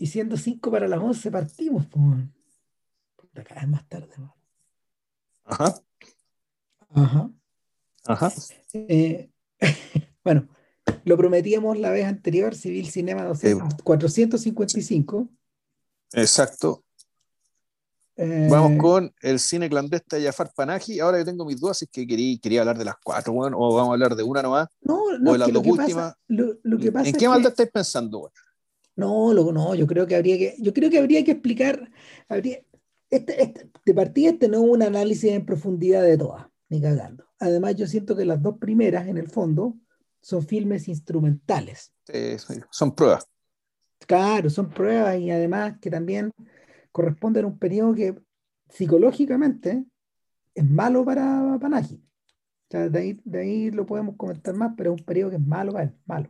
Y siendo 5 para las 11 partimos, pues. Cada vez más tarde. Ajá. Ajá. Ajá. Eh, bueno, lo prometíamos la vez anterior, Civil Cinema 200, 455. Exacto. Eh, Vamos con el cine clandestino de Jafar Panahi. Ahora yo tengo mis dudas, es que quería, quería hablar de las cuatro, bueno, o vamos a hablar de una nomás, no, no, o de las que dos que últimas. que ¿En qué que- maldad estáis pensando, weón? No, lo- no, yo creo que habría que, yo creo que habría que explicar, habría, este, este- de partida este no es un análisis en profundidad de todas, ni cagando. Además, yo siento que las dos primeras, en el fondo, son filmes instrumentales. Eh, son pruebas. Claro, son pruebas y además que también corresponden a un periodo que psicológicamente es malo para Panaji. O sea, de ahí, de ahí lo podemos comentar más, pero es un periodo que es malo para él, malo.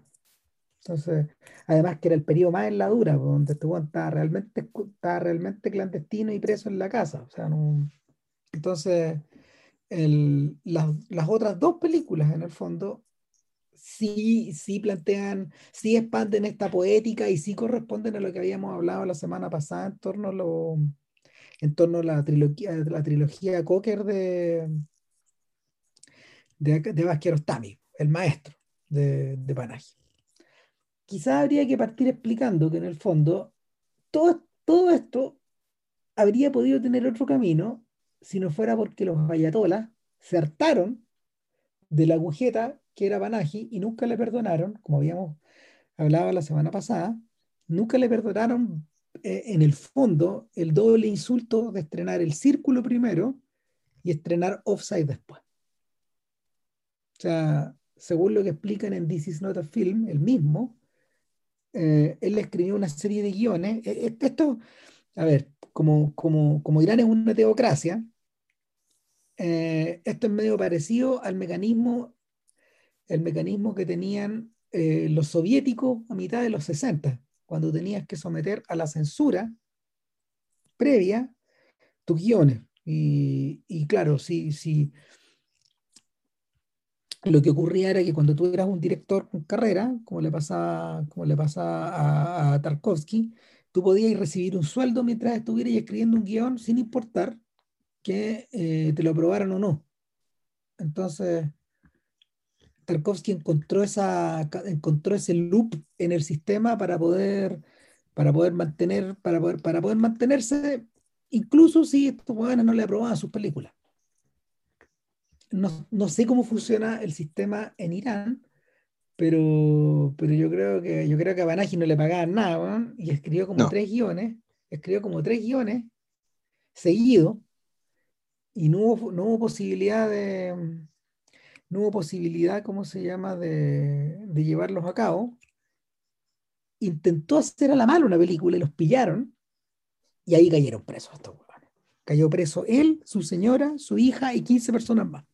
Entonces, además que era el periodo más en la dura, donde este estaba realmente, estaba realmente clandestino y preso en la casa. O sea, no. Entonces, el- las, las otras dos películas, en el fondo, sí, sí plantean, sí expanden esta poética y sí corresponden a lo que habíamos hablado la semana pasada en torno a lo, en torno la trilogía, la trilogía Cocker de, de, de el maestro de, de Panaji. Quizás habría que partir explicando que en el fondo todo, todo esto habría podido tener otro camino si no fuera porque los ayatolas se hartaron de la agujeta que era Panaji y nunca le perdonaron, como habíamos hablado la semana pasada, nunca le perdonaron eh, en el fondo el doble insulto de estrenar el círculo primero y estrenar Offside después. O sea, según lo que explican en This is not a film, el mismo, eh, él escribió una serie de guiones. Eh, eh, Esto, a ver, como, como, como Irán es una teocracia, eh, esto es medio parecido al mecanismo, el mecanismo que tenían eh, los soviéticos a mitad de los 60, cuando tenías que someter a la censura previa tus guiones. Y, y claro, si, si lo que ocurría era que cuando tú eras un director con carrera, como le pasaba, como le pasaba a, Tarkovsky, tú podías recibir un sueldo mientras estuvieras escribiendo un guion sin importar que eh, te lo aprobaran o no. Entonces, Tarkovsky encontró, esa, encontró ese loop en el sistema para poder, para poder mantener, para poder, para poder mantenerse, incluso si estos jóvenes no le aprobaban sus películas. No, no, sé cómo funciona el sistema en Irán, pero, pero yo creo que yo creo que a Banaji no le pagaban nada, ¿no? y escribió como No. tres guiones, escribió como tres guiones seguidos, y no hubo, no hubo posibilidad de no hubo posibilidad, ¿cómo se llama?, de, de llevarlos a cabo. Intentó hacer a la mala una película y los pillaron, y ahí cayeron presos estos. Cayó preso él, su señora, su hija y 15 personas más.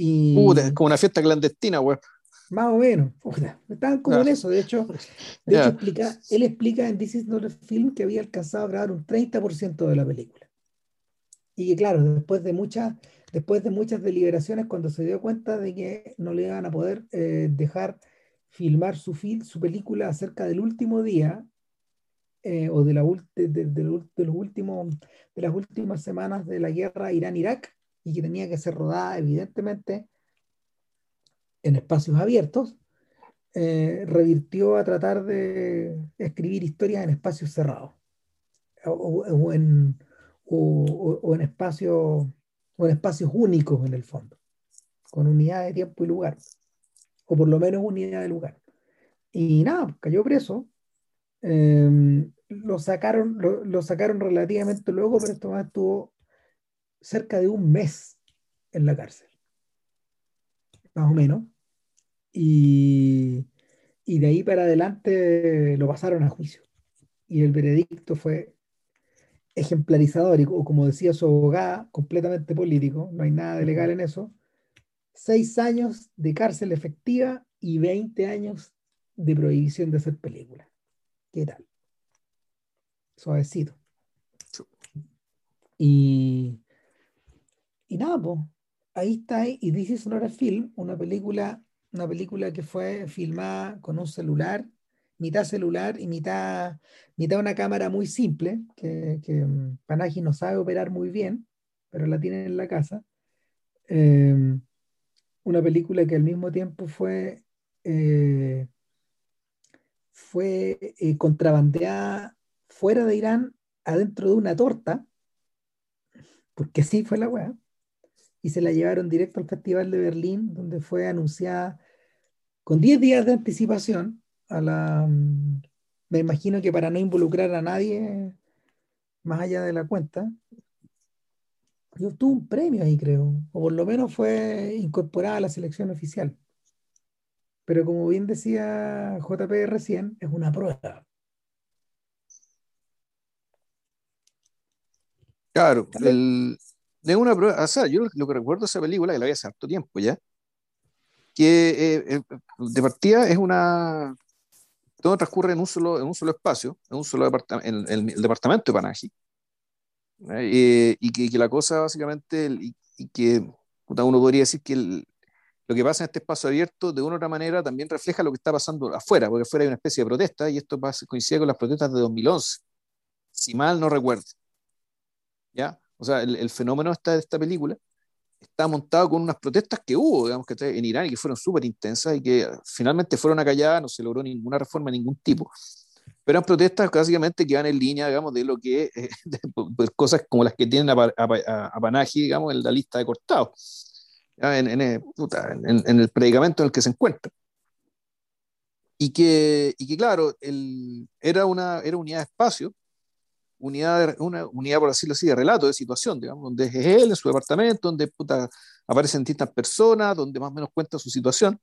Y Puta, como una fiesta clandestina, weón. más o menos, puta, estaban como Ah. en eso. De hecho, de Ya. hecho explica, él explica en This is not a film que había alcanzado a grabar un 30% de la película. Y que claro, después de muchas, después de muchas deliberaciones, cuando se dio cuenta de que no le iban a poder eh, dejar filmar su, fil- su película acerca del último día, eh, o de, la, de, de- de los últimos, de las últimas semanas de la guerra Irán-Irak, y que tenía que ser rodada, evidentemente, en espacios abiertos, eh, revirtió a tratar de escribir historias en espacios cerrados o, en, o, en espacios en espacios únicos en el fondo, con unidad de tiempo y lugar, o por lo menos unidad de lugar. Y nada, pues, cayó preso. eh, lo sacaron, lo, lo sacaron relativamente luego, pero esto más estuvo cerca de un mes en la cárcel, más o menos. Y, y de ahí para adelante lo pasaron a juicio. Y el veredicto fue ejemplarizador, y, o como decía su abogada, completamente político, no hay nada de legal en eso. Seis años de cárcel efectiva y 20 años de prohibición de hacer películas. ¿Qué tal? Suavecito. Y, y nada, pues, ahí está, y This is not film, una película, una película que fue filmada con un celular mitad celular y mitad, mitad una cámara muy simple, que, que mm, Panaji no sabe operar muy bien, pero la tiene en la casa. Em, una película que al mismo tiempo fue, eh, fue eh, contrabandeada fuera de Irán adentro de una torta, porque así fue la weá, y se la llevaron directo al Festival de Berlín, donde fue anunciada con 10 días de anticipación a la... Mm, me imagino que para no involucrar a nadie más allá de la cuenta, y obtuvo un premio ahí, creo, o por lo menos fue incorporada a la selección oficial. Pero como bien decía JP recién, es una prueba. Claro, el, de una prueba, o sea, yo lo que recuerdo de esa película, que la vi hace harto tiempo ya, que eh, eh, de partida es una, todo transcurre en un solo, en un solo espacio, en un solo departamento, en, el departamento de Panaji, ¿eh? y, que, que, la cosa básicamente, y, y que uno podría decir que lo que pasa en este espacio abierto de una u otra manera también refleja lo que está pasando afuera, porque afuera hay una especie de protesta y esto pasa, coincide con las protestas de 2011, si mal no recuerdo. ¿Ya? O sea, el, el fenómeno de esta película está montado con unas protestas que hubo, digamos, que en Irán y que fueron súper intensas y que finalmente fueron acalladas, no se logró ninguna reforma de ningún tipo. Pero eran protestas básicamente que van en línea, digamos, de lo que, eh, de, pues, cosas como las que tienen a, a, a, Panaji, digamos, en la lista de cortados, en, en, eh, en, en, el predicamento en el que se encuentra. Y que, y que claro, el, era, una, era unidad de espacio, unidad, una unidad, por decirlo así, de relato, de situación, digamos, donde es él en su departamento, donde puta, aparecen distintas personas, donde más o menos cuenta su situación.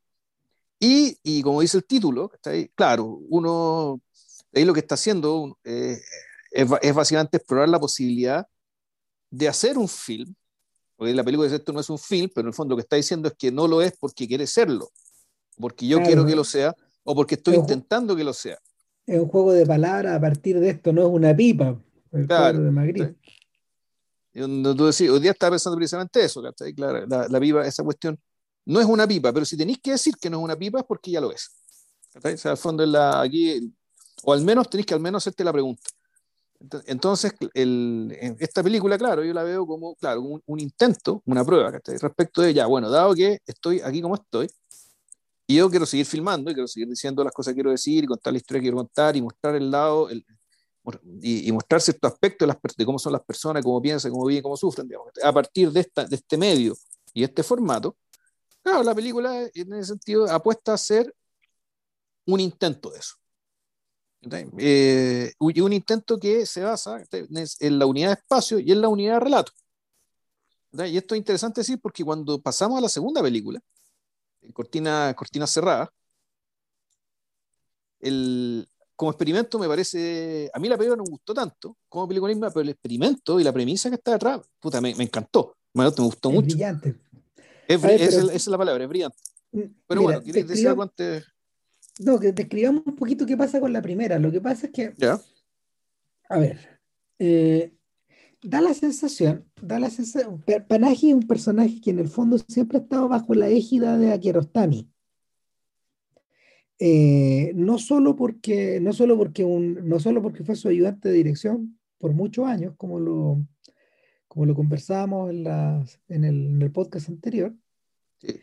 Y, y como dice el título, está ahí, claro, uno, ahí lo que está haciendo eh, es, es, básicamente explorar la posibilidad de hacer un film, porque la película dice esto no es un film, pero en el fondo lo que está diciendo es que no lo es porque quiere serlo, porque yo claro. quiero que lo sea, o porque estoy intentando que lo sea es un juego de palabras a partir de esto, no es una pipa. El claro. de Magritte. Y donde tú decís, hoy día estaba pensando precisamente eso, ¿cachai? Claro, la, la, pipa, esa cuestión, no es una pipa, pero si tenéis que decir que no es una pipa es porque ya lo es. ¿cachai? O sea, al fondo, la, aquí, o al menos tenéis que al menos hacerte la pregunta. Entonces, el, esta película, claro, yo la veo como, claro, un, un intento, una prueba, ¿cachai? Respecto de, ya, bueno, dado que estoy aquí como estoy, y yo quiero seguir filmando y quiero seguir diciendo las cosas que quiero decir y contar la historia que quiero contar y mostrar el lado el, y, y, mostrar aspectos de, las, de, cómo son las personas, cómo piensan, cómo viven, cómo sufren. Digamos. A partir de, esta, de este medio y este formato, claro, la película en ese sentido apuesta a ser un intento de eso. Eh, un intento que se basa en la unidad de espacio y en la unidad de relato. Y esto es interesante decir porque cuando pasamos a la segunda película, cortina, cortina cerrada. El, como experimento me parece, a mí la película no me gustó tanto como película misma, pero el experimento y la premisa que está detrás, puta, me, me encantó, me, me gustó es mucho. Brillante. Es, ver, es, esa es la palabra, es brillante. Pero Mira, bueno, ¿quieres decir algo antes? No, que describamos un poquito qué pasa con la primera. Lo que pasa es que, ¿Ya? a ver, eh, da la sensación, da la sensación, Panaji es un personaje que en el fondo siempre ha estado bajo la égida de Kiarostami. Eh, no solo porque, no solo porque un, no solo porque fue su ayudante de dirección por muchos años, como lo, como lo conversábamos en, la, en, el, en el podcast anterior,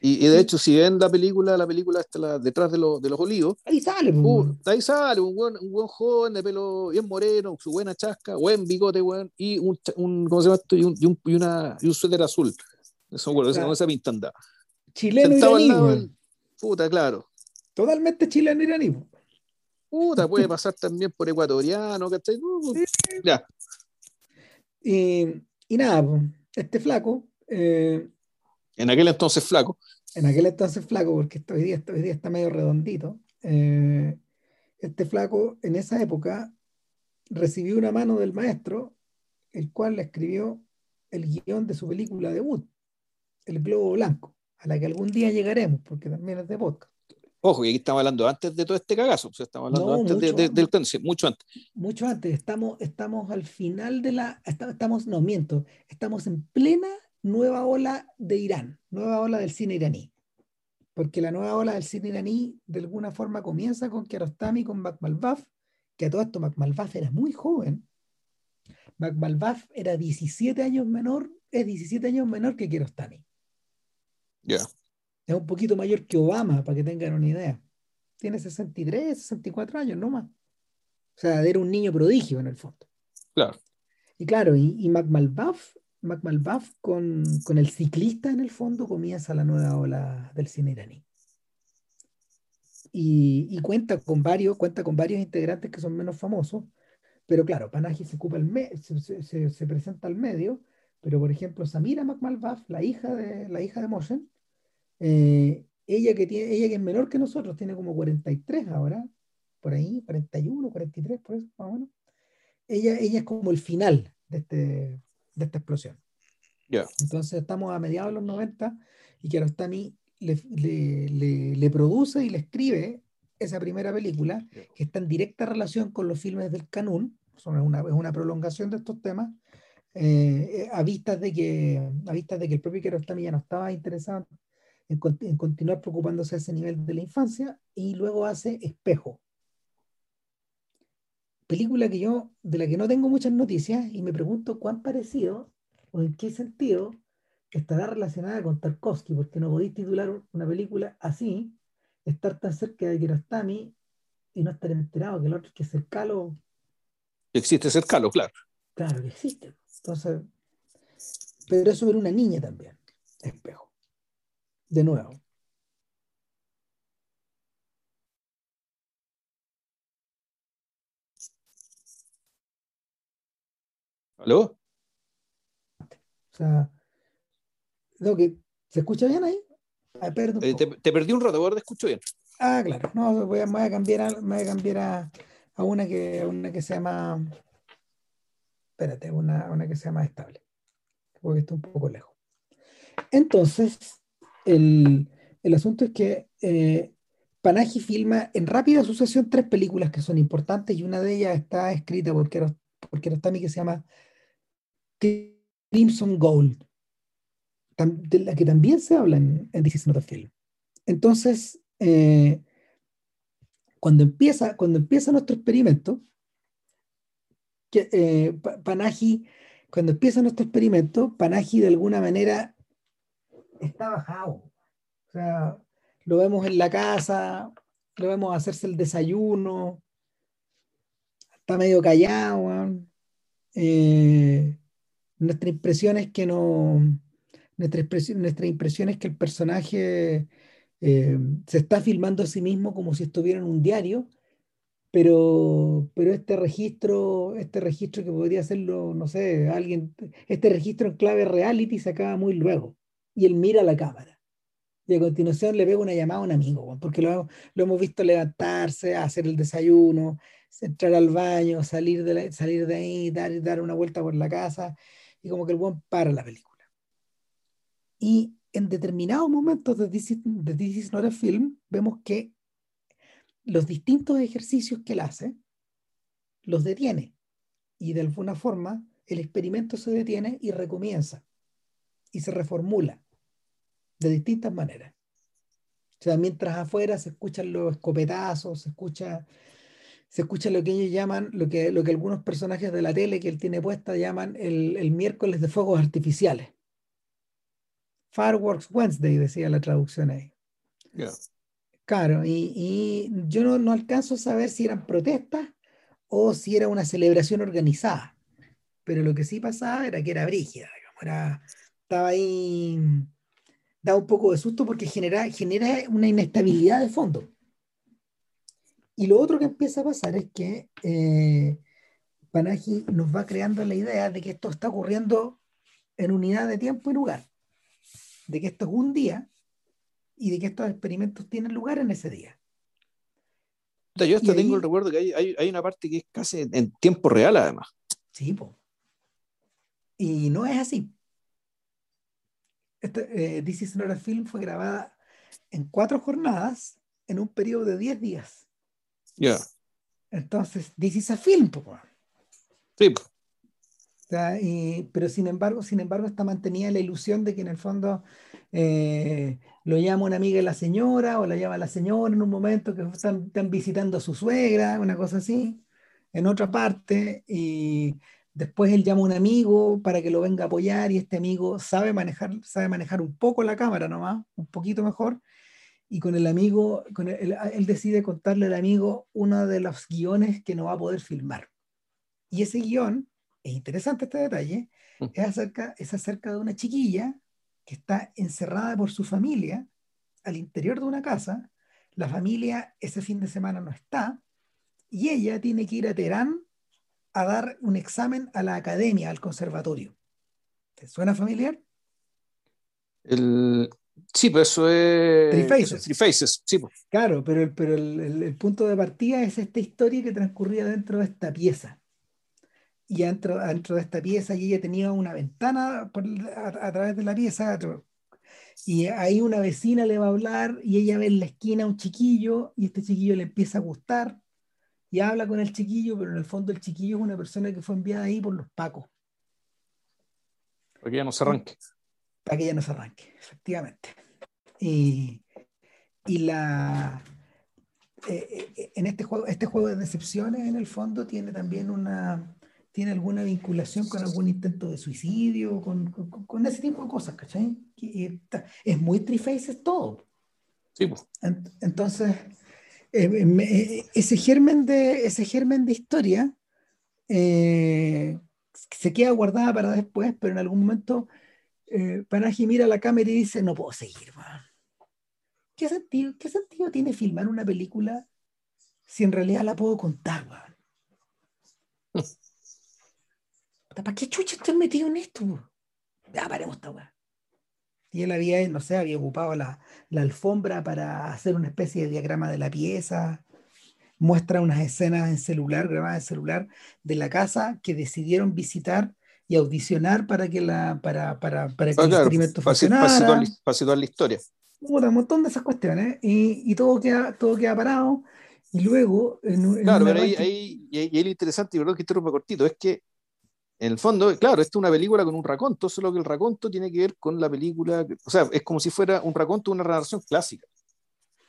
y, y, de hecho, si ven la película, la película está la, detrás de, lo, de, los olivos. Ahí sale, uh, ahí sale un buen, un buen joven de pelo bien moreno, su buena chasca, buen bigote, buen, y un, un ¿cómo se llama esto? Y un, y un, y una, y un suéter azul. Eso, bueno, claro. esa pinta anda. Chileno iraní, del, Puta, claro. Totalmente chileno iraní. Puta, puede pasar también por ecuatoriano, ¿cachai? Sí. Ya. Y, y nada, este flaco. Eh, en aquel entonces flaco. En aquel entonces flaco, porque hoy día, hoy día está medio redondito. Eh, este flaco en esa época recibió una mano del maestro, el cual le escribió el guion de su película debut, El Globo Blanco, a la que algún día llegaremos, porque también es de podcast. Ojo, y aquí estamos hablando antes de todo este cagazo, o sea, estamos hablando no, antes mucho, de, de, del cáncer, mucho antes. Mucho antes, estamos, estamos al final de la, estamos, no miento, estamos en plena nueva ola de Irán, nueva ola del cine iraní. porque la nueva ola del cine iraní de alguna forma comienza con Kiarostami, con Makmalbaf, que a todo esto Makmalbaf era muy joven. Makmalbaf era 17 años menor, es 17 años menor que Kiarostami. Ya. Es un poquito mayor que Obama, para que tengan una idea. Tiene 63, 64 años, no más. O sea, era un niño prodigio en el fondo. Claro. Y claro, y, y McMalbuff, con, con, el ciclista en el fondo comienza la nueva ola del cine iraní. Y, y, cuenta, con varios, cuenta con varios integrantes que son menos famosos, pero claro, Panaji se, ocupa el se, se, se, presenta al medio, pero por ejemplo Samira McMalbaf, la hija de, la hija de Moshen, eh, ella, que tiene, ella que es menor que nosotros, tiene como 43 ahora, por ahí, 41, 43, por eso, más o menos. Ella, ella es como el final de, este, de esta explosión. Entonces estamos a mediados de los 90 y Kiarostami le, le, le, le, produce y le escribe esa primera película que está en directa relación con los filmes del Canún, son una, es una prolongación de estos temas, eh, a, vistas de que, a vistas de que el propio Kiarostami ya no estaba interesado en, en continuar preocupándose a ese nivel de la infancia y luego hace Espejo, película que yo, de la que no tengo muchas noticias y me pregunto cuán parecido o en qué sentido estará relacionada con Tarkovsky, porque no podéis titular una película así, estar tan cerca de Kiarostami y no estar enterado que el otro que es Cercalo. Existe Cercalo, claro. Claro que existe. Entonces, pero eso era una niña también, espejo. De nuevo. ¿Aló? O sea, lo que, ¿se escucha bien ahí? Ah, eh, te, te, perdí un rato, ahora te escucho bien. Ah, claro. No, voy a, me voy a cambiar, a, me voy a, cambiar a, a, una, que, una que se llama. Espérate, una, una que sea más estable. Porque está un poco lejos. Entonces, el, el asunto es que eh, filma en rápida sucesión tres películas que son importantes y una de ellas está escrita por Kiarostami que se llama Crimson Gold, de la que también se habla en, en This is not a film. Entonces, eh, cuando, empieza, cuando empieza nuestro experimento, que, eh, cuando empieza nuestro experimento, Panaji de alguna manera está bajado. O sea, lo vemos en la casa, lo vemos hacerse el desayuno, está medio callado. Eh, nuestra impresión es que no. Nuestra, impresión, nuestra impresión es que el personaje eh, se está filmando a sí mismo como si estuviera en un diario, pero, pero este registro, este registro que podría hacerlo, no sé, alguien, este registro en clave reality se acaba muy luego. Y él mira la cámara. Y a continuación le pega una llamada a un amigo, porque lo, lo hemos visto levantarse, hacer el desayuno, entrar al baño, salir de, salir de ahí, dar, dar una vuelta por la casa y como que el buen para la película. Y en determinados momentos de This, de This is Not a Film, vemos que los distintos ejercicios que él hace los detiene. Y de alguna forma el experimento se detiene y recomienza. Y se reformula de distintas maneras. O sea, mientras afuera se escuchan los escopetazos, se escucha se escucha lo que ellos llaman, lo que, lo que algunos personajes de la tele que él tiene puesta llaman el, el miércoles de fuegos artificiales. Fireworks Wednesday, decía la traducción ahí. Claro, y, y yo no, no, alcanzo a saber si eran protestas o si era una celebración organizada. Pero lo que sí pasaba era que era brígida, era, estaba ahí, da un poco de susto porque genera, genera una inestabilidad de fondo. Y lo otro que empieza a pasar es que eh, Panaji nos va creando la idea de que esto está ocurriendo en unidad de tiempo y lugar, de que esto es un día y de que estos experimentos tienen lugar en ese día. Yo hasta tengo el recuerdo que hay, hay, hay, una parte que es casi en tiempo real, además. Sí, pues. Y no es así. Este, eh, This is not a film fue grabada en cuatro jornadas en un periodo de diez días. Ya. Entonces, this is a film, po. Sí. pero sin embargo, sin embargo, está mantenida la ilusión de que en el fondo eh, lo llama una amiga de la señora o la llama la señora en un momento que están, están visitando a su suegra, una cosa así, en otra parte, y después él llama a un amigo para que lo venga a apoyar y este amigo sabe manejar, sabe manejar un poco la cámara nomás, un poquito mejor, y con el amigo, con él decide contarle al amigo uno de los guiones que no va a poder filmar. Y ese guion es interesante este detalle, mm. es acerca, es acerca de una chiquilla que está encerrada por su familia al interior de una casa, la familia ese fin de semana no está, y ella tiene que ir a Teherán a dar un examen a la academia, al conservatorio. ¿Te suena familiar? El... Sí, pues eso es. Three Faces. sí. Pues. Claro, pero, el, pero el, punto de partida es esta historia que transcurría dentro de esta pieza y dentro, dentro de esta pieza y ella tenía una ventana a, través de la pieza y ahí una vecina le va a hablar y ella ve en la esquina a un chiquillo y este chiquillo le empieza a gustar y habla con el chiquillo, pero en el fondo el chiquillo es una persona que fue enviada ahí por los pacos. Para que ella no se arranque. Para que ella no se arranque, efectivamente. Y, y la, eh, eh, en este juego, este juego de decepciones en el fondo tiene también una, tiene alguna vinculación con algún intento de suicidio, con, con, ese tipo de cosas, ¿cachai? es muy trifaces todo. Sí, pues. Entonces, eh, ese, germen de, ese germen de historia eh, se queda guardada para después, pero en algún momento eh, Panaji mira la cámara y dice, no puedo seguir, ¿Qué sentido, ¿Qué sentido tiene filmar una película si en realidad la puedo contar, ¿Para qué chucha estás metido en esto? Ya paremos esta weá. Y él había, no sé, había ocupado la, la, alfombra para hacer una especie de diagrama de la pieza. Muestra unas escenas en celular, grabadas en celular, de la casa que decidieron visitar y audicionar para que, la, para, para, para que ah, el experimento funcionara. Para situar la historia. un montón de esas cuestiones. Y, y, todo, queda, todo queda parado. Y luego. En, claro, pero ahí, ahí, y ahí, lo interesante, y verdad que esto cortito, es que en el fondo, claro, esto es una película con un raconto, solo que el raconto tiene que ver con la película, o sea, es como si fuera un raconto de una narración clásica.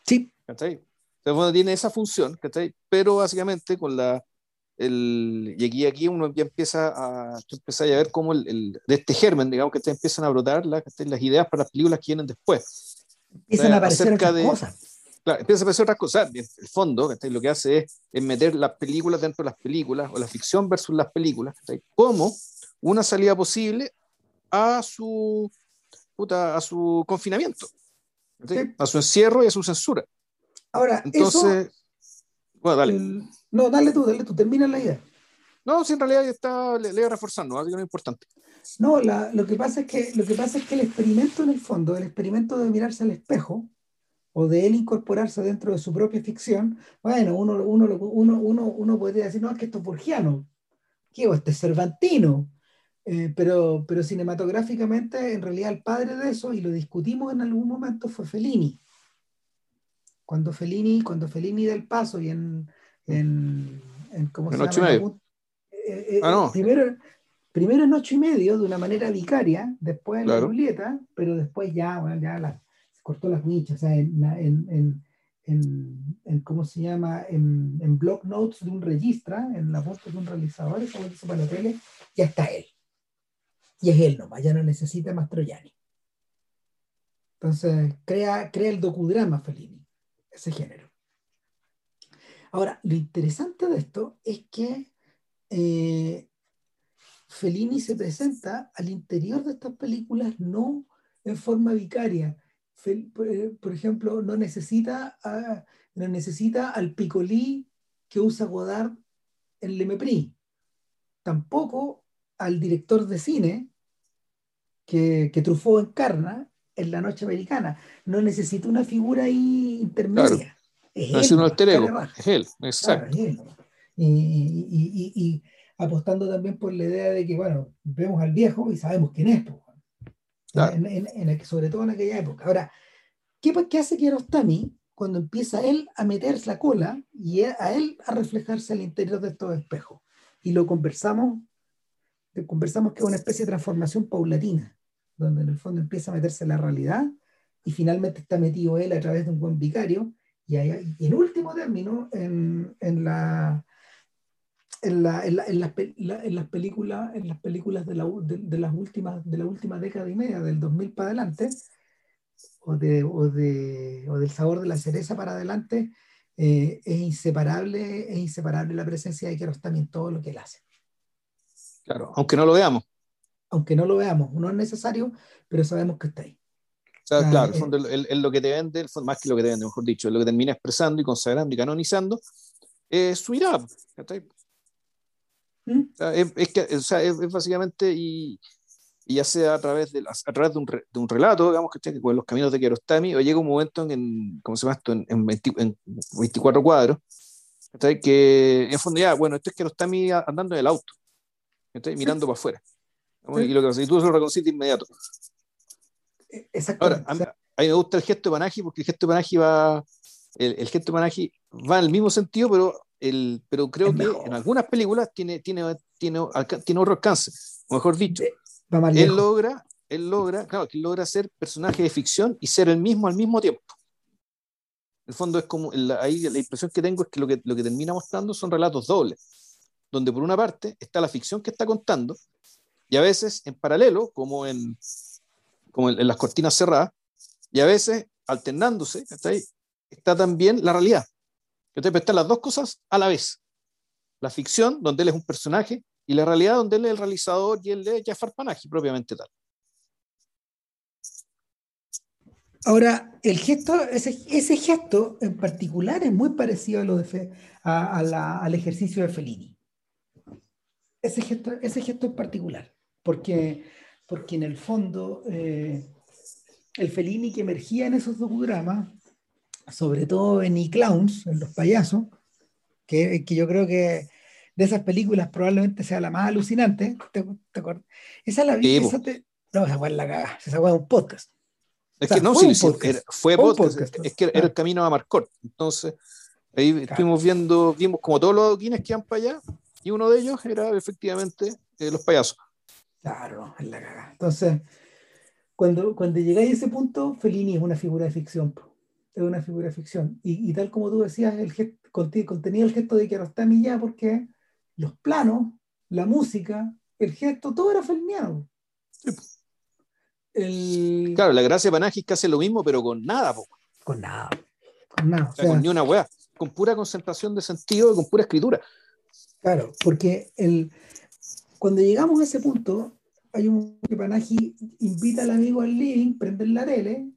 Sí. ¿Cachai? O tiene esa función, ¿cachai? Pero básicamente con la, el, y aquí, aquí uno ya empieza a, empieza a ver cómo el, de este germen, digamos, que empiezan a brotar las, las ideas para las películas que vienen después. Empiezan a aparecer otras cosas Claro, empieza a aparecer otras cosas. El fondo, lo que hace es, meter las películas dentro de las películas, o la ficción versus las películas, como una salida posible a su, a su confinamiento, a su encierro y a su censura. Ahora, entonces. bueno, dale. no, dale tú, dale tú, termina la idea. No, si en realidad está, le, le reforzando, no es importante. No, lo, que pasa es que, lo que pasa es que el experimento en el fondo, el experimento de mirarse al espejo, o de él incorporarse dentro de su propia ficción, bueno, uno, uno, uno, uno, uno podría decir, no, es que esto es burgiano, que este es cervantino, eh, pero, pero cinematográficamente en realidad el padre de eso, y lo discutimos en algún momento, fue Fellini. Cuando Fellini, cuando Fellini da el paso y en, en, en ¿cómo se llama? Eh, eh, ah, no. primero, primero en ocho y medio, de una manera vicaria, después en la Julieta, pero después ya, bueno, ya la, cortó las michas, o sea, en, en, en, en, ¿cómo se llama? En, block notes de un registra, en la voz de un realizador, eso lo hizo para la tele, ya está él. Y es él nomás, ya no necesita más Troyani. Entonces, crea, crea el docudrama Fellini, ese género. Ahora, lo interesante de esto es que eh, Fellini se presenta al interior de estas películas no en forma vicaria, por ejemplo, no necesita, no necesita al picolí que usa Godard en Le Mepris. Tampoco al director de cine que, que Truffaut encarna en La Noche Americana. No necesita una figura ahí intermedia. Es, él, un alter ego. Es él, exacto. y, apostando también por la idea de que, bueno, vemos al viejo y sabemos quién es. En, sobre todo en aquella época. Ahora, ¿qué, qué hace Kiarostami cuando empieza él a meterse la cola y a él a reflejarse al interior de estos espejos? Y lo conversamos conversamos que es una especie de transformación paulatina, donde en el fondo empieza a meterse la realidad y finalmente está metido él a través de un buen vicario y, en último término en, en la en, la, en, en, las, en, las películas en las películas de, la, de, las últimas de la última década y media del 2000 para adelante o, de, o, de, o del sabor de la cereza para adelante eh, es inseparable es inseparable la presencia de Kiarostami en todo lo que él hace. Claro aunque no lo veamos. Aunque no lo veamos no es necesario pero sabemos que está ahí. O sea, claro, eh, es lo que te vende, más que lo que te vende, mejor dicho, lo que termina expresando y consagrando y canonizando, es su ira. ¿Mm? es, que, o sea, es, básicamente, y, y, ya sea a través de, a través de, un, de un relato, digamos, que con los caminos de Kiarostami, o llega un momento en, ¿cómo se llama esto? En, en, 24 cuadros, que en fondo ya, bueno, esto es Kiarostami andando en el auto, mirando para afuera. Y lo que y tú lo reconoces de inmediato. Ahora, a mí, me gusta el gesto de Panaji porque el gesto de Panaji va, el, el, gesto de Panaji va en el mismo sentido, pero, el, pero creo que en algunas películas tiene, tiene, tiene, tiene otro alcance. O mejor dicho, él logra, él logra, claro, que logra ser personaje de ficción y ser el mismo al mismo tiempo. En el fondo es como, ahí la impresión que tengo es que lo, que lo que termina mostrando son relatos dobles, donde por una parte está la ficción que está contando, y a veces en paralelo, como en, como en, las cortinas cerradas, y a veces alternándose, está también la realidad. Pero están las dos cosas a la vez. La ficción, donde él es un personaje, y la realidad, donde él es el realizador y él es Jafar Panahi, propiamente tal. Ahora, el gesto, ese, ese, gesto en particular es muy parecido a lo de a, al ejercicio de Fellini. Ese gesto, ese gesto en particular, porque porque en el fondo eh, el Fellini que emergía en esos docudramas, sobre todo en E-Clowns, en Los Payasos, que, que, yo creo que de esas películas probablemente sea la más alucinante. ¿Te, te acuerdas? Esa la vi. esa te, no, esa fue la cagada. Esa fue un podcast. Es que no, sí, fue, podcast, Es que era el camino a Marcor. Entonces, ahí estuvimos viendo, vimos como todos los adoquines que iban para allá, y uno de ellos era efectivamente eh, los payasos. Claro, es la caga. Entonces, cuando, cuando llegáis a ese punto, Fellini es una figura de ficción. Es una figura de ficción. Y, tal como tú decías, el gesto, contenía el gesto de que Kiarostami ya porque los planos, la música, el gesto, todo era feliniano. Claro, la gracia de Panaji es que hace lo mismo, pero con nada. Con nada. Con nada. con ni una wea. Con pura concentración de sentido y con pura escritura. Claro, porque el, cuando llegamos a ese punto, hay un que Panaji invita al amigo al living, prenden la tele,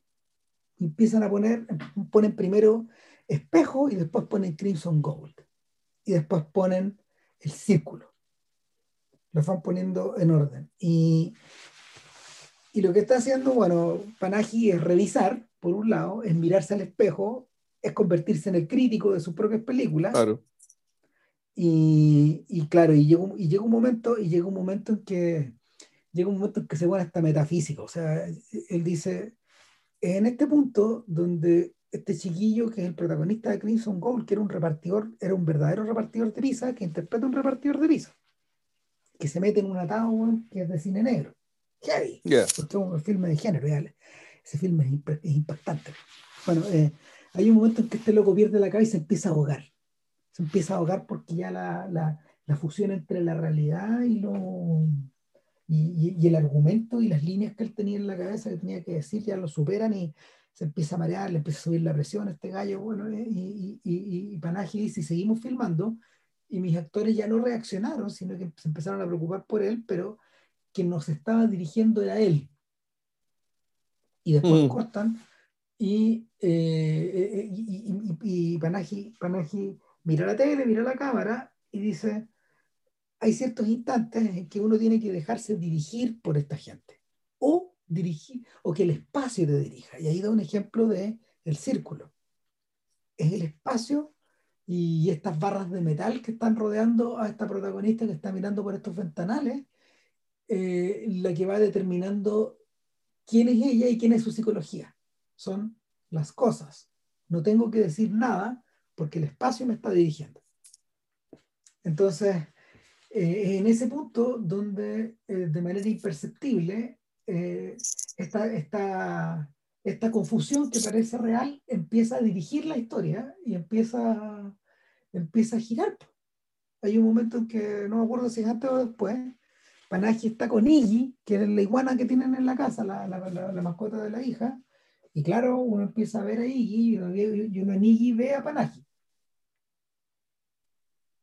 empiezan a poner, ponen primero espejo y después ponen Crimson Gold. Y después ponen el círculo. Lo van poniendo en orden. Y, y lo que está haciendo, bueno, Panaji es revisar, por un lado, es mirarse al espejo, es convertirse en el crítico de sus propias películas. Claro. Y, y claro, y llega, y llega un momento, y llega un momento en que llega un momento en que se vuelve hasta metafísico. O sea, él dice, en este punto donde este chiquillo que es el protagonista de Crimson Gold, que era un repartidor, era un verdadero repartidor de pizza, que interpreta un repartidor de pizza, que se mete en un atado que es de cine negro. Heavy. Porque es un filme de género, ese filme es, impactante. Bueno, eh, hay un momento en que este loco pierde la cabeza y se empieza a ahogar se empieza a ahogar porque ya la, la, la fusión entre la realidad y, lo, y, y, el argumento y las líneas que él tenía en la cabeza que tenía que decir ya lo superan y se empieza a marear, le empieza a subir la presión a este gallo, bueno, eh, y, y, y Panaji dice, seguimos filmando, y mis actores ya no reaccionaron, sino que se empezaron a preocupar por él, pero quien nos estaba dirigiendo era él. Y después mm. cortan, y, eh, eh, y, y, y Panaji, Panaji mira la tele, mira la cámara y dice, hay ciertos instantes en que uno tiene que dejarse dirigir por esta gente o dirigir o que el espacio te dirija. Y ahí da un ejemplo de el círculo. Es el espacio y estas barras de metal que están rodeando a esta protagonista que está mirando por estos ventanales, eh, la que va determinando quién es ella y quién es su psicología. Son las cosas. No tengo que decir nada porque el espacio me está dirigiendo. Entonces, eh, en ese punto donde eh, de manera imperceptible eh, esta, esta, esta confusión que parece real empieza a dirigir la historia y empieza, empieza a girar. Hay un momento en que, no me acuerdo si es antes o después, Panaji está con Iggy, que es la iguana que tienen en la casa, la, la, la, mascota de la hija, y claro, uno empieza a ver a Iggy y uno, y uno en Iggy ve a Panaji.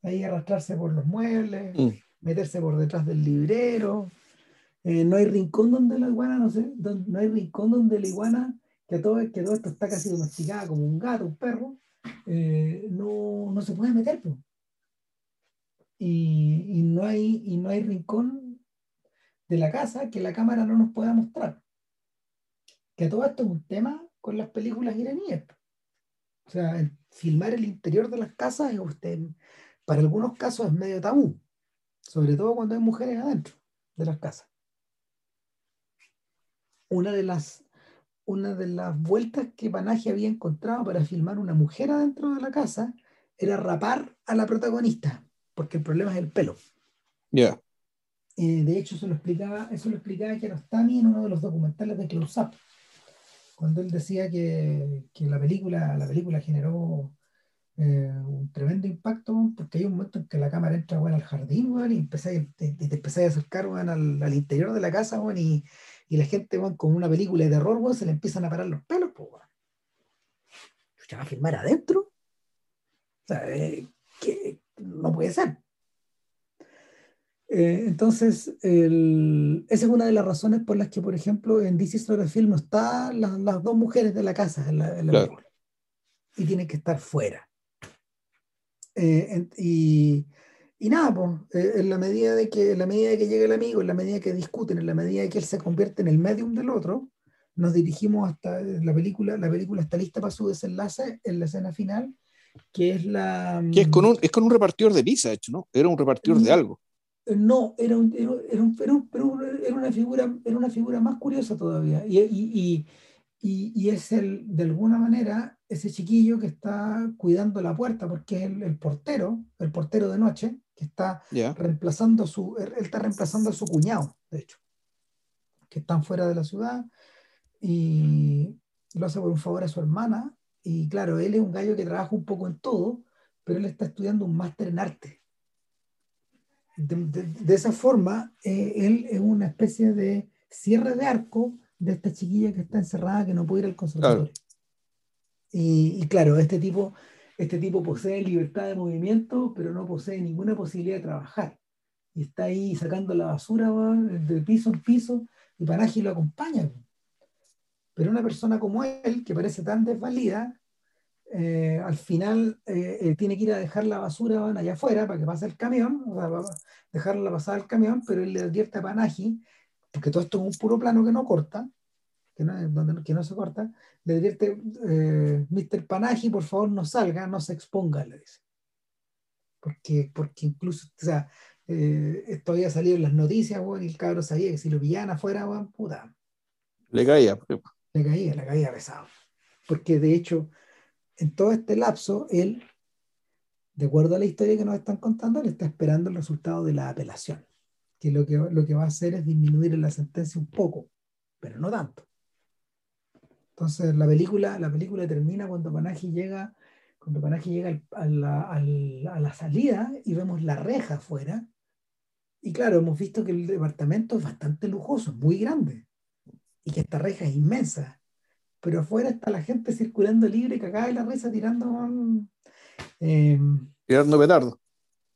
Ahí arrastrarse por los muebles, mm. meterse por detrás del librero. Eh, no hay rincón donde la iguana, no sé, no hay rincón donde la iguana, que todo, que todo esto está casi domesticada como un gato, un perro, eh, no, no, se puede meter. Y, y, no hay, y no hay rincón de la casa que la cámara no nos pueda mostrar. Que todo esto es un tema con las películas iraníes. O sea, filmar el interior de las casas es usted, para algunos casos es medio tabú, sobre todo cuando hay mujeres adentro de las casas. Una de las, una de las vueltas que Panaje había encontrado para filmar una mujer adentro de la casa era rapar a la protagonista, porque el problema es el pelo. Ya. Eh, de hecho, eso lo explicaba, eso lo explicaba Kiarostami en uno de los documentales de Close Up, cuando él decía que, que la, película, la película generó eh, un tremendo impacto, porque hay un momento en que la cámara entra bueno, al jardín y, te, te a acercar al, al, interior de la casa y, y, la gente bueno, con una película de terror se le empiezan a parar los pelos. Pues, ¿Ya va a filmar adentro? O sea, eh, que no puede ser. Eh, entonces, el, esa es una de las razones por las que, por ejemplo, en DC Story Film no están las, las, dos mujeres de la casa en la, película. Y tienen que estar fuera. Eh, y, y, nada, pues, en, la medida de que, en la medida de que llega el amigo, en la medida que discuten, en la medida de que él se convierte en el medium del otro, nos dirigimos hasta la película, la película está lista para su desenlace en la escena final, que es la... Que es con un, es con un repartidor de pizza, hecho, ¿no? Era un repartidor de algo. No, era, un, era, un, era, una figura, era una figura más curiosa todavía. Y, y, y, es el, de alguna manera ese chiquillo que está cuidando la puerta, porque es el, portero, el portero de noche, que está reemplazando a su, él está reemplazando a su cuñado, de hecho, que están fuera de la ciudad y lo hace por un favor a su hermana. Y claro, él es un gallo que trabaja un poco en todo, pero él está estudiando un máster en arte. De, esa forma, eh, él es una especie de cierre de arco de esta chiquilla que está encerrada, que no puede ir al conservatorio. Y, claro, este tipo, este tipo posee libertad de movimiento, pero no posee ninguna posibilidad de trabajar. Y está ahí sacando la basura de piso en piso y Panaji lo acompaña. Pero una persona como él, que parece tan desvalida, eh, al final eh, eh, tiene que ir a dejar la basura allá afuera para que pase el camión, o sea, dejarla pasar al camión, pero él le advierte a Panaji porque todo esto es un puro plano que no corta, que no, que no se corta, le advierte, eh, Mr. Panaji, por favor no salga, no se exponga, le dice. Porque, porque incluso, o sea, eh, esto había salido en las noticias, bueno, y el cabro sabía que si lo pillaban afuera, bueno, puta. Le caía. Le caía, le caía pesado. Porque de hecho, en todo este lapso, él, de acuerdo a la historia que nos están contando, le está esperando el resultado de la apelación que lo que, lo que va a hacer es disminuir la sentencia un poco, pero no tanto. Entonces la película, la película termina cuando Panaji llega, cuando Panaji llega a, la, a, la, salida y vemos la reja afuera. Y claro, hemos visto que el departamento es bastante lujoso, muy grande, y que esta reja es inmensa. Pero afuera está la gente circulando libre, cagada de la risa, tirando... Eh, tirando petardo.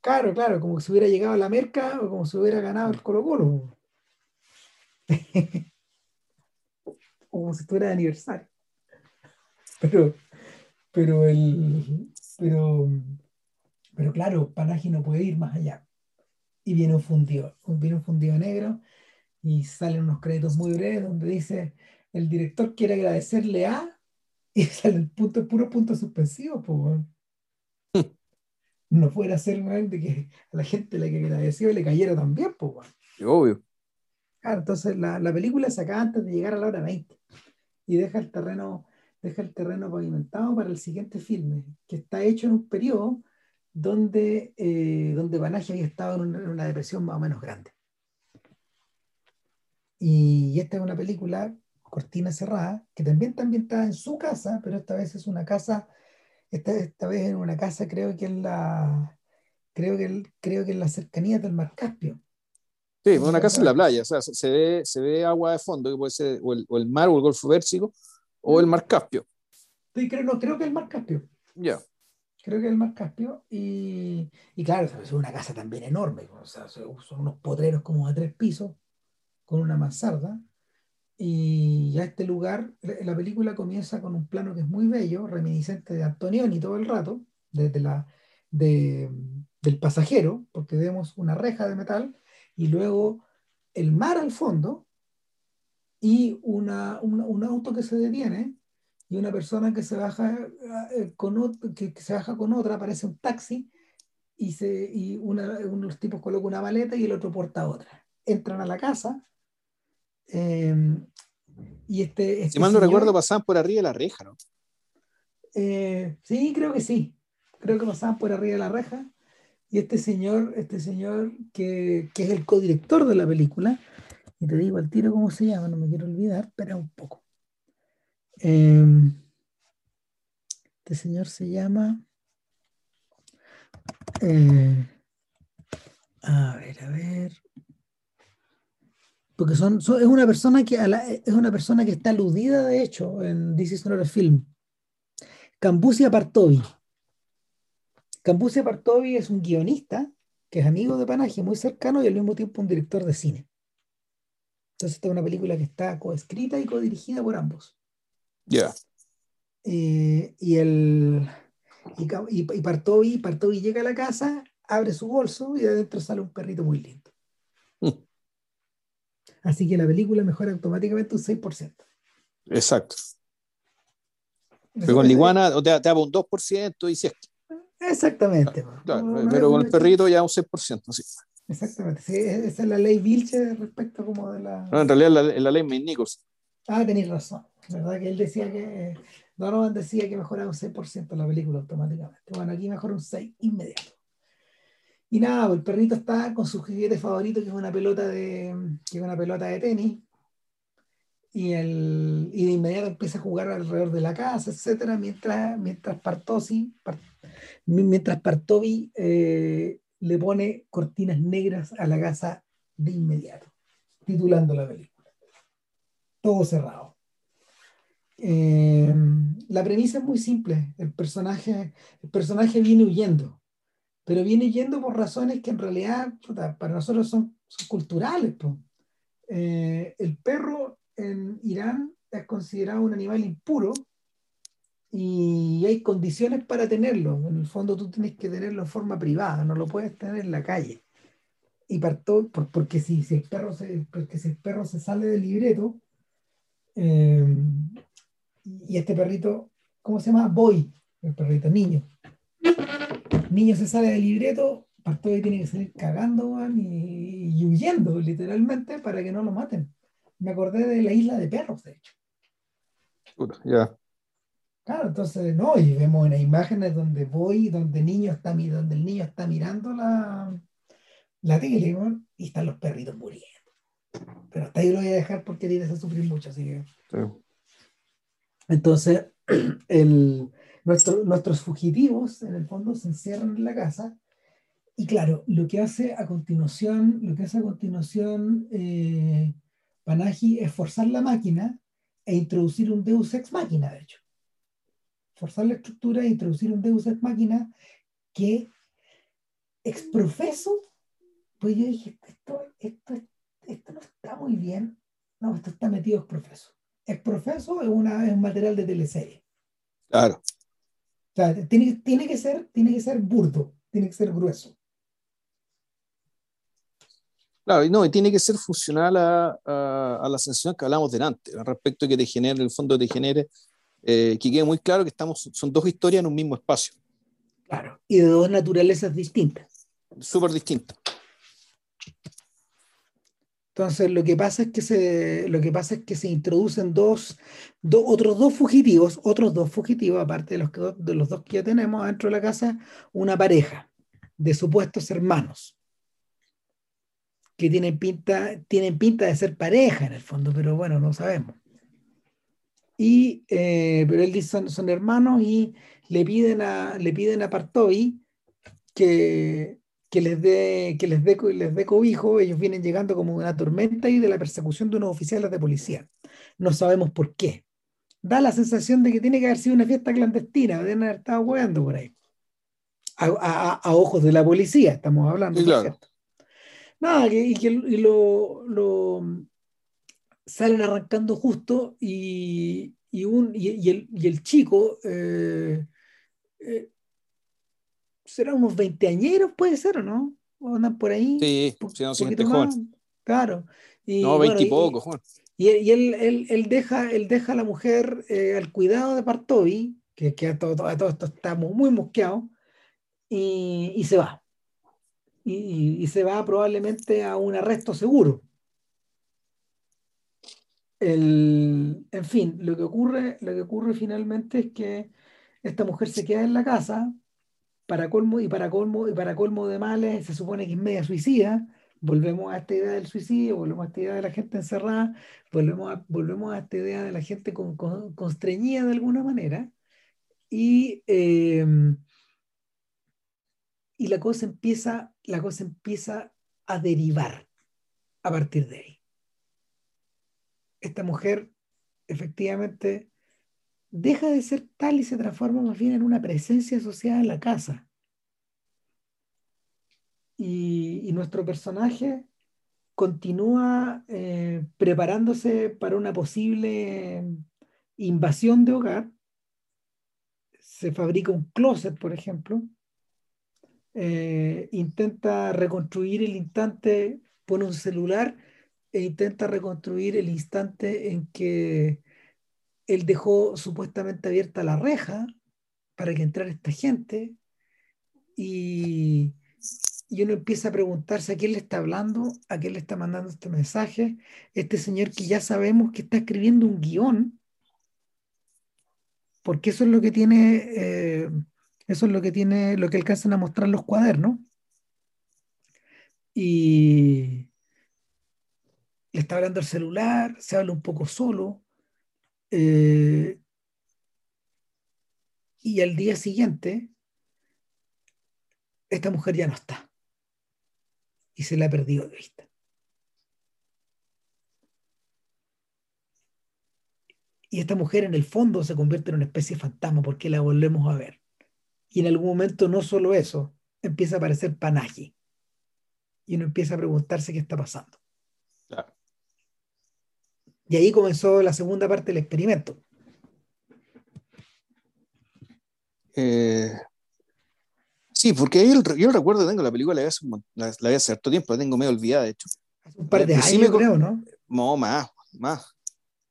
Claro, claro, como si hubiera llegado a la merca o como si hubiera ganado el Colo Colo. como si estuviera de aniversario. Pero, pero el, pero, pero claro, Panaji no puede ir más allá. Y viene un fundido, viene un fundido negro y salen unos créditos muy breves donde dice el director quiere agradecerle a y sale el punto, puro punto suspensivo, pues no fuera a ser de que a la gente la que agradeció le cayera también, pues, Obvio. Claro, entonces la, la, película se acaba antes de llegar a la hora 20 y deja el terreno, deja el terreno pavimentado para el siguiente filme, que está hecho en un periodo donde, eh, donde Panagia había estado en una, en una depresión más o menos grande. Y esta es una película, Cortina Cerrada, que también está ambientada en su casa, pero esta vez es una casa, esta, esta vez en una casa creo que en la, creo que, creo que en la cercanía del Mar Caspio. Sí, una casa en la playa, o sea, se, ve, se ve agua de fondo, que puede ser o el, o el mar o el Golfo Pérsico o el Mar Caspio. Sí, creo, no, creo que el Mar Caspio. Ya. Creo que el Mar Caspio. Y, y claro, es una casa también enorme. O sea, son son unos potreros como de tres pisos, con una mansarda. Y ya este lugar, la la película comienza con un plano que es muy bello, reminiscente de Antonioni todo el rato, desde la, de, del pasajero, porque vemos una reja de metal, y luego el mar al fondo, y una, una- un auto que se detiene, y una persona que se baja, eh, con, que, que se baja con otra, aparece un taxi, y, se, y una, uno de los tipos coloca una maleta y el otro porta otra. Entran a la casa. Eh, y este, Si este mal no señor- recuerdo, pasaban por arriba de la reja, ¿no? eh, sí, creo que sí. Creo que pasaban por arriba de la reja. Y este señor, este señor que, que es el codirector de la película, y te digo al tiro cómo se llama, no me quiero olvidar, espera un poco. Eh, este señor se llama. eh, a ver, a ver. Porque son, son- es una persona que a la- es una persona que está aludida, de hecho, en This is not a film. Cambusia Partovi. Cambusia Partovi es un guionista que es amigo de Panagia, muy cercano y al mismo tiempo un director de cine. Entonces, esta es una película que está coescrita y codirigida por ambos. Ya. Eh, y el y, y- y Partovi, Partovi llega a la casa, abre su bolso y de adentro sale un perrito muy lindo. Mm. Así que la película mejora automáticamente un 6%. Exacto. Pero con la iguana te, te daba un 2% y si es Exactamente. claro, pero con el perrito ya un 6%. Sí. Exactamente. sí, esa es la ley Vilche respecto como de la... No, en realidad la, la ley May Nichols. Ah, tenéis razón. ¿Verdad? Que él decía que. Donovan decía que mejoraba un 6% la película automáticamente. Bueno, aquí mejora un 6 inmediato. Y nada, pues el perrito está con su juguete favorito, que es una pelota de, que es una pelota de tenis. Y, el, y de inmediato empieza a jugar alrededor de la casa, etcétera, mientras, mientras Partosi, Par- mientras Partovi eh, le pone cortinas negras a la casa de inmediato, titulando la película. Todo cerrado. Eh, la premisa es muy simple. El personaje, el personaje viene huyendo, pero viene huyendo por razones que en realidad puta, para nosotros son, son culturales. Eh, el perro en Irán es considerado un animal impuro y hay condiciones para tenerlo. En el fondo tú tienes que tenerlo en forma privada, no lo puedes tener en la calle. Y partó, por- porque si, si el perro se, porque si el perro se sale del libreto, eh, y este perrito, ¿cómo se llama? Boy, el perrito, niño. Niño se sale del libreto, Partovi tiene que salir cagando weón, y, y huyendo, literalmente, para que no lo maten. Me acordé de la isla de perros, de hecho. Ya. Claro, entonces, no, y vemos en las imágenes donde voy, donde, niño está, donde el niño está mirando la, la tele, y están los perritos muriendo. Pero hasta ahí lo voy a dejar porque tienes a sufrir mucho, así que... Sí. Entonces, el, nuestro- nuestros fugitivos, en el fondo, se encierran en la casa. Y claro, lo que hace a continuación, lo que hace a continuación eh, Panahi es forzar la máquina e introducir un Deus ex máquina, de hecho. Forzar la estructura e introducir un Deus ex máquina que exprofeso, pues yo dije, esto, esto, esto no está muy bien. No, esto está metido exprofeso. Exprofeso es, una, es un material de teleserie. Claro. Sea, tiene, tiene, que ser, tiene que ser burdo, tiene que ser grueso. Claro, y no, y tiene que ser funcional a, a, a la sensación que hablamos delante, respecto a que te genere, en el fondo te genere, eh, que quede muy claro que estamos, son dos historias en un mismo espacio, Claro. Y de dos naturalezas distintas. súper distintas. Entonces lo que pasa es que se, lo que pasa es que se introducen dos, otros dos fugitivos, otros dos fugitivos, aparte de los, que, de los dos que ya tenemos dentro de la casa, una pareja de supuestos hermanos que tienen pinta, tienen pinta de ser pareja en el fondo, pero bueno, no sabemos. Y, eh, pero él dice son, son hermanos y le piden a, le piden a Partovi que, que les dé que les dé les dé cobijo, ellos vienen llegando como una tormenta y de la persecución de unos oficiales de policía. No sabemos por qué. Da la sensación de que tiene que haber sido una fiesta clandestina, deben haber estado jugando por ahí. A, ojos de la policía, estamos hablando. Nada, y que lo, lo, salen arrancando justo y, y, un, y, el, y el, chico eh, eh, será unos veinteañeros, puede ser, ¿o no? ¿O andan por ahí? Sí, sí no, joven. Claro. Y, no, veintipoco, Juan. Y, y él, él, él, deja, él deja a la mujer eh, al cuidado de Partovi, que, que a, todo, a todo esto está muy mosqueado, y, y se va. Y, y, se va probablemente a un arresto seguro. El, en fin, lo que ocurre, lo que ocurre finalmente es que esta mujer se queda en la casa, para colmo y para colmo y para colmo de males se supone que es media suicida. Volvemos a esta idea del suicidio, volvemos a esta idea de la gente encerrada, volvemos a, volvemos a esta idea de la gente con, constreñida de alguna manera. Y, em, y la cosa empieza, la cosa empieza a derivar a partir de ahí. Esta mujer efectivamente deja de ser tal y se transforma más bien en una presencia asociada en la casa. Y, nuestro personaje continúa eh, preparándose para una posible invasión de hogar. Se fabrica un closet, por ejemplo. Eh, intenta reconstruir el instante, pone un celular e intenta reconstruir el instante en que él dejó supuestamente abierta la reja para que entrara esta gente y, uno empieza a preguntarse a quién le está hablando, a quién le está mandando este mensaje, este señor que ya sabemos que está escribiendo un guion, porque eso es lo que tiene, eh, eso es lo que tiene, lo que alcanzan a mostrar los cuadernos. Y le está hablando al celular, se habla un poco solo, eh, y al día siguiente, esta mujer ya no está. Y se la ha perdido de vista. Y esta mujer en el fondo se convierte en una especie de fantasma porque la volvemos a ver. Y en algún momento no solo eso, empieza a aparecer panaje. Y uno empieza a preguntarse qué está pasando. Y ahí comenzó la segunda parte del experimento. Eh, sí, porque ahí yo recuerdo, tengo la película, la vi hace, cierto tiempo, la tengo medio olvidada, de hecho. Hace un par de años, creo, ¿no? No, más, más.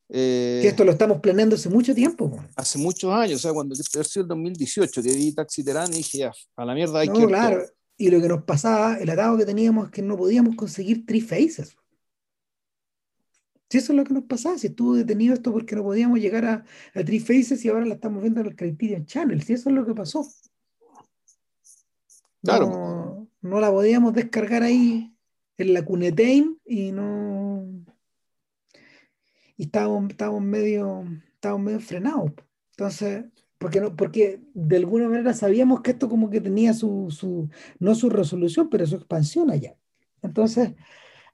Eh, que esto lo estamos planeando hace mucho tiempo. Hace muchos años, o sea, cuando sido el 2018 que vi Taxi Terán y dije, ya, a la mierda hay no, que... claro, y lo que nos pasaba, el atado que teníamos es que no podíamos conseguir Three Faces. Si eso es lo que nos pasaba, si estuvo detenido esto porque no podíamos llegar a, a Three Faces y ahora la estamos viendo en el Criterion Channel, si eso es lo que pasó. Claro. No, la podíamos descargar ahí en la Cunetain y no. Y estábamos, estábamos medio, estábamos medio frenados. Entonces, porque no, porque de alguna manera sabíamos que esto como que tenía su, su, no su resolución, pero su expansión allá. Entonces,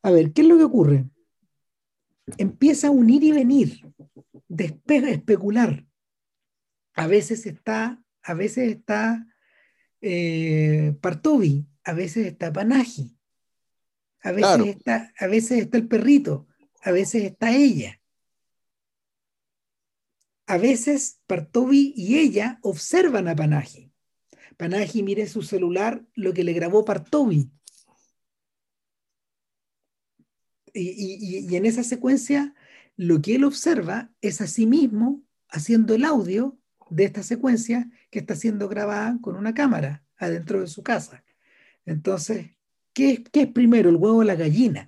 a ver, ¿qué es lo que ocurre? Empieza a unir y venir, de especular. A veces está, a veces está eh, Partovi, a veces está Panaji, a veces, está, a veces está el perrito, a veces está ella. A veces Partovi y ella observan a Panaji. Panaji mire su celular lo que le grabó Partovi y, en esa secuencia lo que él observa es a sí mismo haciendo el audio de esta secuencia que está siendo grabada con una cámara adentro de su casa. Entonces, ¿qué, qué es primero, el huevo o la gallina?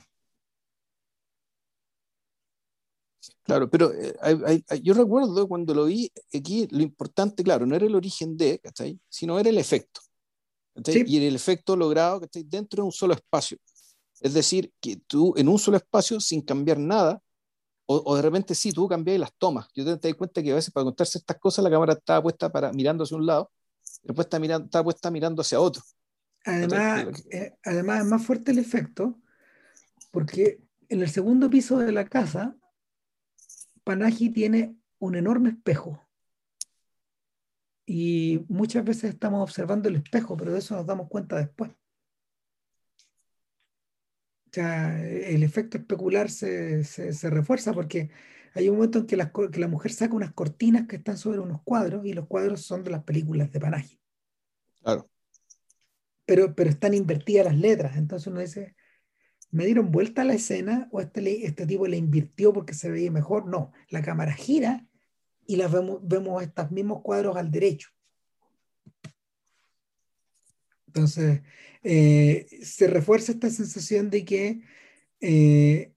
Claro, pero eh, yo recuerdo cuando lo vi aquí, lo importante, claro, no era el origen de, ¿cachai? Sino era el efecto. Y el efecto logrado que dentro de un solo espacio. Es decir, que tú en un solo espacio, sin cambiar nada, o, de repente sí, tú cambias las tomas. Yo te, te doy cuenta que a veces para contarse estas cosas la cámara estaba puesta para, mirando hacia un lado, después está, mirando, está puesta mirando hacia otro. Además, eh, además es más fuerte el efecto, porque en el segundo piso de la casa, Panaji tiene un enorme espejo. Y muchas veces estamos observando el espejo, pero de eso nos damos cuenta después. O sea, el efecto especular se, se, refuerza porque hay un momento en que la, que la, mujer saca unas cortinas que están sobre unos cuadros y los cuadros son de las películas de Panaji. Claro. Pero, pero están invertidas las letras. Entonces uno dice, ¿me dieron vuelta a la escena o este, este tipo le invirtió porque se veía mejor? No, la cámara gira y las vemos, vemos estos mismos cuadros al derecho. Entonces, eh, se refuerza esta sensación de que eh,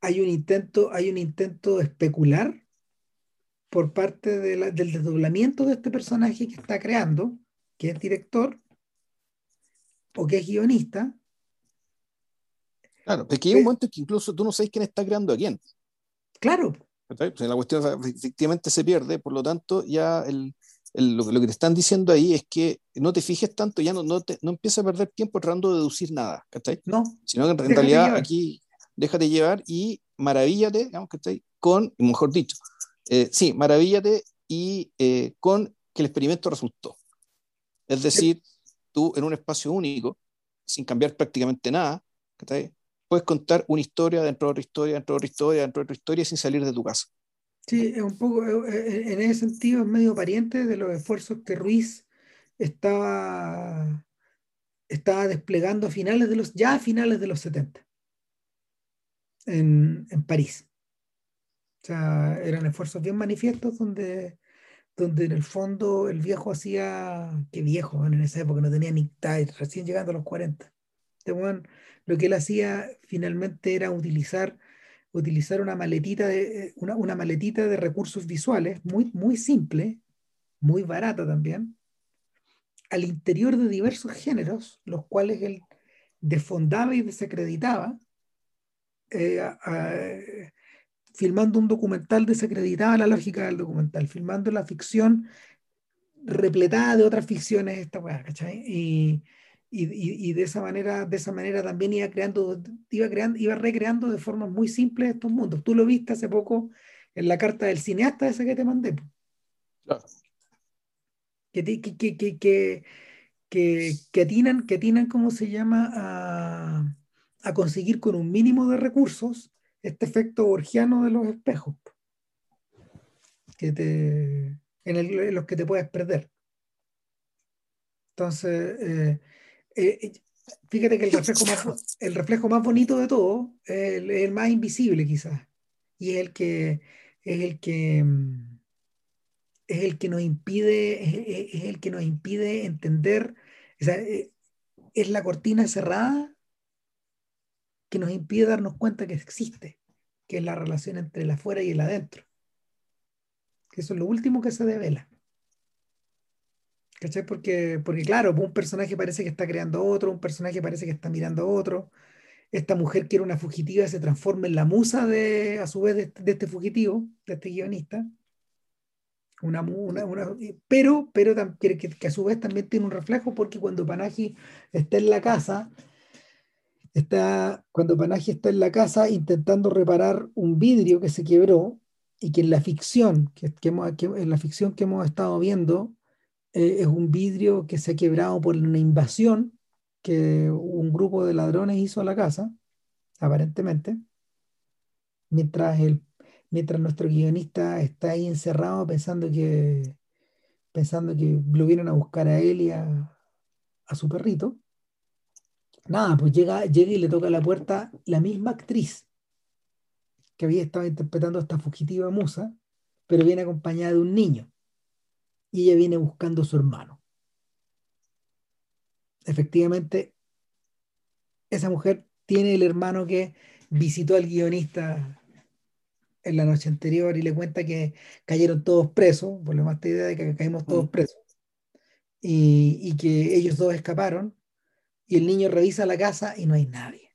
hay, un intento, hay un intento especular por parte del desdoblamiento de este personaje que está creando, que es director o que es guionista. Claro, porque hay un momento en que incluso tú no sabes quién está creando a quién. Claro, la cuestión efectivamente se pierde, por lo tanto, ya el, lo, que te están diciendo ahí es que no te fijes tanto, ya no, no, te, no empiezas a perder tiempo tratando de deducir nada, ¿cachai? No. Sino que en realidad aquí déjate llevar y maravíllate, digamos, ¿cachai? Con, mejor dicho, eh, sí, maravíllate y eh, con que el experimento resultó. Es decir, tú en un espacio único, sin cambiar prácticamente nada, ¿cachai? puedes contar una historia dentro de otra historia, dentro de otra historia, dentro de otra historia sin salir de tu casa. Sí, es un poco, eh, en ese sentido es medio pariente de los esfuerzos que Ruiz estaba, estaba desplegando a finales de los, ya a finales de los 70 en, en París. O sea, eran esfuerzos bien manifiestos donde, donde en el fondo el viejo hacía, qué viejo, en esa época no tenía ni recién llegando a los 40. Este lo que él hacía finalmente era utilizar, utilizar una, maletita de, una, maletita de recursos visuales muy, muy simple, muy barata también, al interior de diversos géneros, los cuales él desfondaba y desacreditaba, eh, filmando un documental desacreditaba la lógica del documental, filmando la ficción repletada de otras ficciones, esta weá, ¿cachai? Y, y, de esa manera, de esa manera también iba creando, iba creando, iba recreando de forma muy simple estos mundos. Tú lo viste hace poco en la carta del cineasta esa que te mandé. Claro. Que, que, que, que, que, que, atinan, que atinan, ¿cómo se llama? A, a conseguir con un mínimo de recursos este efecto borgiano de los espejos. Que te, en, el, en los que te puedes perder. Entonces, eh, eh, eh, fíjate que el reflejo, más, el reflejo más bonito de todo es el, más invisible quizás. Y es el que es el que mm, es el que nos impide, es, el que nos impide entender, eh, es la cortina cerrada que nos impide darnos cuenta que existe, que es la relación entre el afuera y el adentro. Que eso es lo último que se devela. ¿Cachai? Porque, porque claro, un personaje parece que está creando otro, un personaje parece que está mirando otro. Esta mujer que era una fugitiva se transforma en la musa de, a su vez, de, este fugitivo, de este guionista. Una, una, pero pero que, que, a su vez también tiene un reflejo porque cuando Panaji está en la casa, está, cuando Panaji está en la casa intentando reparar un vidrio que se quebró y que en la ficción, que, que, en la ficción que hemos estado viendo, eh, es un vidrio que se ha quebrado por una invasión que un grupo de ladrones hizo a la casa, aparentemente, mientras, el, mientras nuestro guionista está ahí encerrado pensando que, pensando que lo vienen a buscar a él y a, su perrito. Nada, pues llega, llega y le toca a la puerta la misma actriz que había estado interpretando a esta fugitiva musa, pero viene acompañada de un niño y ella viene buscando a su hermano. Efectivamente, esa mujer tiene el hermano que visitó al guionista en la noche anterior y le cuenta que cayeron todos presos, por lo más esta idea de que caímos todos Mm. presos, y, y que ellos dos escaparon, y el niño revisa la casa y no hay nadie.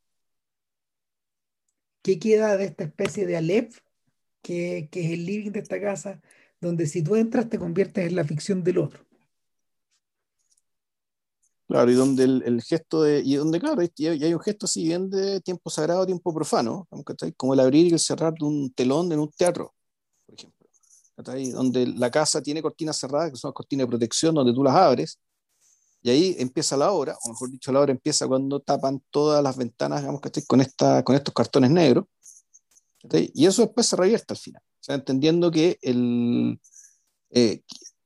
¿Qué queda de esta especie de Aleph, que, que es el living de esta casa, donde si tú entras te conviertes en la ficción del otro? Claro, y donde el, gesto de, y donde, claro, y hay, un gesto así bien de tiempo sagrado, tiempo profano, como el abrir y el cerrar de un telón en un teatro, por ejemplo, ¿cachai? donde la casa tiene cortinas cerradas, que son las cortinas de protección, donde tú las abres, y ahí empieza la obra, o mejor dicho, la obra empieza cuando tapan todas las ventanas, digamos. Con, esta, con estos cartones negros, y eso después se revierte al final, sea, entendiendo que el... eh,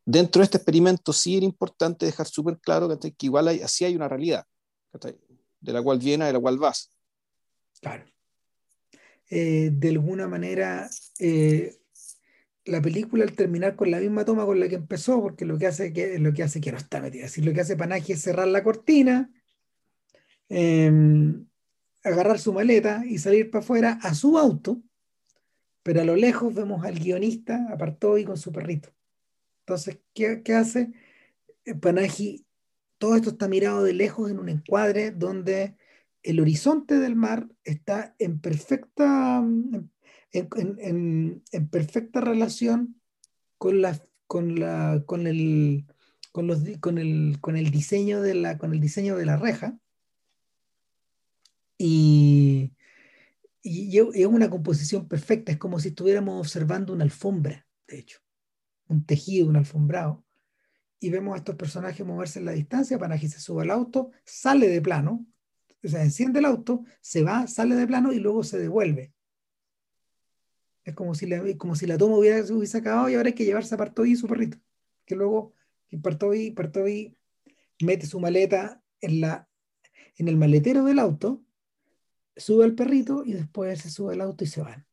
dentro de este experimento sí era importante dejar súper claro que igual hay, así hay una realidad, de la cual viene, de la cual vas. Claro. Eh, de alguna manera, eh, la película al terminar con la misma toma con la que empezó, porque lo que hace que lo que hace que no está metida, es lo que hace Panaji es cerrar la cortina, eh, agarrar su maleta y salir para afuera a su auto, pero a lo lejos vemos al guionista apartó y con su perrito. Entonces, ¿qué, qué hace? Panaji, todo esto está mirado de lejos en un encuadre donde el horizonte del mar está en perfecta, en, perfecta relación con la, con la, con el, con los, con el, con el diseño de la, con el diseño de la reja. Y, y es una composición perfecta, es como si estuviéramos observando una alfombra, de hecho, un tejido, un alfombrado. Y vemos a estos personajes moverse en la distancia, Panaji se sube al auto, sale de plano, o sea, enciende el auto, se va, sale de plano y luego se devuelve. Es como si la, como si la toma hubiera, se hubiese acabado y ahora hay que llevarse a Partovi y su perrito. Que luego que Partovi, Partovi mete su maleta en, la, en el maletero del auto, sube al perrito y después se sube al auto y se van.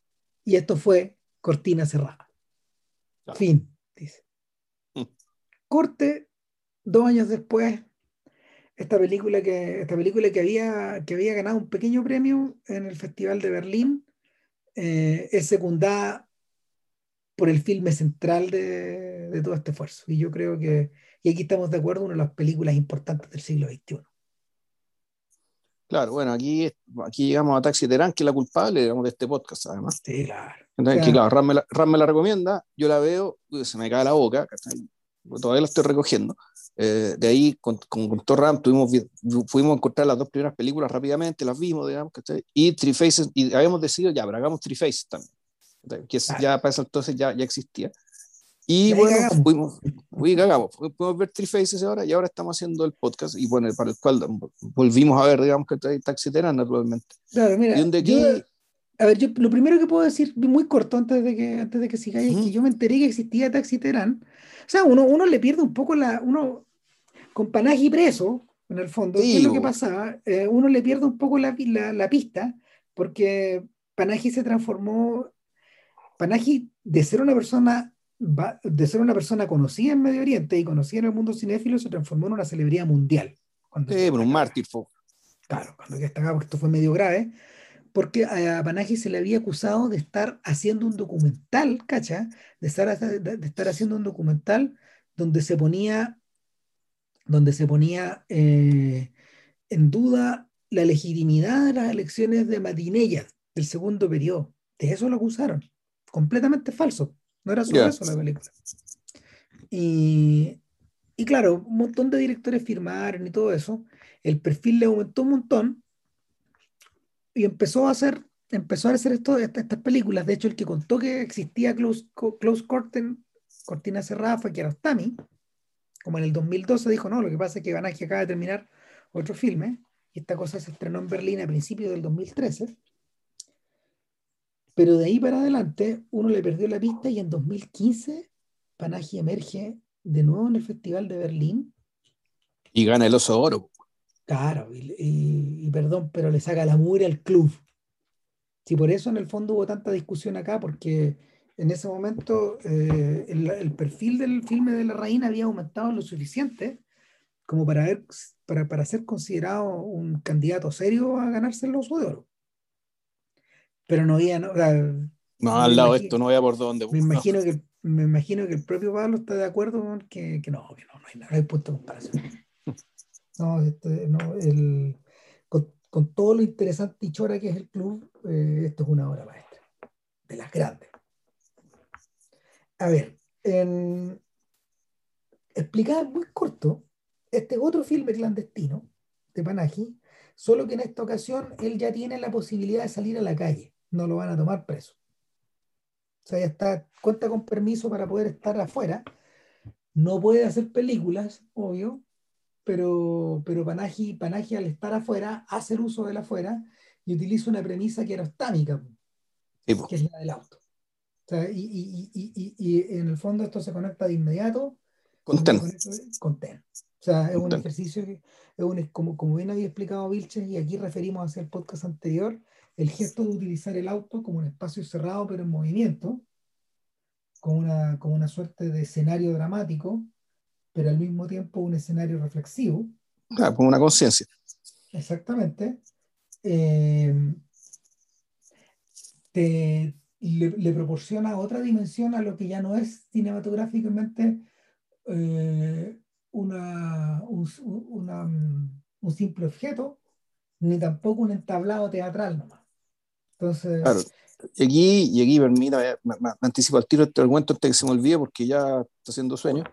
Y esto fue cortina cerrada. Claro. Fin, dice. Mm. Corte, dos años después, esta película que, esta película que, había, que había ganado un pequeño premio en el Festival de Berlín eh, es secundada por el filme central de, de todo este esfuerzo. Y yo creo que, y aquí estamos de acuerdo, una de las películas importantes del siglo XXI. Claro, bueno, aquí, aquí llegamos a Taxi Terán, que es la culpable digamos, de este podcast, además. Sí, claro. Entonces, que, claro, Ram me, la, Ram me la recomienda, yo la veo, se me cae la boca, todavía la estoy recogiendo. Eh, de ahí, con, con, con Thor Ram, tuvimos, vi- fuimos a encontrar las dos primeras películas rápidamente, las vimos, digamos, ¿cachai? Y Three Faces, y habíamos decidido, ya, pero hagamos Three Faces también, ¿cachai? que es- Claro. ya para ese entonces ya, ya existía. Y bueno, cagamos. fuimos, uy, cagamos, pudimos ver Three Faces ahora, y ahora estamos haciendo el podcast, y bueno, para el cual volvimos a ver, digamos, que Taxi Terán, naturalmente. Claro, mira, Y donde aquí, yo- a ver, yo lo primero que puedo decir, muy corto antes de que, antes de que sigáis, es Ujú. que yo me enteré que existía Taxi Terán. O sea, uno, uno le pierde un poco la, uno, con Panaji preso, en el fondo, ¿qué es lo que pasaba? Eh, uno le pierde un poco la, la, la pista, porque Panaji se transformó, Panaji de ser una persona, va- de ser una persona conocida en Medio Oriente y conocida en el mundo cinéfilo, se transformó en una celebridad mundial. Cuando sí, pero un mártir fue. Claro, cuando ya estaba, porque esto fue medio grave, porque a Panaji se le había acusado de estar haciendo un documental, ¿cacha? De estar, de, estar haciendo un documental donde se ponía, donde se ponía eh, en duda la legitimidad de las elecciones de Madineyad del segundo periodo. De eso lo acusaron. Completamente falso. No era sobre Ya. eso la película. Y, y claro, un montón de directores firmaron y todo eso. El perfil le aumentó un montón y empezó a hacer, empezó a hacer esto, esta- estas películas. De hecho, el que contó que existía Close, Close Curtain, Cortina Cerrada, fue Kiarostami. Como en el 2012 dijo, no, lo que pasa es que Banaki acaba de terminar otro filme y esta cosa se estrenó en Berlín a principios del 2013. Pero de ahí para adelante uno le perdió la pista y en 2015 Panaji emerge de nuevo en el Festival de Berlín. Y gana el oso de oro. Claro, y, y- y perdón, pero le saca la mugre al club. Sí, por eso en el fondo hubo tanta discusión acá, porque en ese momento eh, el, el perfil del filme de la reina había aumentado lo suficiente como para, ver, para, para ser considerado un candidato serio a ganarse el oso de oro. Pero no había, no, o sea, No, al lado de esto, no vaya por dónde. Me imagino, que, me imagino que el propio Pablo está de acuerdo con que, que no, que no, no hay nada, no hay punto de comparación. No, este, no el, con, con, todo lo interesante y chora que es el club, eh, esto es una obra maestra, de las grandes. A ver, en, explicada muy corto, este otro filme clandestino de Panaji, solo que en esta ocasión él ya tiene la posibilidad de salir a la calle, no lo van a tomar preso. O sea, ya está, cuenta con permiso para poder estar afuera. No puede hacer películas, obvio, pero, pero Panaji, Panaji al estar afuera hace el uso del afuera y utiliza una premisa que era ostámica, que es la del auto. O sea, y, y, y, y, en el fondo esto se conecta de inmediato con TEN. Con TEN. O sea, es un ejercicio que, es un, como, como bien había explicado Vilches, y aquí referimos hacia el podcast anterior, el gesto de utilizar el auto como un espacio cerrado pero en movimiento, como una, como una suerte de escenario dramático, pero al mismo tiempo un escenario reflexivo. Ah, como una conciencia. Exactamente. Eh, te, le, proporciona otra dimensión a lo que ya no es cinematográficamente eh, una, un, una, un, simple objeto, ni tampoco un entablado teatral nomás. Entonces. Claro. Y aquí, y aquí me, me, anticipo al tiro este cuento antes que se me olvide porque ya está haciendo sueño.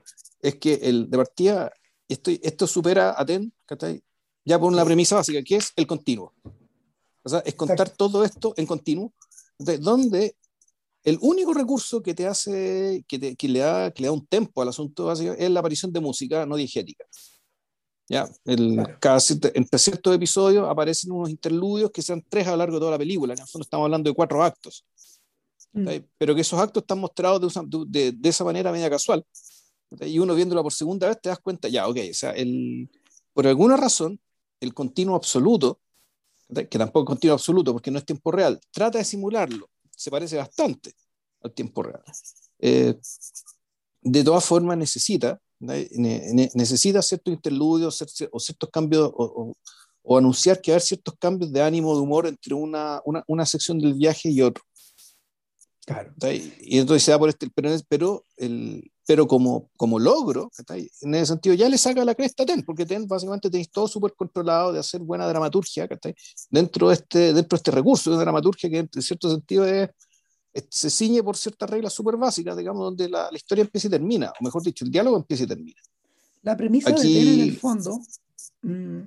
Es que el de partida, esto, esto supera a TEN, ya por una premisa básica, que es el continuo. O sea, es contar todo esto en continuo, donde el único recurso que te hace, que, te, que, le, da, que le da un tempo al asunto es la aparición de música no diegética. ¿Ya? El, claro. cada, entre ciertos episodios aparecen unos interludios que sean tres a lo largo de toda la película. En el fondo estamos hablando de cuatro actos. Mm. Pero que esos actos están mostrados de, de, de, esa manera media casual. Y uno viéndolo por segunda vez te das cuenta, ya, ok, o sea, el, por alguna razón, el continuo absoluto, que tampoco es continuo absoluto porque no es tiempo real, trata de simularlo se parece bastante al tiempo real. Eh, de todas formas, necesita, ne, necesita ciertos interludios o ciertos cambios, o, o, anunciar que va a haber ciertos cambios de ánimo, de humor entre una, una, una sección del viaje y otro. Claro. Y entonces se da por este, pero, pero, el, pero como, como logro, en ese sentido ya le saca la cresta a TEN, porque TEN básicamente tenéis todo súper controlado de hacer buena dramaturgia dentro de, este, dentro de este recurso de dramaturgia que en cierto sentido es, se ciñe por ciertas reglas súper básicas, digamos, donde la, la, historia empieza y termina, o mejor dicho, el diálogo empieza y termina. La premisa Aquí... de TEN en el fondo... Mmm,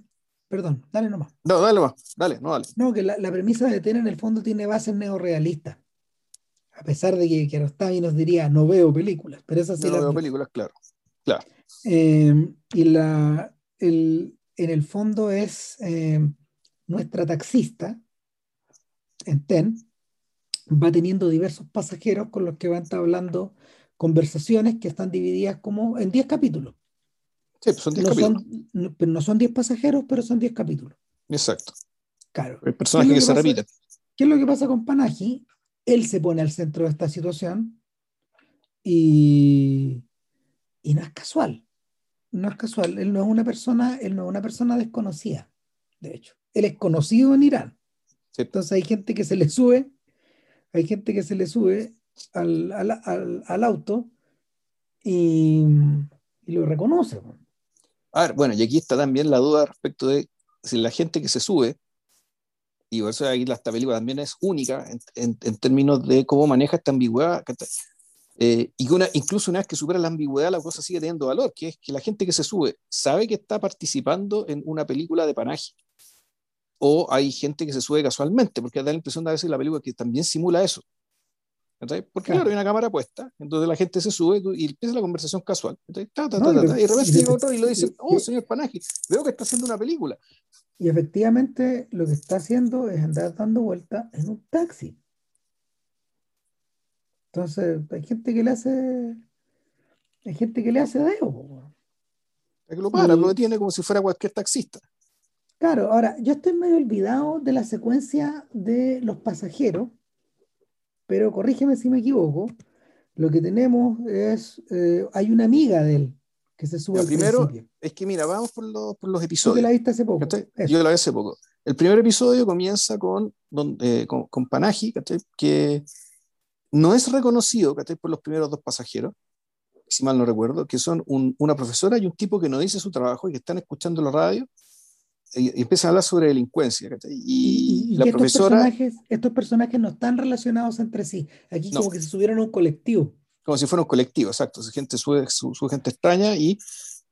perdón, dale nomás. No, dale nomás, dale, no dale. No, que la, la premisa de TEN en el fondo tiene bases neorealistas a pesar de que Kiarostami nos diría no veo películas, pero esas sí no veo películas, claro. claro. Eh, y la, el, en el fondo es eh, nuestra taxista en TEN, va teniendo diversos pasajeros con los que van hablando conversaciones que están divididas como en 10 capítulos. Sí, pues son 10 no capítulos. Son, no, no son 10 pasajeros, pero son 10 capítulos. Exacto. Claro. Hay personajes que, que, se repiten. ¿Qué es lo que pasa con Panaji? él se pone al centro de esta situación y, y, no es casual. No es casual. Él no es una persona, él no es una persona desconocida, de hecho. Él es conocido en Irán. Sí. Entonces hay gente que se le sube, hay gente que se le sube al, al, al, al auto y, y, lo reconoce. A ver, bueno, y aquí está también la duda respecto de si la gente que se sube y por eso aquí esta película también es única en, en, términos de cómo maneja esta ambigüedad. Eh, y que incluso una vez que supera la ambigüedad, la cosa sigue teniendo valor, que es que la gente que se sube sabe que está participando en una película de panaje. O hay gente que se sube casualmente, porque da la impresión de a veces la película que también simula eso. Porque claro. claro, hay una cámara puesta, entonces la gente se sube y empieza la conversación casual. Ta, ta, ta, no, y, de repente llega otro y lo dice, oh, señor Panaji, veo que está haciendo una película. Y efectivamente lo que está haciendo es andar dando vueltas en un taxi. Entonces, hay gente que le hace. Hay gente que le hace dedo. Es que lo para, y, lo detiene como si fuera cualquier taxista. Claro, ahora, yo estoy medio olvidado de la secuencia de los pasajeros, pero corrígeme si me equivoco. Lo que tenemos es. Eh, hay una amiga de él que se sube al primero principio. es que, mira, vamos por los, por los episodios. que la viste hace poco. Yo la vi hace poco. El primer episodio comienza con, donde, con, con Panaji, que no es reconocido por los primeros dos pasajeros, si mal no recuerdo, que son una profesora y un tipo que no dice su trabajo y que están escuchando la radio y, empiezan a hablar sobre delincuencia. Y, la profesora... Estos personajes, estos personajes no están relacionados entre sí. Aquí como que se subieron a un colectivo. Como si fuera un colectivo, exacto. Su gente, su, su, gente extraña y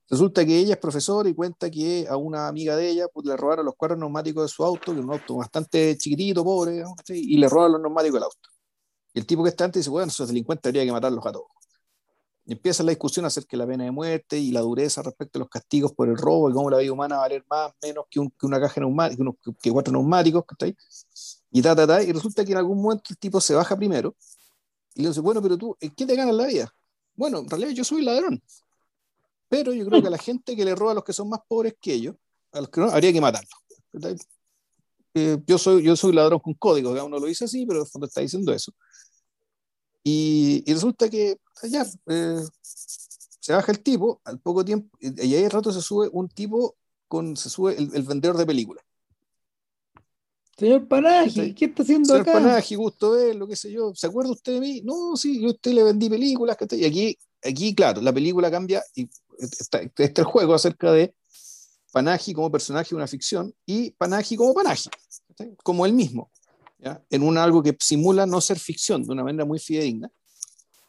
resulta que ella es profesora y cuenta que a una amiga de ella pues, le robaron los cuadros neumáticos de su auto, que es un auto bastante chiquitito, pobre, y le roban los neumáticos del auto. Y el tipo que está antes dice, bueno, esos delincuentes habría que matarlos a todos. Empieza la discusión acerca de la pena de muerte y la dureza respecto a los castigos por el robo y cómo la vida humana va a valer más, menos que, una caja neumática, que, cuatro neumáticos, Y ta, ta, ta, y resulta que en algún momento el tipo se baja primero y le dice, bueno, pero tú, ¿qué te ganas la vida? Bueno, en realidad yo soy ladrón. Pero yo creo que a la gente que le roba a los que son más pobres que ellos, a los que no, habría que matarlos. Eh, yo, soy, yo soy ladrón con código, uno lo dice así, pero en fondo está diciendo eso. Y, resulta que ya eh, se baja el tipo, al poco tiempo, y ahí al rato se sube un tipo con, se sube el, vendedor de películas. Señor Panaji, ¿qué está haciendo Señor acá? Señor Panaji, gusto verlo, qué sé yo. ¿Se acuerda usted de mí? No, sí, yo a usted le vendí películas. Y aquí, aquí, claro, la película cambia y está, está el juego acerca de Panaji como personaje de una ficción y Panaji como Panaji, como él mismo en un algo que simula no ser ficción de una manera muy fidedigna.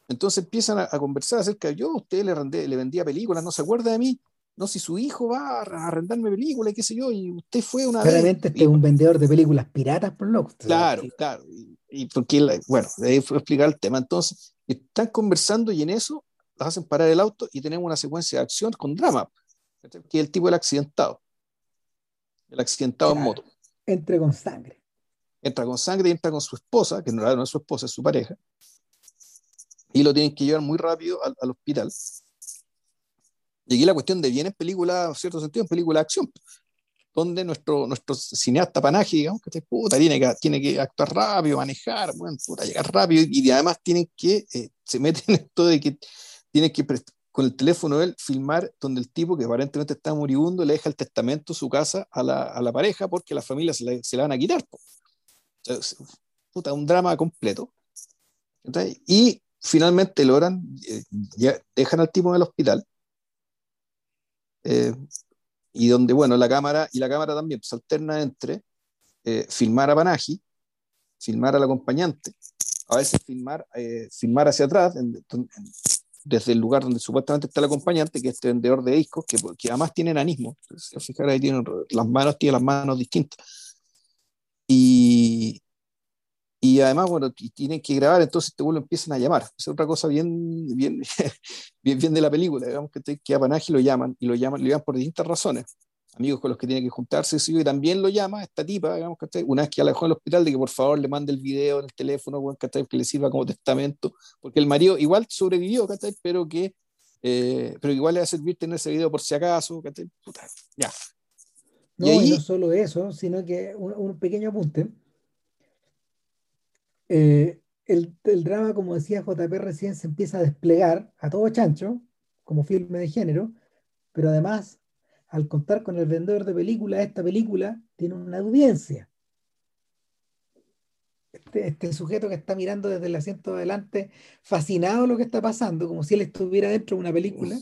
Entonces empiezan a, conversar acerca de yo, usted le, le vendía películas, no se acuerda de mí, no, si su hijo va a arrendarme películas, qué sé yo, y usted fue una Claramente este es un vendedor de películas piratas, por lo Claro, claro. Y, porque, bueno, ahí fue explicar el tema. Entonces, están conversando y en eso las hacen parar el auto y tenemos una secuencia de acción con drama, que es el tipo del accidentado. El accidentado en moto. Entre con sangre entra con sangre y entra con su esposa, que no, es su esposa, es su pareja, y lo tienen que llevar muy rápido al, hospital. Y aquí la cuestión de bien en película, en cierto sentido, en película de acción, donde nuestro, nuestro cineasta panaje, digamos, que puta, tiene, que tiene que actuar rápido, manejar, bueno, puta, llegar rápido, y, además tienen que, eh, se meten en esto de que tiene que con el teléfono él filmar donde el tipo que aparentemente está moribundo le deja el testamento, su casa a la, a la pareja porque la familia se la, se la van a quitar. Puta, un drama completo. Y finalmente logran, eh, ya dejan al tipo en el hospital. Eh, y donde, bueno, la cámara y la cámara también se alterna entre eh, filmar a Panaji, filmar al acompañante, a veces filmar, filmar hacia atrás, desde el lugar donde supuestamente está el acompañante, que es este vendedor de discos, que, que además tiene enanismo. Fijar ahí, tiene las manos, tiene las manos distintas. Y, y además, bueno, tienen que grabar, entonces te vuelvo empiezan a llamar. Es otra cosa bien, bien, bien, bien de la película, digamos que, que a Panaji lo llaman, y lo llaman, lo llaman por distintas razones. Amigos con los que tiene que juntarse, y también lo llama esta tipa, digamos, que una vez que la dejó en el hospital, de que por favor le mande el video en el teléfono, que le sirva como testamento, porque el marido igual sobrevivió, pero que eh, pero igual le va a servir tener ese video por si acaso, Puta, ya, no, y, no solo eso, sino que un, pequeño apunte. Eh, el, drama, como decía JP recién, se empieza a desplegar a todo chancho, como filme de género, pero además, al contar con el vendedor de películas, esta película tiene una audiencia. Este, este, sujeto que está mirando desde el asiento de adelante, fascinado lo que está pasando, como si él estuviera dentro de una película.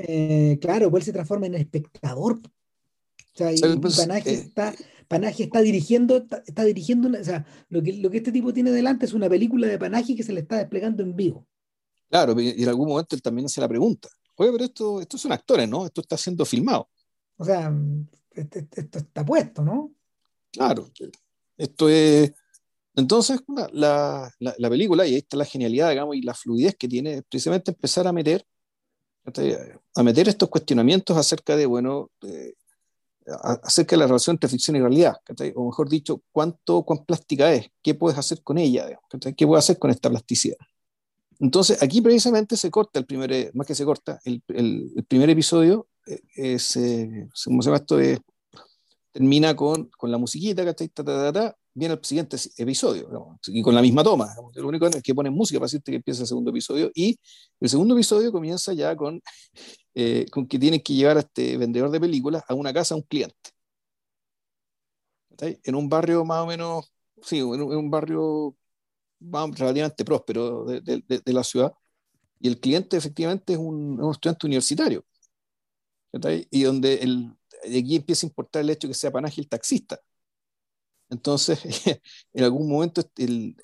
Eh, claro, pues él se transforma en espectador sea, y, pues, eh, está, Panaji está dirigiendo, está, dirigiendo, o sea, lo que, lo que este tipo tiene delante es una película de Panaji que se le está desplegando en vivo. Claro, y en algún momento él también hace la pregunta, oye, pero esto, estos son actores, ¿no? Esto está siendo filmado. O sea, esto está puesto, ¿no? Claro, esto es... Entonces, la, la, la, película, y ahí está la genialidad, digamos, y la fluidez que tiene, precisamente empezar a meter, a meter estos cuestionamientos acerca de, bueno, acerca de la relación entre ficción y realidad, o mejor dicho, cuánto, cuán plástica es, qué puedes hacer con ella, qué puedes hacer con esta plasticidad. Entonces, aquí precisamente se corta el primer, más que se corta, el, el, primer episodio, eh, es, eh, ¿cómo se llama esto? termina con, con la musiquita, ¿cachai? Viene el siguiente episodio, y con la misma toma. Lo único es que ponen música para que empieza el segundo episodio, y el segundo episodio comienza ya con, eh, con que tienen que llevar a este vendedor de películas a una casa a un cliente. En un barrio más o menos, sí, en un, barrio relativamente próspero de, de, de, la ciudad, y el cliente efectivamente es un, un estudiante universitario. Y donde el, de aquí empieza a importar el hecho que sea Panaje el taxista. Entonces, en algún momento el,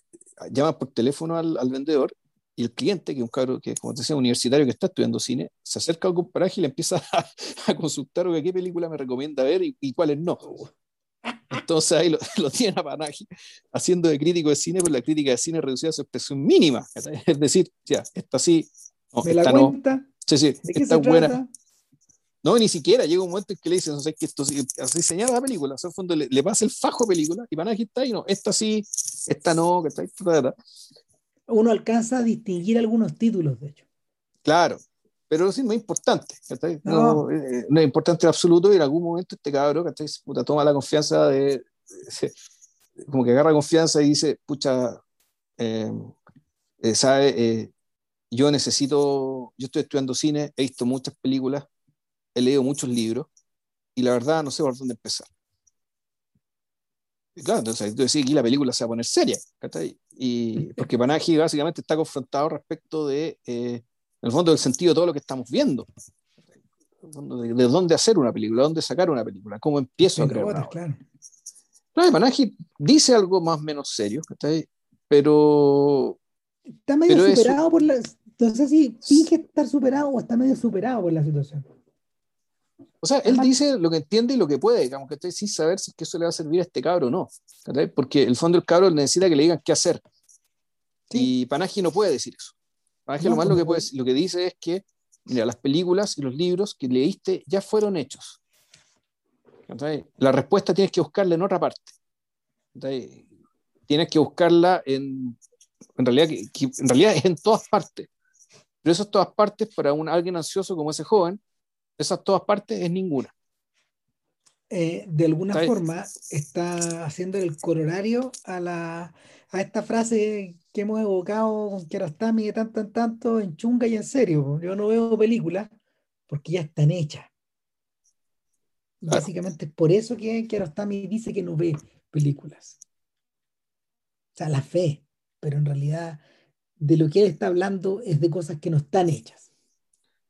llama por teléfono al, al, vendedor y el cliente, que es un cabro que, como te decía, universitario que está estudiando cine, se acerca al Panaje y le empieza a, a consultar qué película me recomienda ver y, y cuáles no. Entonces ahí lo, lo tiene a Panaji haciendo de crítico de cine, pero la crítica de cine reducida a su expresión mínima. Es decir, ya, esta sí, no, ¿Me esta la cuenta? no. Sí, sí, esta buena. No, ni siquiera llega un momento en que le dicen, no sé, que esto así señala la película, o sea, en fondo le, le, pasa el fajo a película y Panaji está ahí, no, esta sí, esta no, que está ahí, Uno alcanza a distinguir algunos títulos, de hecho. Claro, pero sí, no es importante. No. Eh, no, es importante en absoluto y en algún momento este cabro puta, toma la confianza de, como que agarra confianza y dice, pucha, eh, eh, sabe, yo necesito, yo estoy estudiando cine, he visto muchas películas, he leído muchos libros y la verdad no sé por dónde empezar. Y claro, entonces tú decís, aquí la película se va a poner seria, Y porque Panaji básicamente está confrontado respecto de en el fondo del sentido de todo lo que estamos viendo. De, de, dónde hacer una película, dónde sacar una película, cómo empiezo a crear. Otra, claro. Claro, Panaji dice algo más o menos serio, pero. Está medio pero superado eso, por la. No sé si finge estar superado o está medio superado por la situación. O sea, él dice lo que entiende y lo que puede, digamos, que sin saber si es que eso le va a servir a este cabro o no. Porque el fondo del cabro necesita que le digan qué hacer. Sí. Y Panaji no puede decir eso. Ángel no, lo, que puede, lo que dice es que mira, las películas y los libros que leíste ya fueron hechos. La respuesta tienes que buscarla en otra parte. Tienes que buscarla en, en realidad, que, que en realidad es en todas partes. Pero esas todas partes para un, alguien ansioso como ese joven, esas todas partes es ninguna. Eh, de alguna forma está haciendo el corolario a, la, a esta frase que hemos evocado con Kiarostami de tanto en tanto en chunga y en serio. Yo no veo películas porque ya están hechas. Básicamente es por eso que Kiarostami dice que no ve películas. O sea, la fe, pero en realidad de lo que él está hablando es de cosas que no están hechas.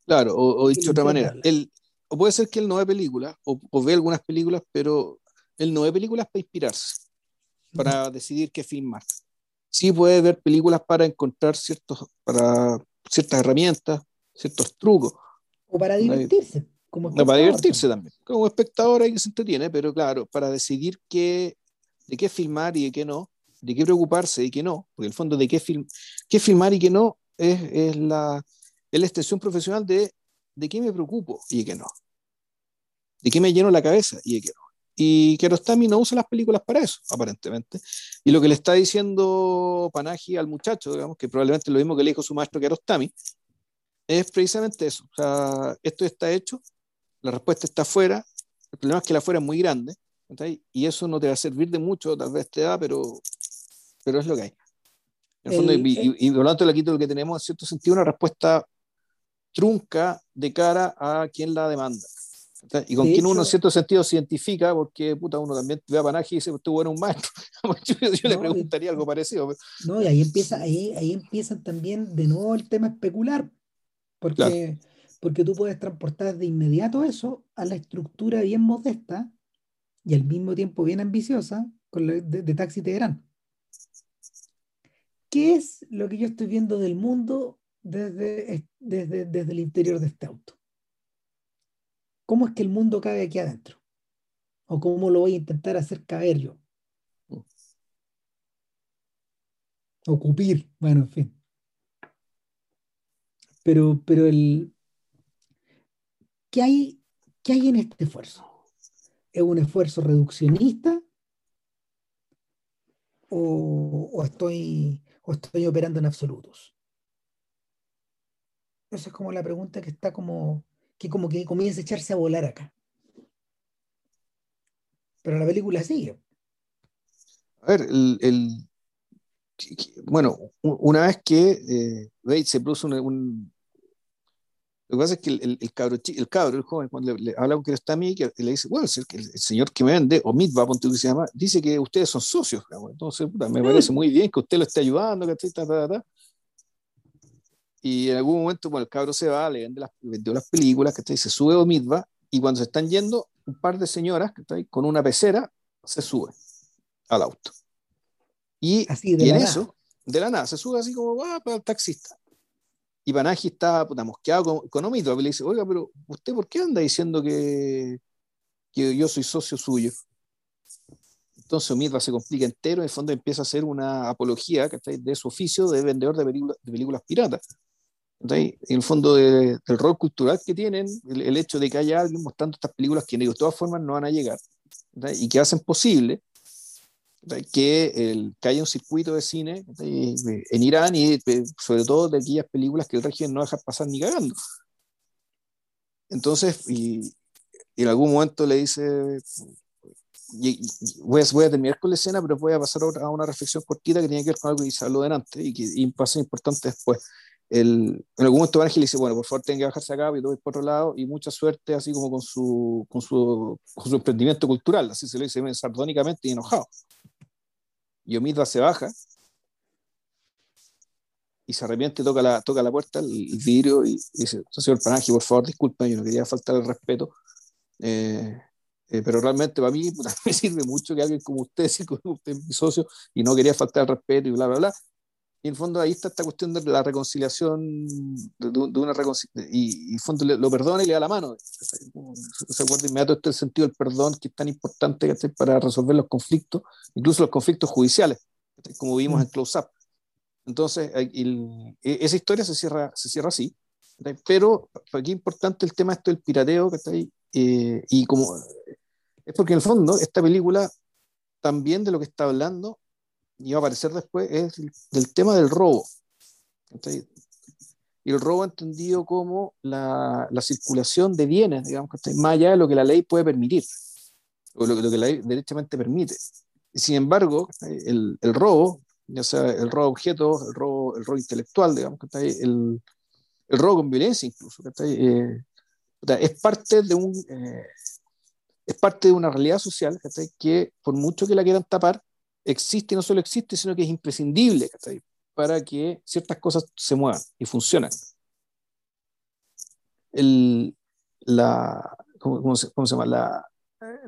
Claro, o, o dicho de otra manera, él, o puede ser que él no ve películas, o, o, ve algunas películas, pero él no ve películas para inspirarse, para decidir qué filmar sí puede ver películas para encontrar ciertos, para ciertas herramientas, ciertos trucos. O para divertirse. Como no, para divertirse también. Como espectador hay que se entretiene, pero claro, para decidir qué, de qué filmar y de qué no, de qué preocuparse y qué no, porque el fondo de qué, film, qué filmar y qué no es, es, la, es la extensión profesional de de qué me preocupo y de qué no. De qué me lleno la cabeza y de qué no. Y Kiarostami no usa las películas para eso, aparentemente. Y lo que le está diciendo Panaji al muchacho, digamos, que probablemente es lo mismo que le dijo su maestro Kiarostami, es precisamente eso. O sea, esto está hecho, la respuesta está afuera, el problema es que la afuera es muy grande, y eso no te va a servir de mucho, tal vez te da, pero, pero es lo que hay. En el fondo, el, y, y, y, por lo tanto, aquí lo que tenemos, en cierto sentido, una respuesta trunca de cara a quien la demanda. Y con de quien hecho, uno en cierto sentido se identifica, porque puta, uno también ve a Panaji y dice, tú eres un maestro. yo, yo no, le preguntaría algo parecido. No, y ahí empieza, ahí, ahí empieza también de nuevo el tema especular, porque, claro. porque tú puedes transportar de inmediato eso a la estructura bien modesta y al mismo tiempo bien ambiciosa con la, de, de Taxi Teherán. ¿Qué es lo que yo estoy viendo del mundo desde, desde, desde el interior de este auto? ¿cómo es que el mundo cabe aquí adentro? ¿O cómo lo voy a intentar hacer caber yo? Ocupir, bueno, en fin. Pero, pero el, ¿qué hay, ¿qué hay en este esfuerzo? ¿Es un esfuerzo reduccionista? ¿O, o, estoy, ¿O estoy operando en absolutos? Esa es como la pregunta que está como que como que comienza a echarse a volar acá. Pero la película sigue. A ver, el, el bueno, una vez que eh, Bates se puso un, un, Lo que pasa es que el, el, cabro, el cabro, el joven, cuando le, habla con que está a mí, que le dice, bueno, el, el, señor que me vende, o Mitva, ponte que se llama, dice que ustedes son socios. Entonces, puta, me parece muy bien que usted lo esté ayudando, que ta, ta, ta, Y en algún momento, bueno, el cabro se va, le vende las, vendió las películas, que se sube o Mitva, y cuando se están yendo, un par de señoras que está ahí, con una pecera se sube al auto. Y, así y en eso, de la nada, se sube así como, va para el taxista. Y Panaji está puta, mosqueado con, con Omito. Le dice, oiga, pero ¿usted por qué anda diciendo que, que yo soy socio suyo? Entonces Omidva se complica entero, en el fondo empieza a hacer una apología de su oficio de vendedor de, películas, de películas piratas. En el fondo del rol cultural que tienen, el, hecho de que haya alguien mostrando estas películas que de todas formas no van a llegar y que hacen posible que, el, que haya un circuito de cine en Irán y sobre todo de aquellas películas que el régimen no deja pasar ni cagando. Entonces, y, en algún momento le dice, voy, a, voy, a, terminar con la escena, pero voy a pasar a una reflexión cortita que tiene que ver con algo que se habló delante y que y pasa importante después. El, en algún momento le dice, bueno, por favor, tenga que bajarse acá, y todo por otro lado, y mucha suerte, así como con su, con su, con su emprendimiento cultural, así se lo dice sardónicamente y enojado. Y Omidva se baja y se arrepiente, toca la, toca la puerta, el, vidrio, y, dice, señor Panaji, por favor, disculpe, yo no quería faltar el respeto, eh, eh, pero realmente para mí me sirve mucho que alguien como usted, como usted es mi socio, y no quería faltar el respeto y bla, bla, bla. Y en fondo ahí está esta cuestión de la reconciliación, de, de una reconciliación, y, en fondo lo perdona y le da la mano. Se acuerda inmediato este el sentido del perdón, que es tan importante para resolver los conflictos, incluso los conflictos judiciales, como vimos en Close Up. Entonces, el, e, esa historia se cierra, se cierra así, pero aquí es importante el tema esto del pirateo, que está ahí, eh, y como es porque en el fondo esta película también de lo que está hablando y va a aparecer después, es del tema del robo. Y el robo entendido como la, la circulación de bienes, digamos, más allá de lo que la ley puede permitir, o lo, lo que la ley derechamente permite. Sin embargo, el, el, robo, ya sea el robo de objetos, el robo, el robo intelectual, digamos, el, el robo con violencia incluso, eh, es parte de un... Eh, es parte de una realidad social que por mucho que la quieran tapar, existe y no solo existe, sino que es imprescindible para que ciertas cosas se muevan y funcionen. El, la, ¿cómo, se, cómo se, llama? La,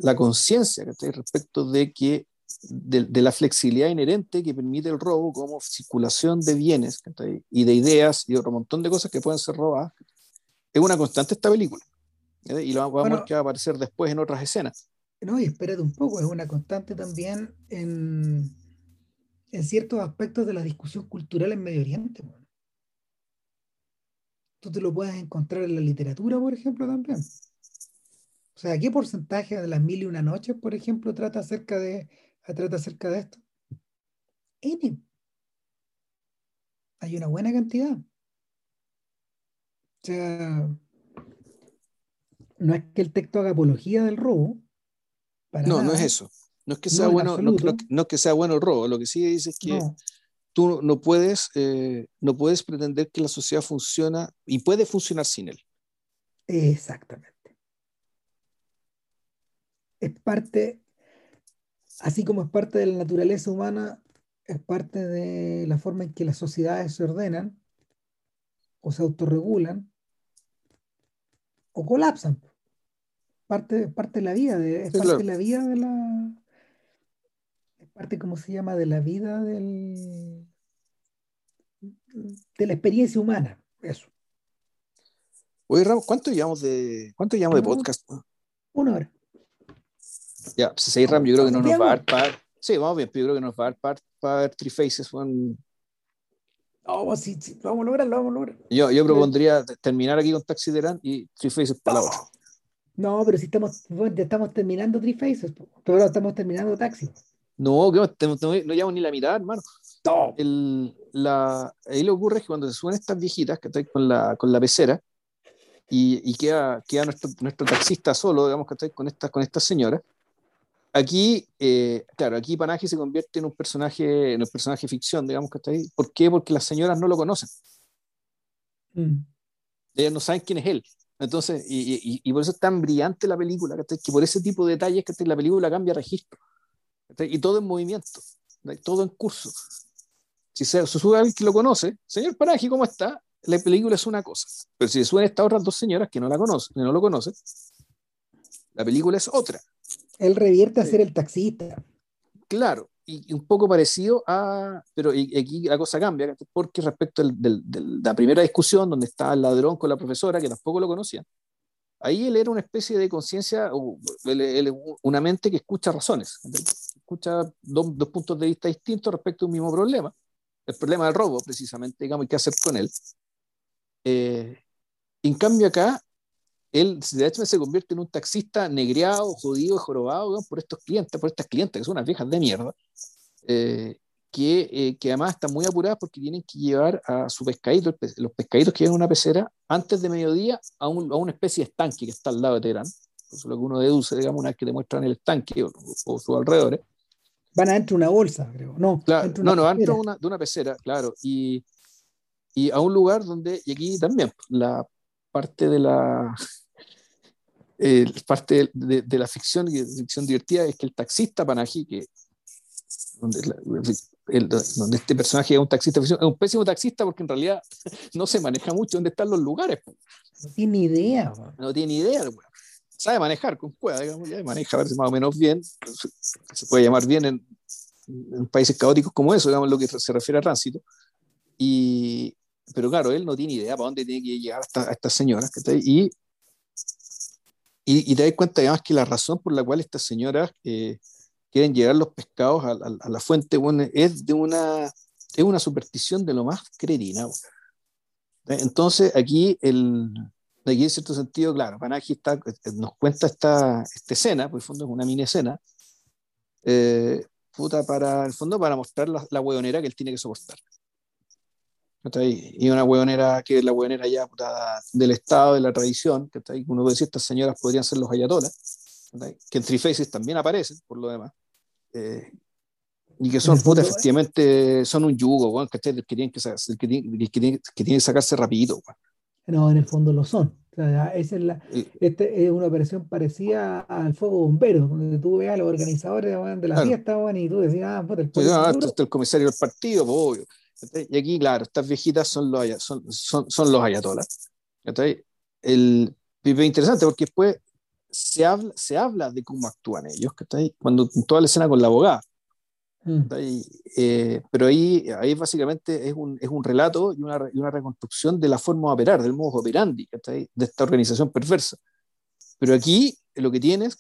la conciencia respecto de que de, de, la flexibilidad inherente que permite el robo como circulación de bienes y de ideas y otro montón de cosas que pueden ser robadas es una constante esta película y lo vamos bueno, a ver que va a aparecer después en otras escenas no, y espérate un poco, es una constante también en, en ciertos aspectos de la discusión cultural en Medio Oriente. Tú te lo puedes encontrar en la literatura, por ejemplo, también. O sea, ¿qué porcentaje de las mil y una noches, por ejemplo, trata acerca de, trata acerca de esto? Hay una buena cantidad. O sea, no es que el texto haga apología del robo, no, no es eso. No es que sea, bueno, no, no, es que sea bueno el robo. Lo que sí dice es que tú no puedes, eh, no puedes pretender que la sociedad funciona y puede funcionar sin él. Exactamente. Es parte, así como es parte de la naturaleza humana, es parte de la forma en que las sociedades se ordenan o se autorregulan o colapsan parte, parte de la vida, de, es parte de la vida de la. Es parte, ¿cómo se llama? De la vida del. de la experiencia humana. Eso. Oye, Ramos, ¿cuánto llevamos de, cuánto llevamos de podcast? Una hora. Ya, pues seis Ram, yo creo que no nos va a dar par. Sí, vamos bien, pero yo creo que nos va a dar par para Three Faces. One... Oh, sí, sí, vamos a lograrlo, vamos a lograr. Yo, yo propondría terminar aquí con Taxi Derán y Three Faces para la otra. No, pero si estamos, ya estamos terminando Three Faces, pero estamos terminando Taxi. No, que no, no, no llevamos ni la mitad, hermano. No. El, la, ahí lo ocurre que cuando se suben estas viejitas que están con la, con la pecera y, y queda, queda nuestro, nuestro taxista solo, digamos, que está con estas con esta señora. Aquí, eh, claro, aquí Panaje se convierte en un personaje, en un personaje ficción, digamos que está ahí. ¿Por qué? Porque las señoras no lo conocen. Mm. Ellas no saben quién es él. Entonces, y, y, por eso es tan brillante la película, que por ese tipo de detalles que la película cambia registro. Y todo en movimiento, todo en curso. Si se, sube alguien que lo conoce, señor Paraji, ¿cómo está? La película es una cosa. Pero si se suben estas otras dos señoras que no la conocen, que no lo conocen, la película es otra. Él revierte a ser el taxista. Claro, y, un poco parecido a, pero aquí la cosa cambia, porque respecto de la primera discusión donde estaba el ladrón con la profesora, que tampoco lo conocían, ahí él era una especie de conciencia, una mente que escucha razones, escucha dos, puntos de vista distintos respecto a un mismo problema, el problema del robo, precisamente, digamos, y qué hacer con él. Eh, en cambio acá, él de hecho se convierte en un taxista negreado, jodido, jorobado por estos clientes, por estas clientes que son unas viejas de mierda, eh, que, eh, que, además están muy apuradas porque tienen que llevar a su pescadito, los pescaditos que llevan una pecera, antes de mediodía a, un, a, una especie de estanque que está al lado de Teherán. Eso es lo que uno deduce, digamos, una vez que te muestran el estanque o, o sus alrededores. Van adentro de una bolsa, creo. No, claro, no, no, adentro de de una pecera, claro. Y, y a un lugar donde, y aquí también, la parte de la, eh, parte de, de, la ficción, ficción divertida es que el taxista Panaji, que donde, el, donde, este personaje es un taxista, es un pésimo taxista porque en realidad no se maneja mucho dónde están los lugares. No tiene idea. No tiene idea. Sabe manejar con cueva, digamos, ya maneja más o menos bien, se puede llamar bien en, en países caóticos como eso, digamos, lo que se refiere a tránsito. Y, pero claro, él no tiene idea para dónde tiene que llegar a estas señoras. Y y, te das cuenta además que la razón por la cual estas señoras eh, quieren llevar los pescados a, la fuente bueno, es de una, es una superstición de lo más cretina. Entonces aquí, el, aquí en cierto sentido, claro, Panaji está, eh, nos cuenta esta, esta escena, pues en fondo es una mini escena, eh, puta para, el fondo para mostrar la, la hueonera que él tiene que soportar. Y una hueonera que es la hueonera ya del Estado, de la tradición, que uno puede decir, estas señoras podrían ser los ayatolas, que en Trifaces también aparecen, por lo demás, eh, y que son, puta, efectivamente, son un yugo, que, tienen que, que, tienen, que, que sacarse rapidito. No, en el fondo lo son. es, la, este es una operación parecida al fuego bombero, donde tú veas a los organizadores de la fiesta y tú decías, ah, puta, el, pues, el comisario del partido, pues, obvio. Y aquí, claro, estas viejitas son los, son, son, son los ayatolas. El, es interesante porque después se habla, se habla de cómo actúan ellos, cuando toda la escena con la abogada. Mm. Eh, pero ahí, ahí básicamente es un, es un relato y una, y una, reconstrucción de la forma de operar, del modo operandi de esta organización perversa. Pero aquí lo que tienes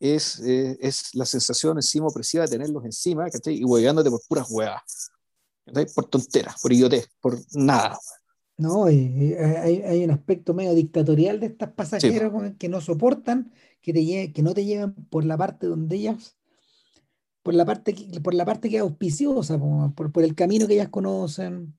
es, eh, es la sensación encima opresiva de tenerlos encima y hueveándote por puras huevas por tonteras, por idiotez, por nada. No, hay, hay, un aspecto medio dictatorial de estas pasajeros que no soportan que, te que no te lleven por la parte donde ellas, por la parte, por la parte que es auspiciosa, por, por el camino que ellas conocen.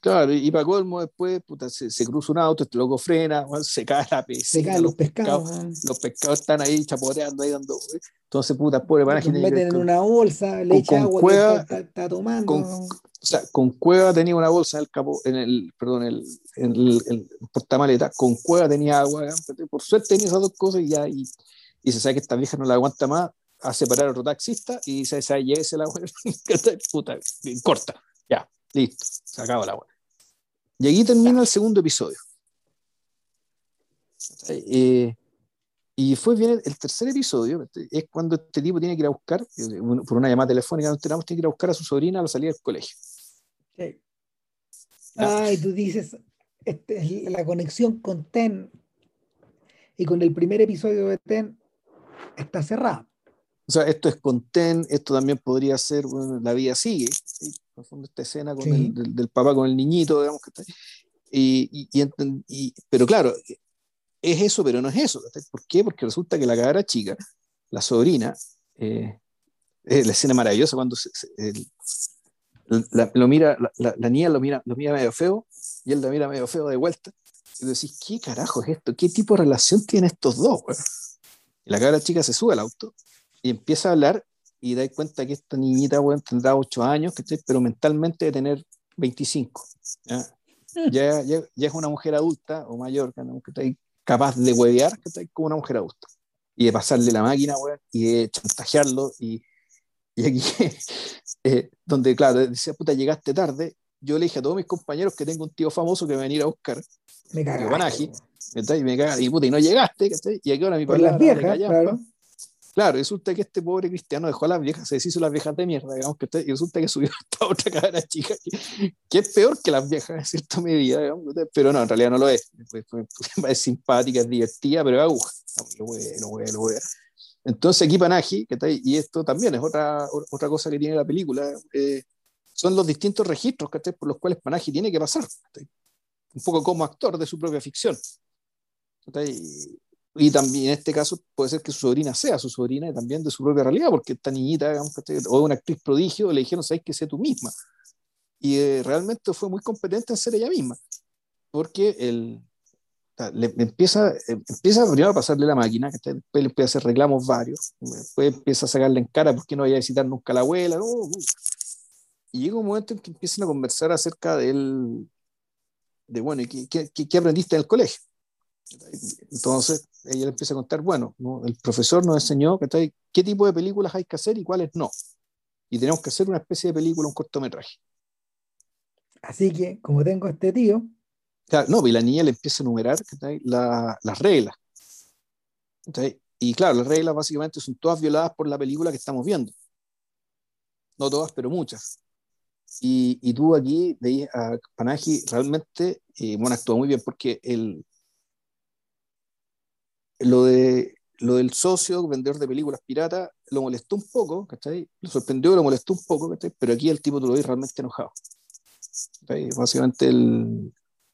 Claro, y para colmo después puta, se, se, cruza un auto, este loco frena, se cae la piscina. Se caen los, pescados. los pescados están ahí chapoteando, ahí dando. Entonces, puta, pobre para Los meten en una bolsa, le echan agua cueva, que está, tomando. Con, o sea, con Cueva tenía una bolsa en el capo, en el, perdón, el, en el, el, portamaleta, con Cueva tenía agua, por suerte tenía esas dos cosas y ya, y, y se sabe que esta vieja no la aguanta más, a separar a otro taxista y dice, esa llévese la puta, corta, ya, listo, se acaba la agua. Y aquí termina el segundo episodio. Eh, y fue bien el, tercer episodio, es cuando este tipo tiene que ir a buscar, por una llamada telefónica, no tiene que ir a buscar a su sobrina a la salida del colegio. Sí. Ah, y tú dices, este, la conexión con TEN y con el primer episodio de TEN está cerrada. O sea, esto es con TEN, esto también podría ser, bueno, la vida sigue, ¿sí? esta escena con el, del, papá con el niñito, digamos que está y, y, y, pero claro, es eso, pero no es eso. ¿Por qué? Porque resulta que la cara chica, la sobrina, eh, es la escena maravillosa cuando se, la, lo mira, la, la, niña lo mira, lo mira medio feo y él la mira medio feo de vuelta. Y tú decís, ¿qué carajo es esto? ¿Qué tipo de relación tienen estos dos? Y la cara chica se sube al auto y empieza a hablar y da cuenta que esta niñita bueno, tendrá 8 años, pero mentalmente de tener 25. ya, ya, ya, es una mujer adulta o mayor, que está capaz de huevear como una mujer adulta. Y de pasarle la máquina, y de chantajearlo. Y, y aquí, eh, donde, claro, decía, puta, llegaste tarde. Yo le dije a todos mis compañeros que tengo un tío famoso que va a venir a buscar. Me cagaste. Y, me caga, y, puta, y no llegaste, Y aquí ahora mi Por las viejas, claro. Claro, resulta que este pobre cristiano dejó a las viejas, se deshizo las viejas de mierda, digamos, que y resulta que subió esta otra cara chica, que, es peor que las viejas en cierta medida, digamos, pero no, en realidad no lo es. Es simpática, es divertida, pero es aguja. Lo lo lo Entonces aquí Panaji, y esto también es otra, otra cosa que tiene la película, eh, son los distintos registros por los cuales Panaji tiene que pasar. Un poco como actor de su propia ficción. Y también en este caso puede ser que su sobrina sea su sobrina y también de su propia realidad, porque esta niñita, digamos, o una actriz prodigio, le dijeron, sabes que sé tú misma. Y eh, realmente fue muy competente en ser ella misma, porque el, le, empieza, empieza primero a pasarle la máquina, que después le empieza a hacer reclamos varios, después empieza a sacarle en cara porque no vaya a visitar nunca a la abuela. Y llega un momento en que empiezan a conversar acerca del, de, bueno, ¿y qué, qué, qué aprendiste en el colegio? Entonces ella le empieza a contar, bueno, el profesor nos enseñó qué tipo de películas hay que hacer y cuáles no. Y tenemos que hacer una especie de película, un cortometraje. Así que, como tengo este tío. no, y la niña le empieza a enumerar las reglas. Y claro, las reglas básicamente son todas violadas por la película que estamos viendo. No todas, pero muchas. Y, y tú aquí veías a Panaji realmente, eh, bueno, actúa muy bien porque el, lo, de, lo del socio, vendedor de películas pirata, lo molestó un poco, ¿cachai? Lo sorprendió, lo molestó un poco, ¿cachai? Pero aquí el tipo tú lo ves realmente enojado. Básicamente, el,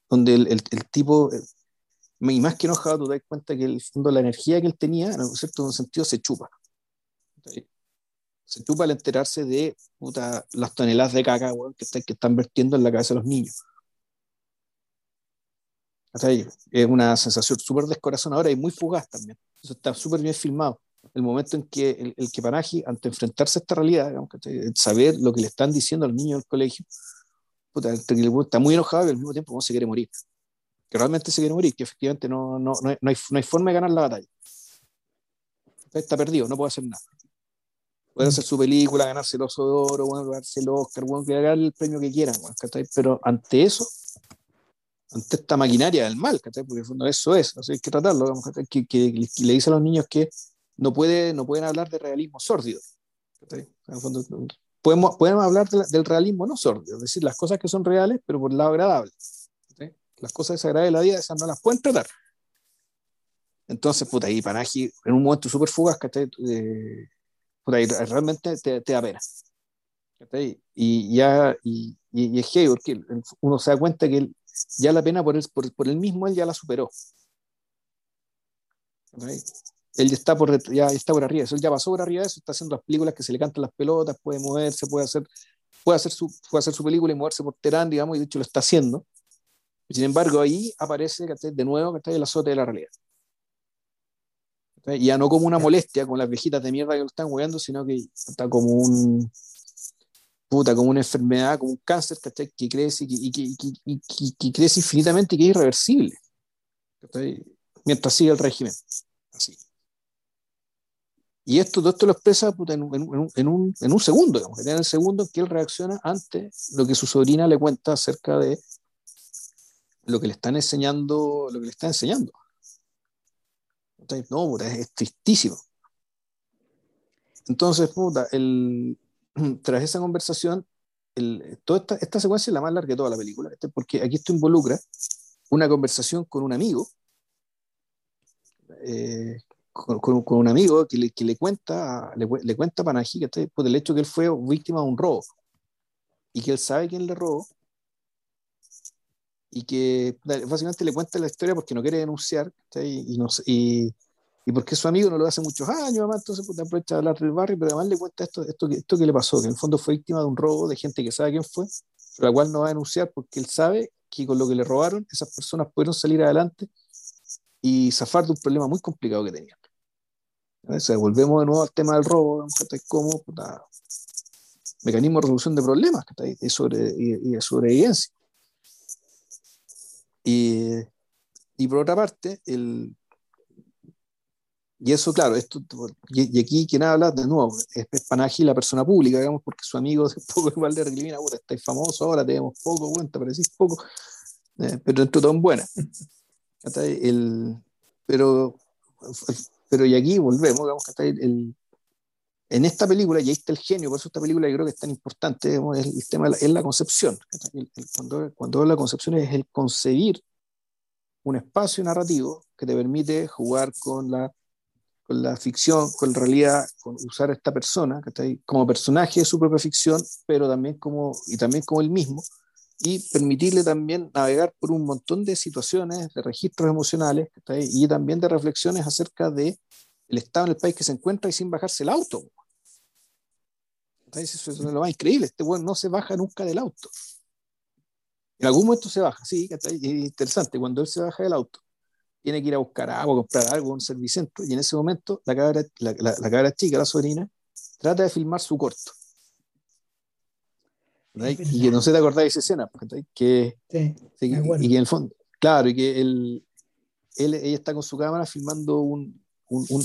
donde el, el, tipo, y más que enojado, tú te das cuenta que el fondo, la energía que él tenía, en un cierto sentido, se chupa. Se chupa al enterarse de puta, las toneladas de caca que, que están vertiendo en la cabeza de los niños. Es una sensación súper descorazonadora y muy fugaz también. Eso está súper bien filmado. El momento en que el, el ante enfrentarse a esta realidad, saber lo que le están diciendo al niño del colegio, puta, está muy enojado y al mismo tiempo no se quiere morir. Que realmente se quiere morir, que efectivamente no, no, no, hay, no, hay, forma de ganar la batalla. Está perdido, no puede hacer nada. Puede hacer su película, ganarse el oso de oro, bueno, ganarse el Oscar, bueno, haga el premio que quieran, pero ante eso ante esta maquinaria del mal, porque el fondo eso es, hay que tratarlo, que, que, le dice a los niños que no, puede, no pueden hablar de realismo sórdido. podemos, podemos hablar del realismo no sórdido, es decir, las cosas que son reales, pero por el lado agradable. Las cosas desagradables de la vida, esas no las pueden tratar. Entonces, puta, ahí Panaji, en un momento súper fugaz, eh, puta, realmente te, te da pena. Y ya, y, y, es que uno se da cuenta que él, ya la pena por él, por, por él mismo, él ya la superó. Él ya está, por, ya está por arriba, eso, él ya pasó por arriba de eso, está haciendo las películas que se le cantan las pelotas, puede moverse, puede hacer, puede hacer, su, puede hacer su película y moverse por Terán, digamos, y de hecho lo está haciendo. Sin embargo, ahí aparece de nuevo el azote de la realidad. Ya no como una molestia con las viejitas de mierda que lo están hueando, sino que está como un, puta, como una enfermedad, como un cáncer, Que crece y que, crece infinitamente y que es irreversible. Mientras sigue el régimen. Así. Y esto, todo esto lo expresa en, un, en, un, segundo, digamos, en el segundo que él reacciona ante lo que su sobrina le cuenta acerca de lo que le están enseñando, lo que le está enseñando. No, es tristísimo. Entonces, puta, el, tras esa conversación, toda esta, esta, secuencia es la más larga de toda la película, porque aquí esto involucra una conversación con un amigo, eh, con, un amigo que le, que le cuenta, le, le, cuenta a Panaji que por el hecho que él fue víctima de un robo y que él sabe quién le robó y que básicamente le cuenta la historia porque no quiere denunciar y, no, y, y porque su amigo no lo hace muchos años, además, entonces pues, aprovecha de hablar del barrio, pero además le cuenta esto, esto, que, esto que le pasó, que en el fondo fue víctima de un robo de gente que sabe quién fue, pero la cual no va a denunciar porque él sabe que con lo que le robaron, esas personas pudieron salir adelante y zafar de un problema muy complicado que tenían. O sea, volvemos de nuevo al tema del robo, como mecanismo de resolución de problemas y, sobre, y, y de sobrevivencia. Y, y por otra parte, el, y eso, claro, esto, y, aquí quien habla, de nuevo, es, Panagi la persona pública, digamos, porque su amigo de poco igual le recrimina, puta, estáis famoso ahora, tenemos poco, bueno, te parecís poco, eh, pero dentro todo en buena. El, pero, pero y aquí volvemos, digamos, que el, en esta película, y ahí está el genio, por eso esta película yo creo que es tan importante, es el tema es la concepción. cuando, cuando la concepción es el concebir un espacio narrativo que te permite jugar con la, con la ficción, con la realidad, con usar a esta persona como personaje de su propia ficción, pero también como, y también como el mismo, y permitirle también navegar por un montón de situaciones, de registros emocionales, y también de reflexiones acerca de el estado en el país que se encuentra y sin bajarse el auto. Eso es lo más increíble. Este weón no se baja nunca del auto. En algún momento se baja, sí, es interesante. Cuando él se baja del auto, tiene que ir a buscar agua, comprar algo un servicentro, y en ese momento la cabra, la, la, chica, la sobrina, trata de filmar su corto. Y que no se te acordás de esa escena, que, sí, y, y en el fondo, claro, y que él, él, ella está con su cámara filmando un, un,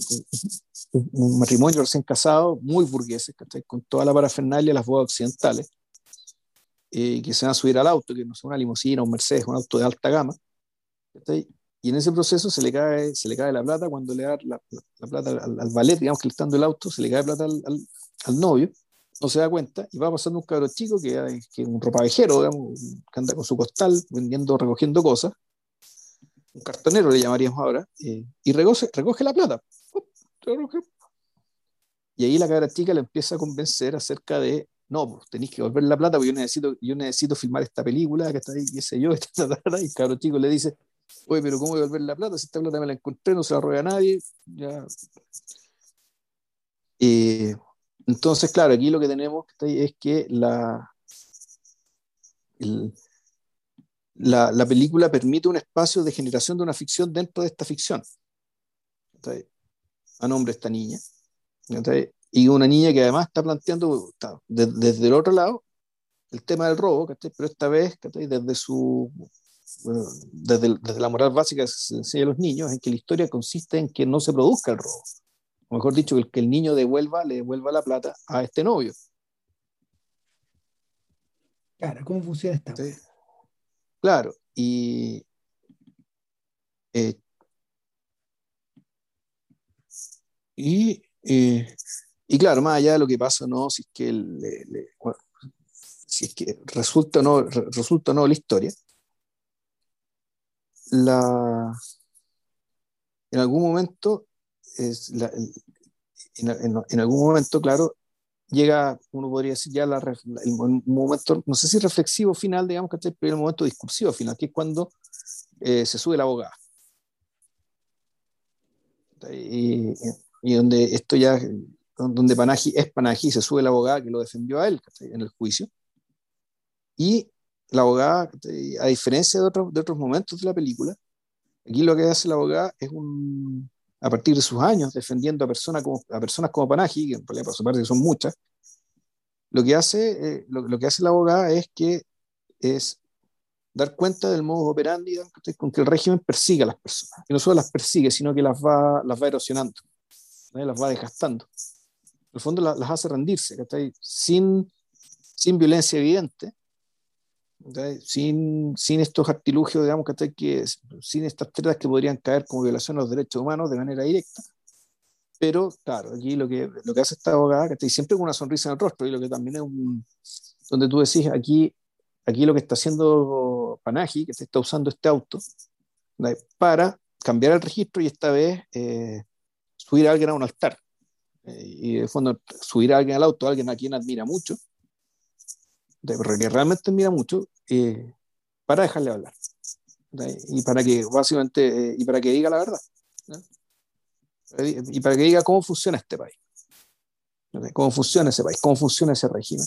un, matrimonio recién casado, muy burgués, con toda la parafernalia, las bodas occidentales, eh, que se van a subir al auto, que no es una limusina, un Mercedes, un auto de alta gama. Y en ese proceso se le cae, se le cae la plata cuando le da la, la, plata al, al, ballet, digamos que le está dando el auto, se le cae plata al, al, novio, no se da cuenta, y va pasando un cabro chico que, que es un ropavejero, digamos, que anda con su costal vendiendo, recogiendo cosas, un cartonero le llamaríamos ahora, eh, y recoge, recoge la plata. Y ahí la cabra chica le empieza a convencer acerca de, no, pues tenéis que volver la plata porque yo necesito, yo necesito filmar esta película, que está ahí, qué sé yo, y el cabro chico le dice, oye, pero ¿cómo voy a volver la plata? Si esta plata me la encontré, no se la roba a nadie. Ya. Eh, entonces, claro, aquí lo que tenemos es que la, el, la, la, película permite un espacio de generación de una ficción dentro de esta ficción. A nombre de esta niña. Y una niña que además está planteando desde el otro lado el tema del robo, pero esta vez desde su desde, desde, la moral básica que se enseña a los niños, en que la historia consiste en que no se produzca el robo. O mejor dicho, que el, que el niño devuelva, le devuelva la plata a este novio. Claro, ¿cómo funciona esta? Claro, y, eh, y, eh, y, claro, más allá de lo que pasa, ¿no? Si es que, si es que resulta, no, resulta no la historia, la, en algún momento, es la, en, en, algún momento, claro, llega, uno podría decir ya la, el, momento, no sé si reflexivo final, digamos, que pero el momento discursivo final, que es cuando eh, se sube la abogada. Y, y, donde esto ya, donde Panaji es Panaji, se sube la abogada que lo defendió a él en el juicio. Y la abogada, a diferencia de otros, de otros momentos de la película, aquí lo que hace la abogada es un, a partir de sus años defendiendo a personas como, a personas como Panaji, que en realidad por su parte son muchas, lo que hace, eh, lo, que hace la abogada es que es dar cuenta del modo operandi con que el régimen persigue a las personas. Y no solo las persigue, sino que las va, las va erosionando, las va desgastando. En el fondo las, hace rendirse, sin, sin violencia evidente, sin, sin estos artilugios, digamos, que sin estas tretas que podrían caer como violación a los derechos humanos de manera directa. Pero, claro, aquí lo que, lo que hace esta abogada, que siempre con una sonrisa en el rostro, y lo que también es un, donde tú decís, aquí, aquí lo que está haciendo Panaji, que se está usando este auto, para cambiar el registro y esta vez eh, subir a alguien a un altar. Eh, y de fondo, subir a alguien al auto, a alguien a quien admira mucho, que realmente admira mucho, eh, para dejarle hablar. Y para que, básicamente, y para que diga la verdad y para que diga cómo funciona este país, cómo funciona ese país, cómo funciona ese régimen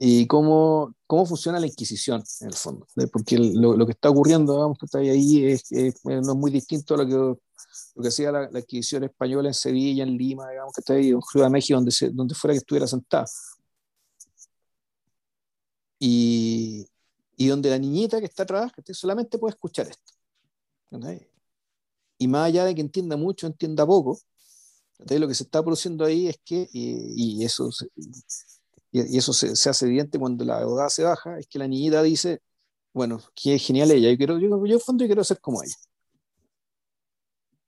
y cómo, cómo funciona la Inquisición en el fondo, porque lo, lo, que está ocurriendo, vamos, que está ahí es, no es muy distinto a lo que, lo que hacía la, Inquisición española en Sevilla, en Lima, digamos, que está ahí, en Ciudad de México, donde, se, donde fuera que estuviera sentada. Y, y donde la niñita que está atrás solamente puede escuchar esto. Y más allá de que entienda mucho, entienda poco, lo que se está produciendo ahí es que, y, eso, y, eso se, hace evidente cuando la abogada se baja, es que la niñita dice, bueno, que es genial ella, yo, quiero, yo, yo fondo quiero ser como ella.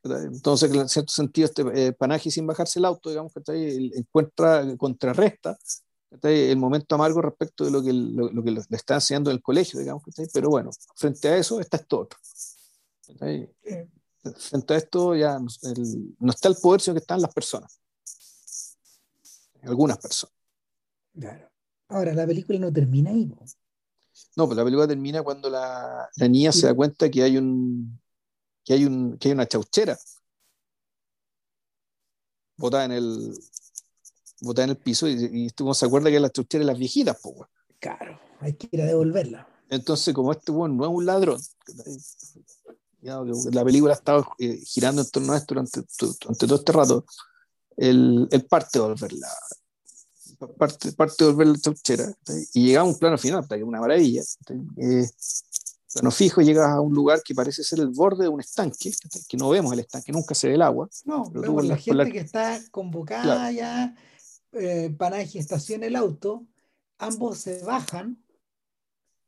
Entonces, en cierto sentido, este eh, Panaji sin bajarse el auto, digamos que encuentra, contrarresta el momento amargo respecto de lo que, lo, que le está enseñando en el colegio, digamos pero bueno, frente a eso está esto otro. Frente a esto ya no está el poder, sino que están las personas. Algunas personas. Claro. Ahora, la película no termina ahí. No, pues la película termina cuando la, la niña se da cuenta que hay un, que hay, un, que hay una chauchera botada en el botada en el piso y, y tú se acuerda que las chaucheras las viejitas, pues, Claro, hay que ir a devolverla. Entonces, como este bueno no es un ladrón, la película ha estado eh, girando en torno a esto durante, durante todo este rato, el, el parte de devolverla parte, parte de volver la chauchera y llega a un plano final, que es una maravilla. Eh, plano fijo, llegas a un lugar que parece ser el borde de un estanque, que no vemos el estanque, nunca se ve el agua. No, vemos la, gente que está convocada ya, eh, Panaji estaciona el auto, ambos se bajan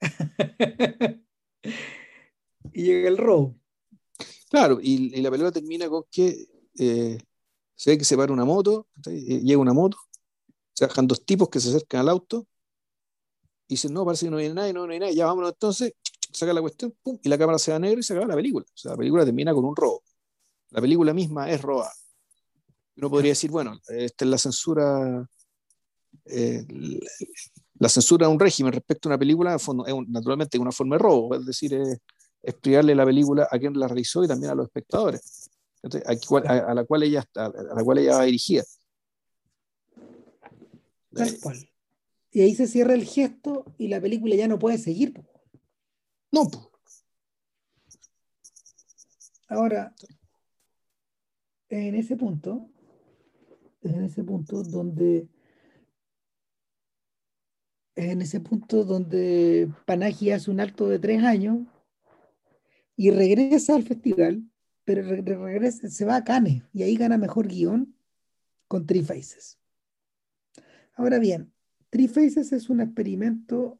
y llega el robo. Claro, y, la película termina con que eh, se ve que se para una moto, eh, llega una moto, se bajan dos tipos que se acercan al auto y dicen, no, parece que no viene nadie, no, no hay nadie, ya vámonos entonces, saca la cuestión, pum, y la cámara se va negra y se acaba la película. O sea, la película termina con un robo. La película misma es robada. Uno podría decir, bueno, esta es la censura, eh, la censura de un régimen respecto a una película, es naturalmente una forma de robo, es decir, es, explicarle la película a quien la realizó y también a los espectadores, a, la cual ella, a, la cual ella va dirigida. Tal cual. Y ahí se cierra el gesto y la película ya no puede seguir. No. Ahora, en ese punto, en ese punto donde en ese punto donde Panagi hace un alto de tres años y regresa al festival, pero regresa, se va a Cannes y ahí gana mejor guion con Three Faces. Ahora bien, Three Faces es un experimento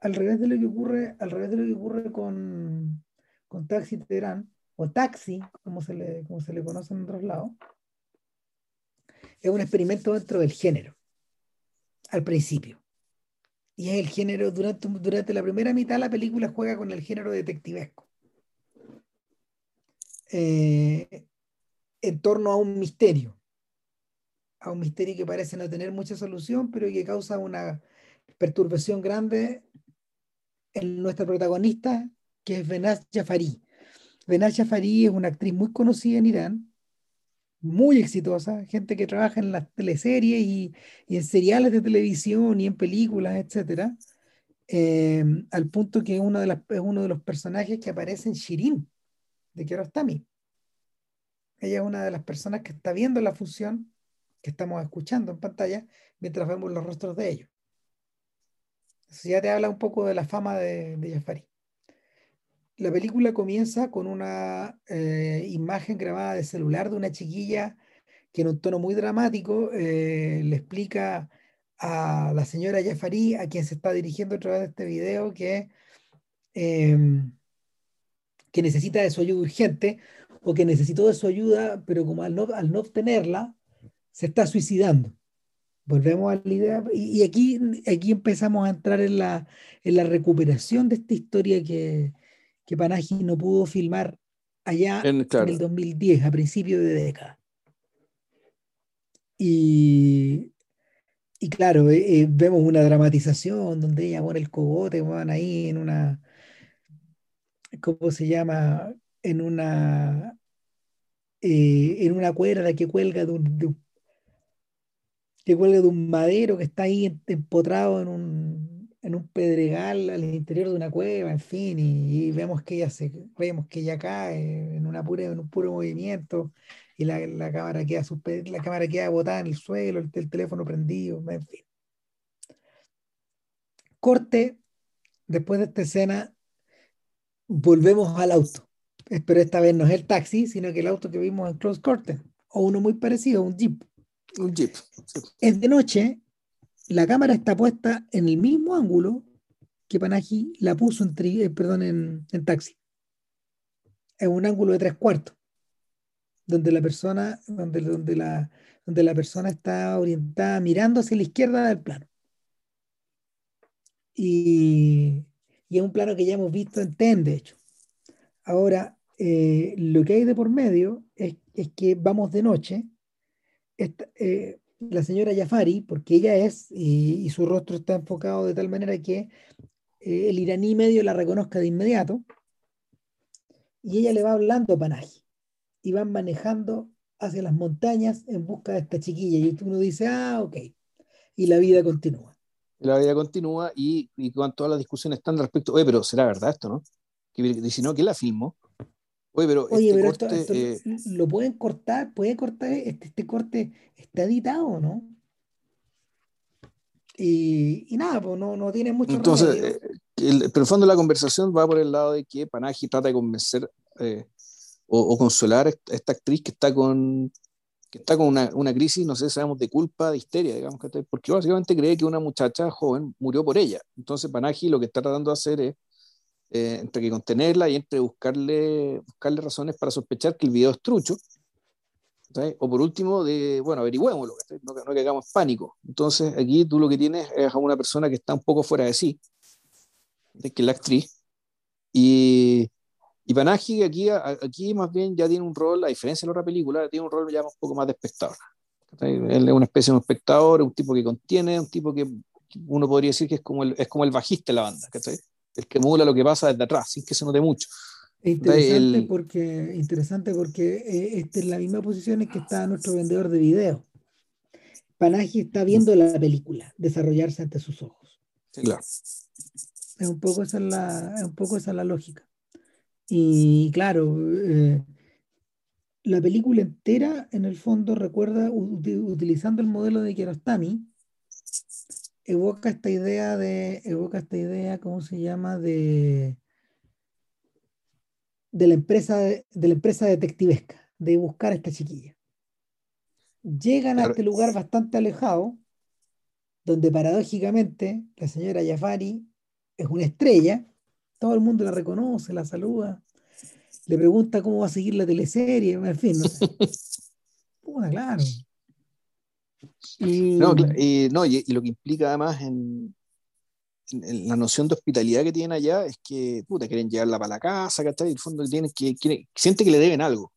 al revés de lo que ocurre, al revés de lo que ocurre con, con Taxi Teherán, o Taxi, como se, le, como se le conoce en otros lados, es un experimento dentro del género, al principio. Y es el género, durante, durante la primera mitad la película juega con el género detectivesco. Eh, en torno a un misterio, a un misterio que parece no tener mucha solución, pero que causa una perturbación grande en nuestra protagonista, que es Benaz Jafari. Benaz Jafari es una actriz muy conocida en Irán, muy exitosa, gente que trabaja en las teleseries y, en seriales de televisión y en películas, etc. Eh, al punto que uno de es uno de los personajes que aparece en Shirin, de Kiarostami. Ella es una de las personas que está viendo la función que estamos escuchando en pantalla mientras vemos los rostros de ellos. Ya te habla un poco de la fama de, de Jafari. La película comienza con una eh, imagen grabada de celular de una chiquilla que en un tono muy dramático eh, le explica a la señora Jafari, a quien se está dirigiendo a través de este video, que, em, que necesita de su ayuda urgente o que necesitó de su ayuda, pero como al no, al no obtenerla, se está suicidando. Volvemos a la idea, y, aquí, aquí empezamos a entrar en la, en la recuperación de esta historia que, que Panaji no pudo filmar allá en, el 2010, a principios de década. Y, y claro, eh, eh, vemos una dramatización donde ella pone el cogote, van ahí en una, ¿cómo se llama? En una, eh, en una cuerda que cuelga de un, que cuelga de un madero que está ahí empotrado en un, en un pedregal al interior de una cueva, en fin, y, vemos que ella se, vemos que ella cae en, una pura, en un puro movimiento y la, la cámara queda la cámara queda botada en el suelo, el, teléfono prendido, en fin. Corte después de esta escena, volvemos al auto. Pero esta vez no es el taxi, sino que el auto que vimos en Close Curtain, o uno muy parecido, un Jeep. Un Jeep. Es de noche, la cámara está puesta en el mismo ángulo que Panaji la puso en, eh, en, en taxi. Es un ángulo de tres cuartos, donde la persona, donde, la, donde la persona está orientada mirando hacia la izquierda del plano. Y, y es un plano que ya hemos visto en TEN, de hecho. Ahora, eh, lo que hay de por medio es, es que vamos de noche. Eh, la señora Jafari, porque ella es, y, y, su rostro está enfocado de tal manera que eh, el iraní medio la reconozca de inmediato, y ella le va hablando a Panaji, y van manejando hacia las montañas en busca de esta chiquilla, y uno dice, ah, ok, y la vida continúa. La vida continúa, y, y con todas las discusiones están respecto, oye, pero será verdad esto, ¿no? Que dice, no, que la filmó. Oye, pero, Oye, este pero corte, esto, esto eh, lo pueden cortar, puede cortar, este, este corte está editado, ¿no? Y, y nada, pues no, no tiene mucho entonces, eh, el, pero el fondo de la conversación va por el lado de que Panaji trata de convencer eh, o, o, consolar a esta, esta actriz que está con que está con una, una, crisis, no sé, sabemos, de culpa, de histeria, digamos, porque básicamente cree que una muchacha joven murió por ella. Entonces Panaji lo que está tratando de hacer es eh, entre que contenerla y entre buscarle, buscarle razones para sospechar que el video es trucho. ¿sabes? O por último, de, bueno, averigüémoslo, no, no que hagamos pánico. Entonces aquí tú lo que tienes es a una persona que está un poco fuera de sí, que es la actriz, y, y Panaji aquí, aquí más bien ya tiene un rol, a diferencia de la otra película, tiene un rol ya un poco más de espectador. Él es una especie de un espectador, un tipo que contiene, un tipo que uno podría decir que es como el, es como el bajista de la banda, ¿cachai? El que emula lo que pasa desde atrás, sin que se note mucho. Es interesante, el... porque, interesante porque eh, esta es la misma posición en que está nuestro vendedor de video. Panaji está viendo la película desarrollarse ante sus ojos. Sí, claro. Es un poco esa la, es un poco esa la lógica. Y claro, eh, la película entera, en el fondo, recuerda, utilizando el modelo de Kiarostami, evoca esta idea de, evoca esta idea, ¿cómo se llama? De, de la empresa, de, de la empresa detectivesca, de buscar a esta chiquilla. Llegan claro. a este lugar bastante alejado, donde paradójicamente la señora Jafari es una estrella, todo el mundo la reconoce, la saluda, le pregunta cómo va a seguir la teleserie, en fin, no sé. Puta, claro. Y... No, y, no y, y, lo que implica además en, en, en, la noción de hospitalidad que tienen allá es que, puta, quieren llevarla para la casa, ¿cachai? Y el fondo tienen que, quieren, siente que le deben algo.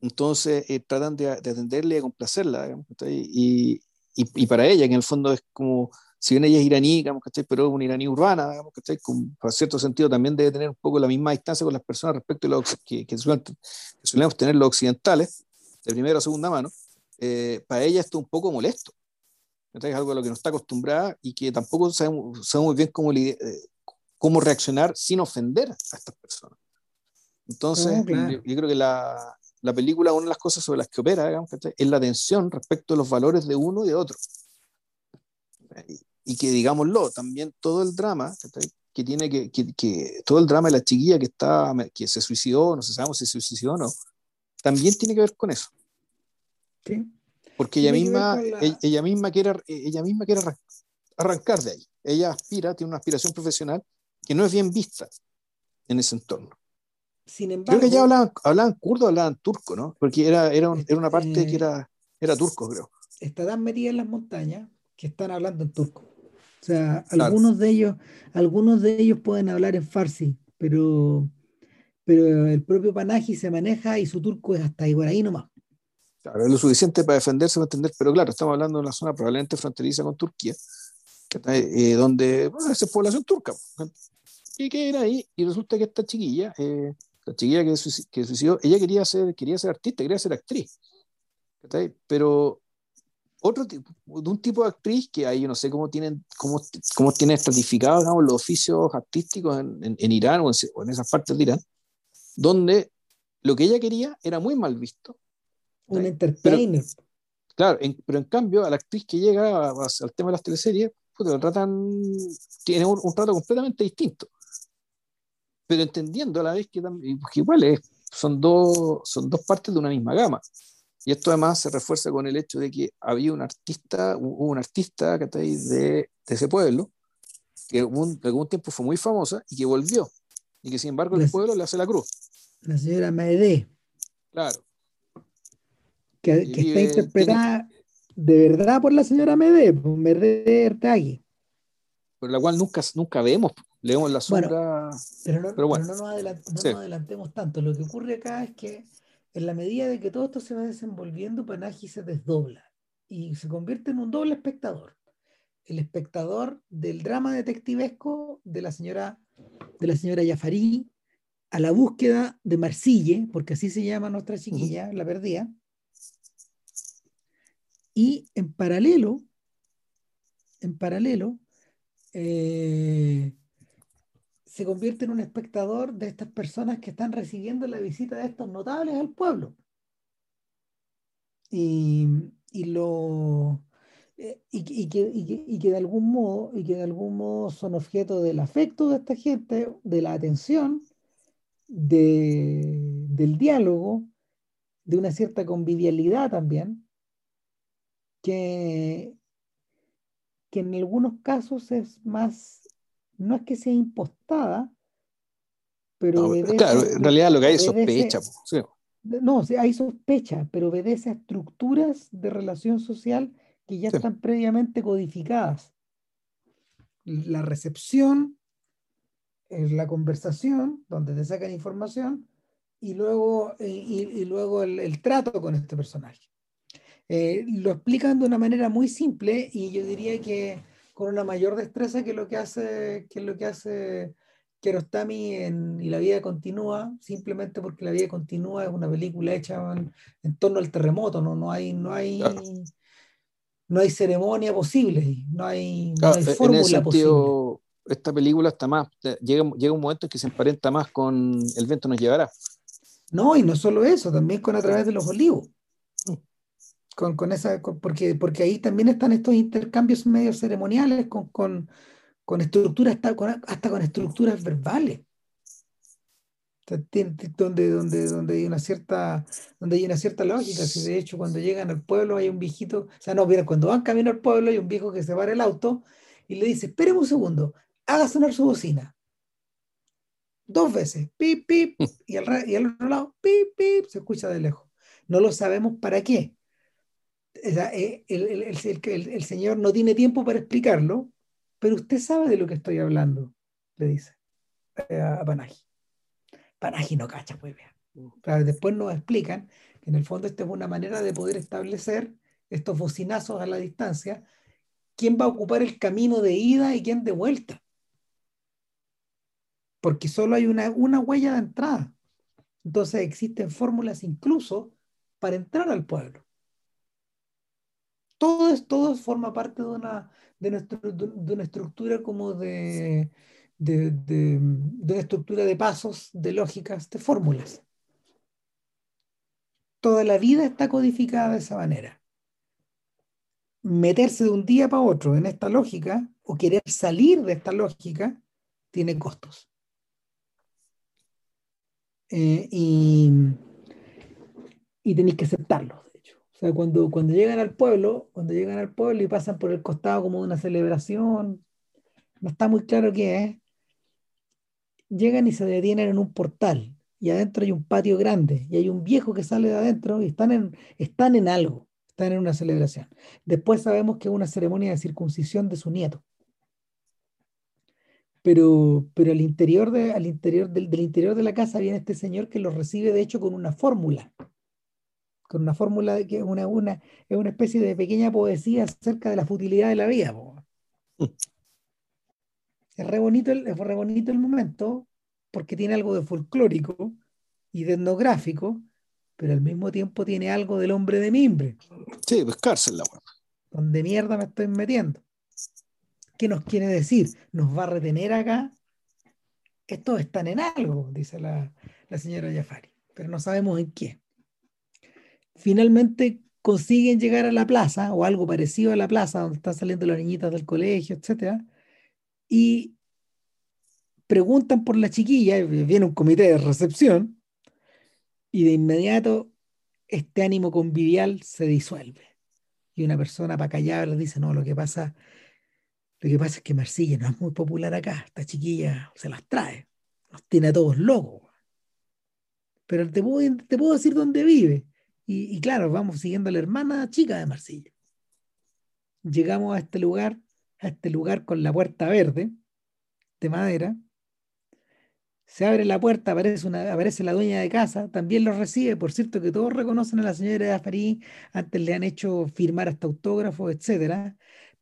Entonces eh, tratan de, de, atenderle y de complacerla, digamos, y, y, para ella, que en el fondo es como, si bien ella es iraní, digamos, ¿cachai? pero es una iraní urbana, digamos, ¿cachai? Con, en cierto sentido también debe tener un poco la misma distancia con las personas respecto a lo que, que, suelen, que tener los occidentales, de primera o segunda mano, eh, para ella esto es un poco molesto. Es algo a lo que no está acostumbrada y que tampoco sabemos, sabe muy bien cómo, eh, cómo reaccionar sin ofender a estas personas. Entonces, oh, claro. yo, yo, creo que la, la, película, una de las cosas sobre las que opera, digamos, es la tensión respecto a los valores de uno y de otro. Y, y que, digámoslo, también todo el drama que tiene que, que, que, todo el drama de la chiquilla que, está, que se suicidó, no sé sabemos si se suicidó o no, también tiene que ver con eso. ¿Sí? Porque ella misma, la... ella, ella, misma quiere, ella misma quiere arrancar de ahí. Ella aspira, tiene una aspiración profesional que no es bien vista en ese entorno. Sin embargo, creo que ya hablaban, hablaban kurdo, hablaban turco, ¿no? Porque era, era, un, era una parte eh, que era, era turco, creo. Está tan metida en las montañas que están hablando en turco. O sea, claro. algunos de ellos, algunos de ellos pueden hablar en farsi, pero, pero el propio Panaji se maneja y su turco es hasta ahí por ahí nomás. Claro, es lo suficiente para defenderse, para entender, pero claro, estamos hablando de una zona probablemente fronteriza con Turquía, eh, donde bueno, es población turca. Y que era ahí, y resulta que esta chiquilla, eh, la chiquilla que, que suicidó, ella quería ser, quería ser artista, quería ser actriz. Pero otro tipo, de un tipo de actriz que ahí no sé cómo tienen, cómo, cómo tienen estratificados los oficios artísticos en, en, en Irán o en, o en esas partes de Irán, donde lo que ella quería era muy mal visto un entertainer. Pero, claro, en, pero en cambio, a la actriz que llega a, a, al tema de las teleseries, lo tratan, tiene un, trato completamente distinto. Pero entendiendo a la vez que, que igual son, dos, son dos partes de una misma gama. Y esto además se refuerza con el hecho de que había un artista, hubo un artista de, de ese pueblo, que en algún tiempo fue muy famosa y que volvió. Y que sin embargo el pueblo le hace la cruz. La señora Maedé. Claro. Que, está interpretada de verdad por la señora Mede, por Mede Ertagui. Por la cual nunca, nunca vemos, leemos la sombra. pero, no, pero, bueno. no, nos, adelantemos tanto. Lo que ocurre acá es que en la medida de que todo esto se va desenvolviendo, Panaji se desdobla y se convierte en un doble espectador. El espectador del drama detectivesco de la señora, de la señora Yafarí, a la búsqueda de Marcille, porque así se llama nuestra chiquilla, la perdía. Y en paralelo, en paralelo, eh, se convierte en un espectador de estas personas que están recibiendo la visita de estos notables al pueblo. Y, lo eh, y, que, y, que, de algún modo y que de algún modo son objeto del afecto de esta gente, de la atención del diálogo, de una cierta convivialidad también, que, que en algunos casos es más, no es que sea impostada, pero... claro, en realidad lo que hay es sospecha. No, hay sospecha, pero obedece a estructuras de relación social que ya están previamente codificadas. La recepción, la conversación, donde te sacan información, y luego, eh, y, luego el, trato con este personaje. Eh, lo explican de una manera muy simple y yo diría que con una mayor destreza que lo que hace, que lo que hace Kiarostami en Y la vida continúa, simplemente porque La vida continúa es una película hecha en, torno al terremoto, no, no hay, no hay, no hay ceremonia posible, no hay, no hay fórmula posible esta película está más, llega, llega un momento en que se emparenta más con El viento nos llevará. No, y no solo eso, también con A través de los olivos. Con, con esa, porque, porque ahí también están estos intercambios medio ceremoniales con, con, con estructuras, hasta con, hasta con estructuras verbales. Donde, donde, donde, hay una cierta, donde hay una cierta lógica. Si de hecho cuando llegan al pueblo hay un viejito, o sea, no, mira, cuando van camino al pueblo hay un viejo que se para el auto y le dice, espéreme un segundo, haga sonar su bocina. Dos veces, pip, pip, y al, y al otro lado, pip, pip, se escucha de lejos. No lo sabemos para qué. Eh, el, el, señor no tiene tiempo para explicarlo, pero usted sabe de lo que estoy hablando, le dice eh, a Panaji. Panaji no cacha, pues bien. después nos explican que en el fondo esta es una manera de poder establecer estos bocinazos a la distancia, quién va a ocupar el camino de ida y quién de vuelta porque solo hay una, una huella de entrada. Entonces existen fórmulas incluso para entrar al pueblo. Todo, es, todo forma parte de una, de, nuestro, de una estructura como de, de, de, una estructura de pasos, de lógicas, de fórmulas. Toda la vida está codificada de esa manera. Meterse de un día para otro en esta lógica o querer salir de esta lógica tiene costos. Eh, y, y tenéis que aceptarlo. O sea, cuando, cuando llegan al pueblo, cuando llegan al pueblo y pasan por el costado como una celebración, no está muy claro qué es, llegan y se detienen en un portal y adentro hay un patio grande y hay un viejo que sale de adentro y están en, están en algo, están en una celebración. Después sabemos que es una ceremonia de circuncisión de su nieto pero, pero al interior, de, al interior del, interior de la casa viene este señor que lo recibe de hecho con una fórmula, con una fórmula que es una, una, es una especie de pequeña poesía acerca de la futilidad de la vida. Es, re bonito el, es re bonito el momento porque tiene algo de folclórico y de etnográfico, pero al mismo tiempo tiene algo del hombre de mimbre. Sí, pues cárcel la Donde mierda me estoy metiendo. ¿Qué nos quiere decir? ¿Nos va a retener acá? Estos están en algo, dice la, señora Jafari, pero no sabemos en qué. Finalmente, consiguen llegar a la plaza o algo parecido a la plaza donde están saliendo las niñitas del colegio, etcétera, y preguntan por la chiquilla, viene un comité de recepción y de inmediato este ánimo convivial se disuelve. Y una persona para callar les dice, no, lo que pasa, lo que pasa es que Marcilla no es muy popular acá, esta chiquilla se las trae, nos tiene a todos locos. Pero te puedo, te puedo decir dónde vive. Y, claro, vamos siguiendo a la hermana chica de Marcilla. Llegamos a este lugar, a este lugar con la puerta verde de madera. Se abre la puerta, aparece, una, la dueña de casa, también lo recibe. Por cierto, que todos reconocen a la señora de Afarí, antes le han hecho firmar hasta autógrafos, etcétera.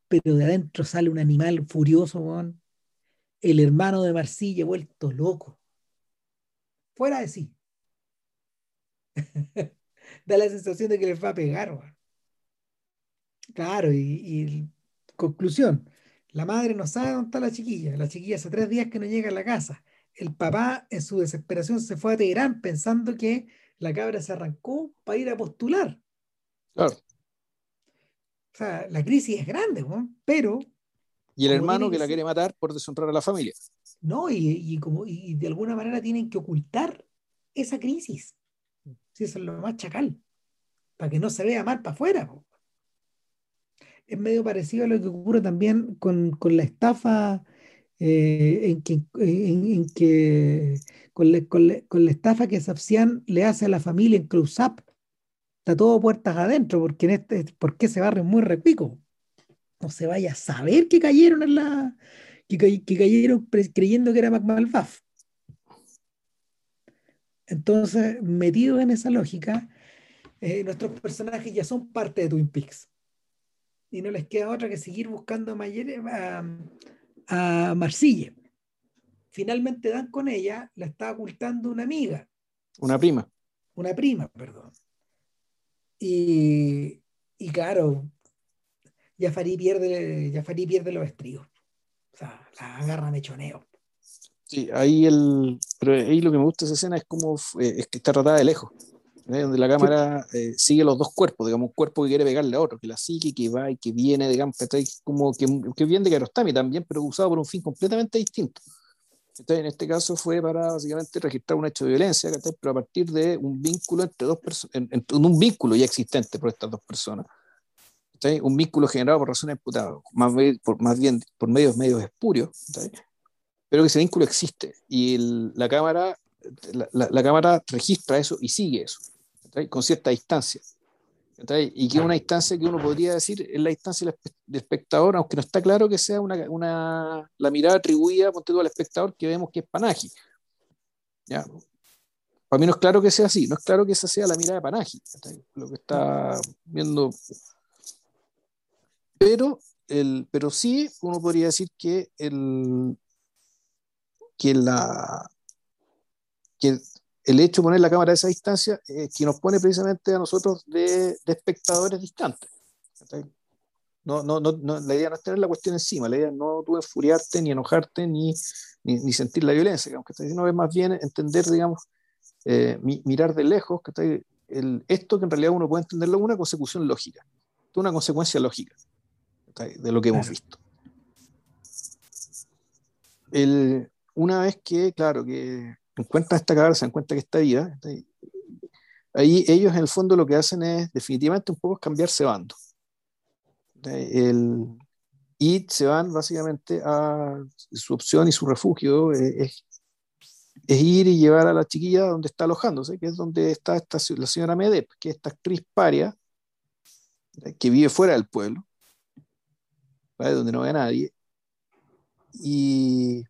Pero de adentro sale un animal furioso, el hermano de Marcilla vuelto loco. Fuera de sí. da la sensación de que les va a pegar. Claro, y, conclusión, la madre no sabe dónde está la chiquilla. La chiquilla hace tres días que no llega a la casa. El papá, en su desesperación, se fue a Teherán pensando que la cabra se arrancó para ir a postular. Claro. O sea, la crisis es grande, pero... Y el hermano que, la quiere matar por deshonrar a la familia. No, y, como, y de alguna manera tienen que ocultar esa crisis. Si eso es lo más chacal. Para que no se vea mal para afuera. Es medio parecido a lo que ocurre también con, la estafa, eh, en, que, en, que con, la, estafa que Safsian le hace a la familia en Close Up. Está todo puertas adentro, porque en este, porque ese barrio muy repico. No se vaya a saber que cayeron en la. que, cayeron creyendo que era McMalbaff. Entonces, metidos en esa lógica, eh, nuestros personajes ya son parte de Twin Peaks. Y no les queda otra que seguir buscando a, a, Marcille. Finalmente dan con ella, la está ocultando una amiga. Una prima. Una prima, perdón. Y, y claro, Jafari pierde, pierde los estribos. O sea, la agarra mechoneo. Sí, ahí el. Pero ahí lo que me gusta de esa escena es como eh, es que está tratada de lejos. donde la cámara eh, sigue los dos cuerpos, digamos, un cuerpo que quiere pegarle a otro, que la sigue, que va y que viene, digamos, como que, que viene de Karostami también, pero usado por un fin completamente distinto. Entonces, en este caso fue para básicamente registrar un hecho de violencia, pero a partir de un vínculo entre dos personas, en, un vínculo ya existente por estas dos personas. Un vínculo generado por razones imputadas, más, por, más bien por medios medios espurios, pero que ese vínculo existe y la, cámara, la, cámara registra eso y sigue eso, con cierta distancia. Y que una distancia que uno podría decir es la distancia del espectador, aunque no está claro que sea una, una la mirada atribuida ponte al espectador que vemos que es Panaji. ¿Ya? Para mí no es claro que sea así, no es claro que esa sea la mirada de Panaji, lo que está viendo. Pero, el, pero sí uno podría decir que el, que, la, que el hecho de poner la cámara a esa distancia eh, que nos pone precisamente a nosotros de, espectadores distantes. No, no, no, la idea no es tener la cuestión encima, la idea no tú enfuriarte, ni enojarte, ni, ni, sentir la violencia, sino es más bien entender, digamos, eh, mirar de lejos, que el, esto que en realidad uno puede entenderlo como una consecución lógica, una consecuencia lógica de lo que hemos visto. El, una vez que, claro, que encuentran esta cabra, se que está viva, ahí ellos en el fondo lo que hacen es definitivamente un poco cambiarse bando. El, y se van básicamente a su opción y su refugio es, ir y llevar a la chiquilla donde está alojándose, que es donde está esta, la señora Medep, que es esta actriz paria que vive fuera del pueblo, donde no ve a nadie. Y,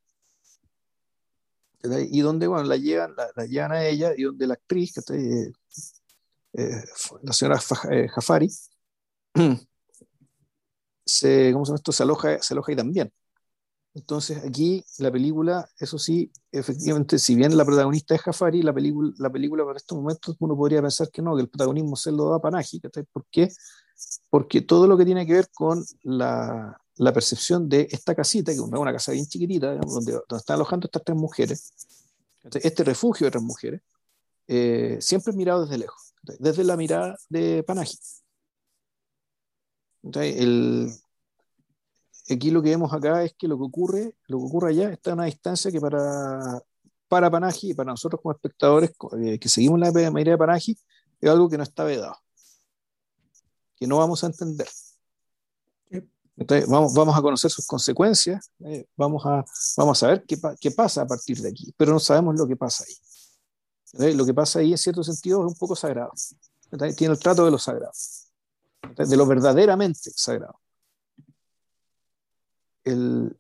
y donde bueno, la, llevan, la, llevan a ella y donde la actriz, eh, eh, la señora eh, Jafari, se, ¿cómo se, esto? se, aloja, se aloja ahí también. Entonces aquí la película, eso sí, efectivamente, si bien la protagonista es Jafari, la película, la película para estos momentos uno podría pensar que no, que el protagonismo se lo da Panaji. ¿Por qué? Porque todo lo que tiene que ver con la, la percepción de esta casita, que es una casa bien chiquitita, donde, están alojando estas tres mujeres, este refugio de tres mujeres, eh, siempre mirado desde lejos, desde la mirada de Panaji. el, aquí lo que vemos acá es que lo que ocurre, lo que ocurre allá está a una distancia que para, para Panaji y para nosotros como espectadores eh, que seguimos la mayoría de Panaji es algo que no está vedado, que no vamos a entender. Entonces, vamos, a conocer sus consecuencias, eh, vamos, a, vamos a ver qué, qué, pasa a partir de aquí, pero no sabemos lo que pasa ahí. lo que pasa ahí, en cierto sentido, es un poco sagrado. Tiene el trato de lo sagrado, de lo verdaderamente sagrado. El,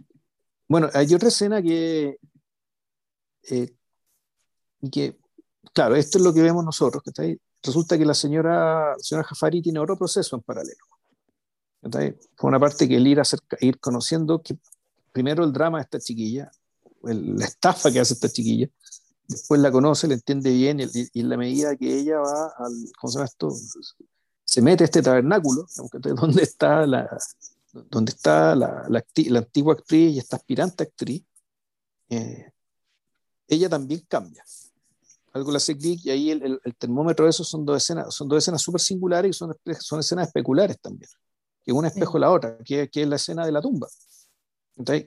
bueno, hay otra escena que, eh, que, claro, esto es lo que vemos nosotros, resulta que la señora, la señora Jafari tiene otro proceso en paralelo. Fue una parte que el ir, a ir conociendo que primero el drama de esta chiquilla, la estafa que hace esta chiquilla, después la conoce, la entiende bien y, en la medida que ella va al, ¿cómo se llama esto? Se mete a este tabernáculo, donde está la, donde está la, la, antigua actriz y esta aspirante actriz, eh, ella también cambia. Algo la hace clic y ahí el, el, termómetro de eso son dos escenas, son dos escenas súper singulares y son, son escenas especulares también que un espejo la otra, que, que, es la escena de la tumba,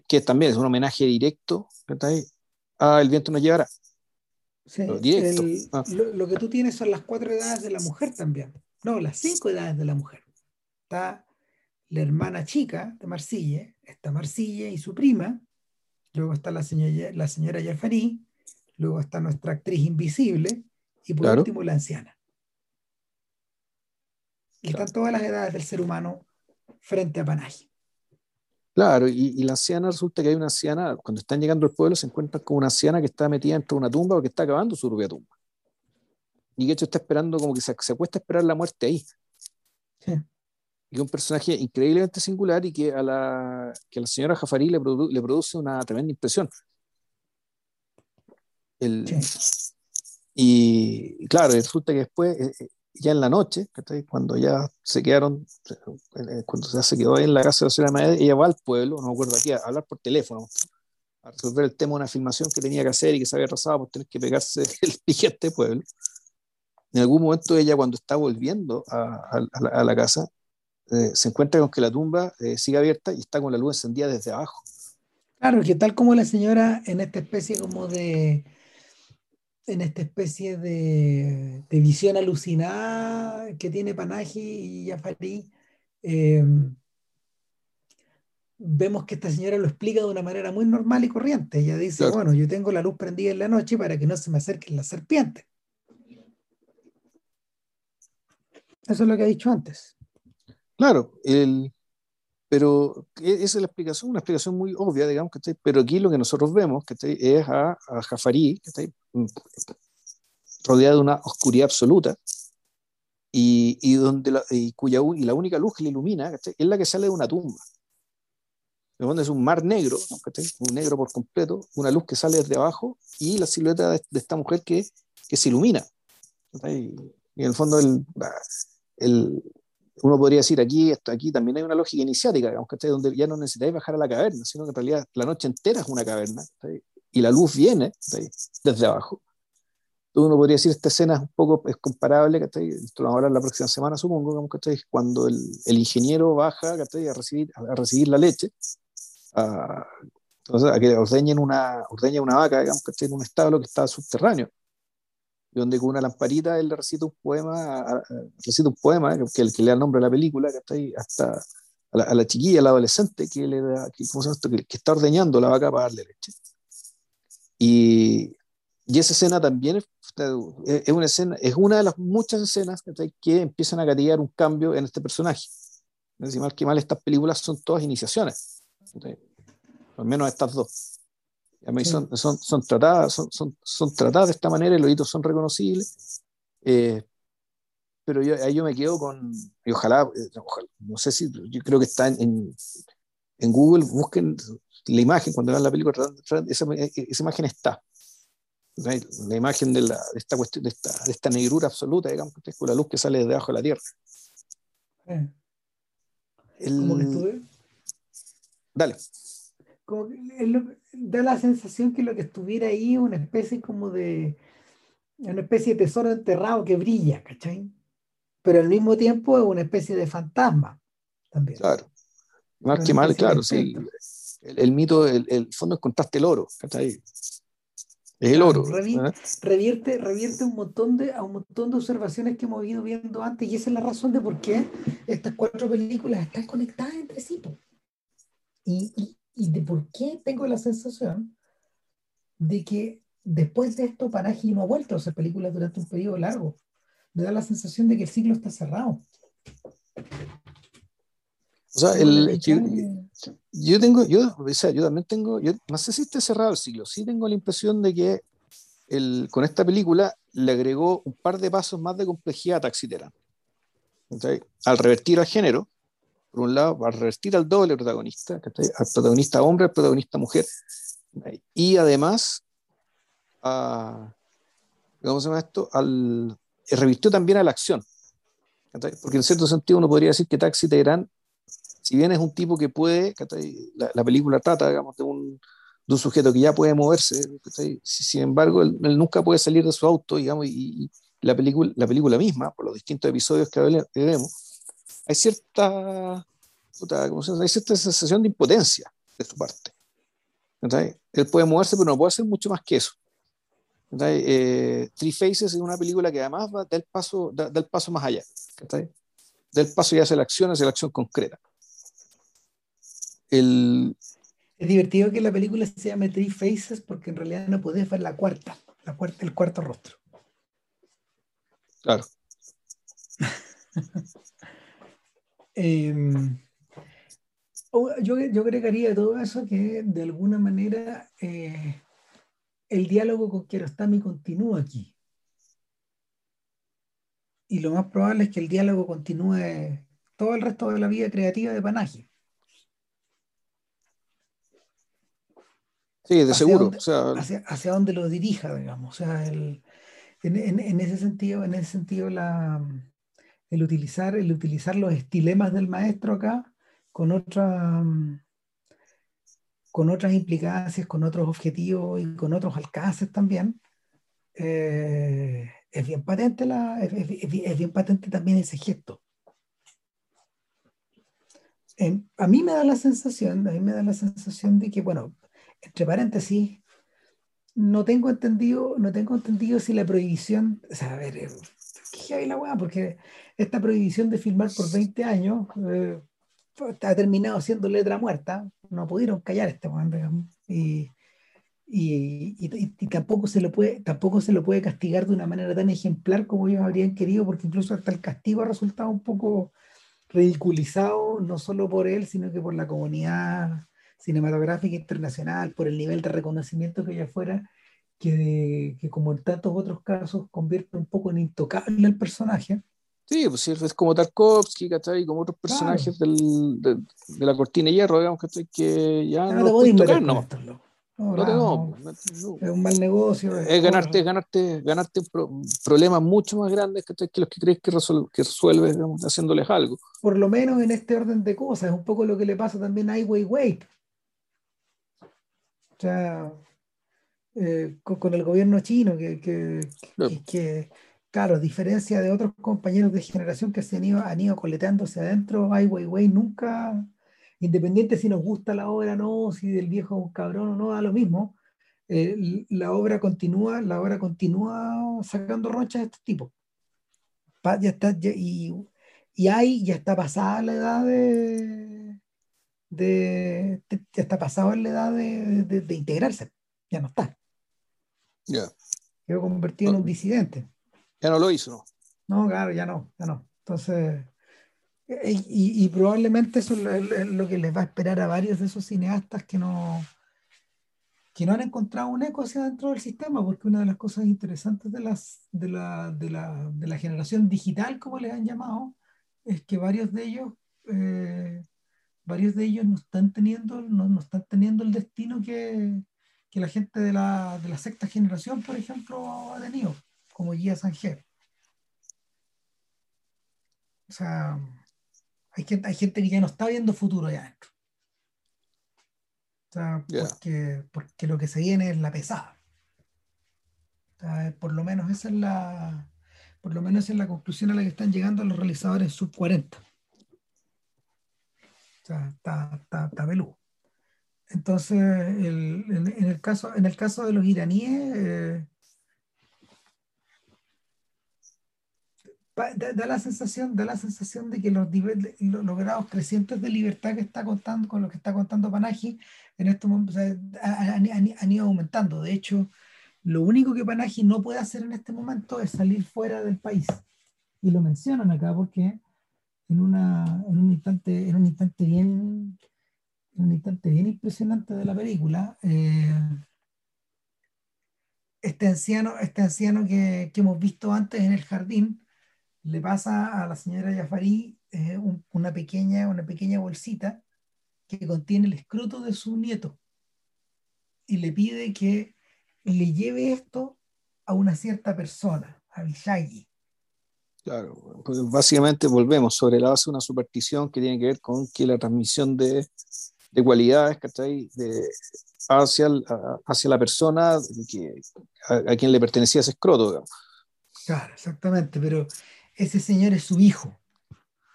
que también es un homenaje directo a El viento nos llevará. directo. Ah. lo, que tú tienes son las cuatro edades de la mujer también, no, las cinco edades de la mujer. Está la hermana chica de Marcille, está Marcille y su prima, luego está la señora, la señora luego está nuestra actriz invisible y por último la anciana. Y están todas las edades del ser humano frente a Panaji. Claro, y, la anciana resulta que hay una anciana, cuando están llegando al pueblo se encuentran con una anciana que está metida dentro de una tumba o que está acabando su propia tumba. Y que hecho está esperando como que se, se acuesta a esperar la muerte ahí. Sí. Y un personaje increíblemente singular y que a la, que a la señora Jafarí le, le produce una tremenda impresión. El, y, claro, resulta que después eh, eh, ya en la noche, cuando ya se quedaron, cuando ya se quedó ahí en la casa de la señora Madre, ella va al pueblo, no me acuerdo aquí, a hablar por teléfono, a resolver el tema de una filmación que tenía que hacer y que se había atrasado por tener que pegarse el piquete pueblo. En algún momento ella cuando está volviendo a, a, la, casa, eh, se encuentra con que la tumba eh, sigue abierta y está con la luz encendida desde abajo. Claro, que tal como la señora en esta especie como de en esta especie de, visión alucinada que tiene Panaji y Jafari, em, vemos que esta señora lo explica de una manera muy normal y corriente. Ella dice, bueno, yo tengo la luz prendida en la noche para que no se me acerquen las serpientes. Eso es lo que ha dicho antes. Claro, el, pero e, esa es la explicación, una explicación muy obvia, digamos, que pero aquí lo que nosotros vemos que es a, a Jafari, que mm, rodeado de una oscuridad absoluta y, y donde la, y cuya y la única luz que le ilumina es la que sale de una tumba. Donde es un mar negro, un negro por completo, una luz que sale desde abajo y la silueta de, esta mujer que, que se ilumina. Y, en el fondo el, el, uno podría decir aquí, esto, aquí también hay una lógica iniciática, digamos, donde ya no necesitáis bajar a la caverna, sino que en realidad la noche entera es una caverna y la luz viene desde abajo. Entonces uno podría decir esta escena es un poco es comparable, esto lo vamos a hablar la próxima semana, supongo, digamos, cuando el, el, ingeniero baja a recibir, a recibir la leche, a, a que ordeñen una, ordeñen una vaca digamos, en un establo que está subterráneo donde con una lamparita él recita un poema, recita un poema, que, que le da el nombre a la película, que está ahí, hasta a la, a la chiquilla, al adolescente, que, le da, que, esto? que, está ordeñando la vaca para darle leche. Y, y esa escena también es, es, una escena, es una de las muchas escenas que empiezan a gatillar un cambio en este personaje. Es decir, mal que mal, estas películas son todas iniciaciones, al menos estas dos son, son, son, tratadas, son, son, son, tratadas de esta manera y los hitos son reconocibles. Eh, pero yo, ahí yo me quedo con, y ojalá, eh, no sé si, yo creo que está en, en Google, busquen la imagen cuando vean la película, esa, esa imagen está. La imagen de, la, de, esta cuestión, de esta, de esta negrura absoluta, digamos, con la luz que sale desde abajo de la tierra. Eh. ¿Cómo que estuve? Dale como da la sensación que lo que estuviera ahí es una especie como de una especie de tesoro enterrado que brilla, ¿cachai? Pero al mismo tiempo es una especie de fantasma. también. Claro. Más que mal, claro. Sí, el, mito, el, el, fondo encontraste el oro. ahí. Es el oro. revierte, revierte un montón de, a un montón de observaciones que hemos ido viendo antes y esa es la razón de por qué estas cuatro películas están conectadas entre sí. Y, y, y de por qué tengo la sensación de que después de esto Panaji no ha vuelto a hacer películas durante un periodo largo. Me da la sensación de que el ciclo está cerrado. O sea, el, yo, tengo, yo, o sea, yo también tengo, yo no sé si esté cerrado el ciclo, sí tengo la impresión de que el, con esta película le agregó un par de pasos más de complejidad a Taxitera. Al revertir al género, por un lado, al revertir al doble protagonista, al protagonista hombre, al protagonista mujer, y además, a, ¿cómo se llama esto? Al, revirtió también a la acción. Porque en cierto sentido uno podría decir que Taxi Teherán si bien es un tipo que puede, la, película trata, digamos, de un, de un, sujeto que ya puede moverse, sin embargo, él, nunca puede salir de su auto, digamos, y, la, película, la película misma, por los distintos episodios que vemos, hay cierta, hay cierta sensación de impotencia de su parte. Él puede moverse, pero no puede hacer mucho más que eso. Eh, Three Faces es una película que además va, da, el paso, da, el paso más allá. Da el paso ya hacia la acción, hacia la acción concreta. Es divertido que la película se llame Three Faces porque en realidad no podés ver la cuarta, la cuarta el cuarto rostro. Claro. Em, yo, yo agregaría todo eso que de alguna manera eh, el diálogo con Kiarostami continúa aquí. Y lo más probable es que el diálogo continúe todo el resto de la vida creativa de Panaji. Sí, de seguro. hacia, hacia, dónde lo dirija, digamos. O sea, el, en, ese sentido, en ese sentido la, el, utilizar, el utilizar los estilemas del maestro acá con, otra, con otras implicancias, con otros objetivos y con otros alcances también, eh, es bien patente la, es, bien patente también ese gesto. a mí me da la sensación, a mí me da la sensación de que, bueno, entre paréntesis, no tengo entendido, no tengo entendido si la prohibición, o sea, a ver, ¿qué la weá? Porque esta prohibición de filmar por 20 años eh, ha terminado siendo letra muerta, no pudieron callar este weón, y, y, y, tampoco se lo puede tampoco se lo puede castigar de una manera tan ejemplar como ellos habrían querido porque incluso hasta el castigo ha resultado un poco ridiculizado no solo por él sino que por la comunidad cinematográfica internacional, por el nivel de reconocimiento que hay afuera, que, que como en tantos otros casos convierte un poco en intocable el personaje. Sí, pues es como Tarkovsky, ¿cachai? Como otros personajes del, de, de, la cortina de hierro, digamos, ¿cachai? Que ya no, no te tocar, no. No, no, es un mal negocio. Es, ganarte, ganarte, ganarte problemas mucho más grandes que los que crees que, que resuelves digamos, haciéndoles algo. Por lo menos en este orden de cosas, es un poco lo que le pasa también a Ai Weiwei. O sea, eh, con, el gobierno chino, que, que, claro. a diferencia de otros compañeros de generación que se han ido, han ido coleteándose adentro, Ai Weiwei nunca, independiente si nos gusta la obra o no, si del viejo es un cabrón o no, da lo mismo. Eh, la obra continúa, la obra continúa sacando ronchas de este tipo. Ya está, y, y hay, ya está pasada la edad de, de, ya está pasado en la edad de, integrarse, ya no está. Ya. Quedó convertido en un disidente. Ya no lo hizo. No, claro, ya no, ya no. Entonces, y, probablemente eso es lo que les va a esperar a varios de esos cineastas que no, que no han encontrado un eco hacia dentro del sistema, porque una de las cosas interesantes de, las, de, la, de, la, de la generación digital, como les han llamado, es que varios de ellos eh, varios de ellos no están teniendo, no, no están teniendo el destino que, que la gente de la, de la, sexta generación, por ejemplo, ha tenido, como Guía Sanger. O sea, hay gente, hay gente que ya no está viendo futuro allá adentro. O sea, porque, porque lo que se viene es la pesada. por lo menos esa es la por lo menos esa es la conclusión a la que están llegando los realizadores sub 40. O sea, está, está, está peludo. Entonces, en, el caso, en el caso de los iraníes, eh, da, la sensación, da la sensación de que los, grados crecientes de libertad que está contando, con lo que está contando Panaji, en estos momentos han, ido aumentando. De hecho, lo único que Panaji no puede hacer en este momento es salir fuera del país. Y lo mencionan acá porque en, una, en un instante, en un instante bien un instante bien impresionante de la película. Eh, este anciano, este anciano que, que, hemos visto antes en el jardín le pasa a la señora Jafari eh, un, una, pequeña, una pequeña bolsita que contiene el escroto de su nieto y le pide que le lleve esto a una cierta persona, a Villagui. Claro, pues básicamente volvemos sobre la base de una superstición que tiene que ver con que la transmisión de de cualidades, ¿cachai? Hacia, hacia la persona a, quien le pertenecía ese escroto. Digamos. Claro, exactamente, pero ese señor es su hijo.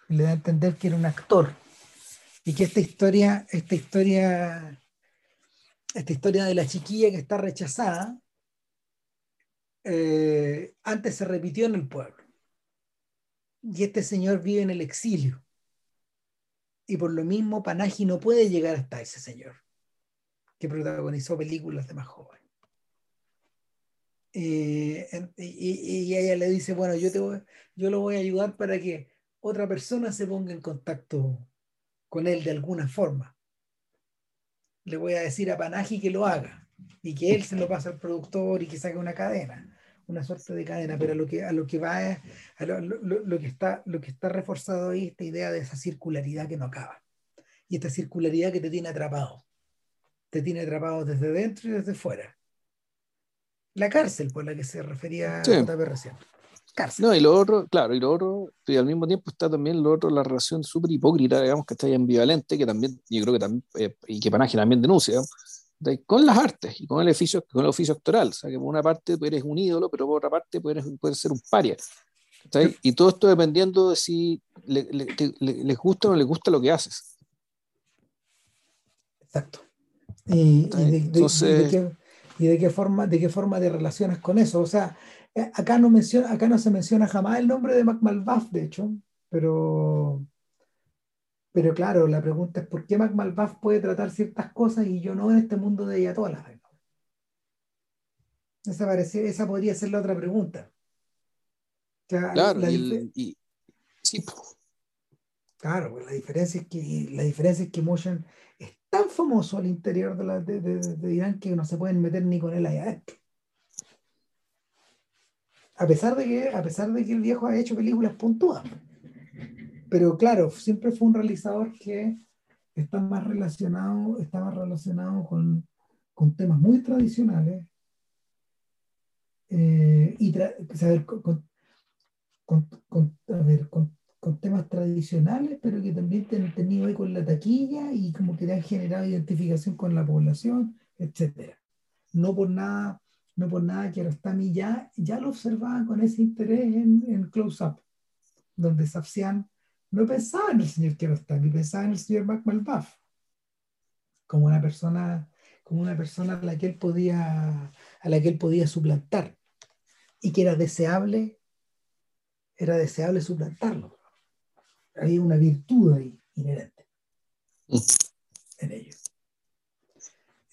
Le da a entender que era un actor. Y que esta historia, esta historia, esta historia de la chiquilla que está rechazada, eh, antes se repitió en el pueblo. Y este señor vive en el exilio y por lo mismo Panaji no puede llegar hasta ese señor que protagonizó películas de más joven. Eh, y, ella le dice, bueno, yo, te voy, yo lo voy a ayudar para que otra persona se ponga en contacto con él de alguna forma. Le voy a decir a Panaji que lo haga y que él se lo pase al productor y que saque una cadena una suerte de cadena, pero a lo que, a lo que va es, a lo, lo, lo, que está, lo que está reforzado ahí, esta idea de esa circularidad que no acaba. Y esta circularidad que te tiene atrapado. Te tiene atrapado desde dentro y desde fuera. La cárcel por la que se refería sí. JP recién. Cárcel. No, y lo otro, claro, y lo otro, y al mismo tiempo está también lo otro, la relación súper hipócrita, digamos, que está ahí ambivalente, que también, yo creo que también, eh, y que Panaje también denuncia, digamos, de, con las artes y con el oficio, con el oficio actoral. O sea, que por una parte eres un ídolo, pero por otra parte puedes, puedes ser un paria. ¿sí? Y todo esto dependiendo de si le, le, te, le, les gusta o no les gusta lo que haces. Exacto. Y, y, de, Entonces, de, qué, y, de, qué, forma, de qué forma te relacionas con eso. O sea, eh, acá no, menciona, acá no se menciona jamás el nombre de Mac Malbaf, de hecho, pero pero claro, la pregunta es por qué Mac puede tratar ciertas cosas y yo no en este mundo de ayatolas. Esa, parece, esa podría ser la otra pregunta. O sea, claro, la, y, y, sí. Claro, pues la diferencia es que la diferencia es que Motion es tan famoso al interior de, la, de, de, de Irán que no se pueden meter ni con él allá adentro. A pesar de que, a pesar de que el viejo ha hecho películas puntuadas pero claro, siempre fue un realizador que está más relacionado, más relacionado con, con temas muy tradicionales eh, y a ver, con, con, a ver, con, temas tradicionales, pero que también han tenido ahí con la taquilla y como que han generado identificación con la población, etc. No por nada, no por nada que Rostami ya, ya lo observaba con ese interés en, en Close Up, donde Safsian no pensaba en el señor Kiarostami, pensaba en el señor Mac Malbaf, como una persona, como una persona a la que él podía, a la que él podía suplantar y que era deseable, era deseable suplantarlo. Había una virtud ahí inherente en ello.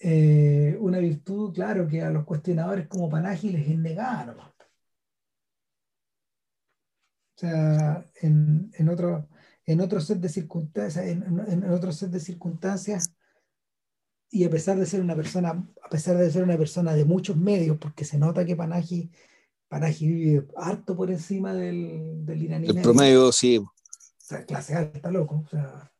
Eh, una virtud, claro, que a los cuestionadores como Panagi les es. O sea, en, en, otro, en otro set de circunstancias, en, en, otro set de circunstancias, y a pesar de ser una persona, a pesar de ser una persona de muchos medios, porque se nota que Panaji, Panaji vive harto por encima del, del iraní. El medio. promedio, sí. O sea, clase alta, loco. O sea,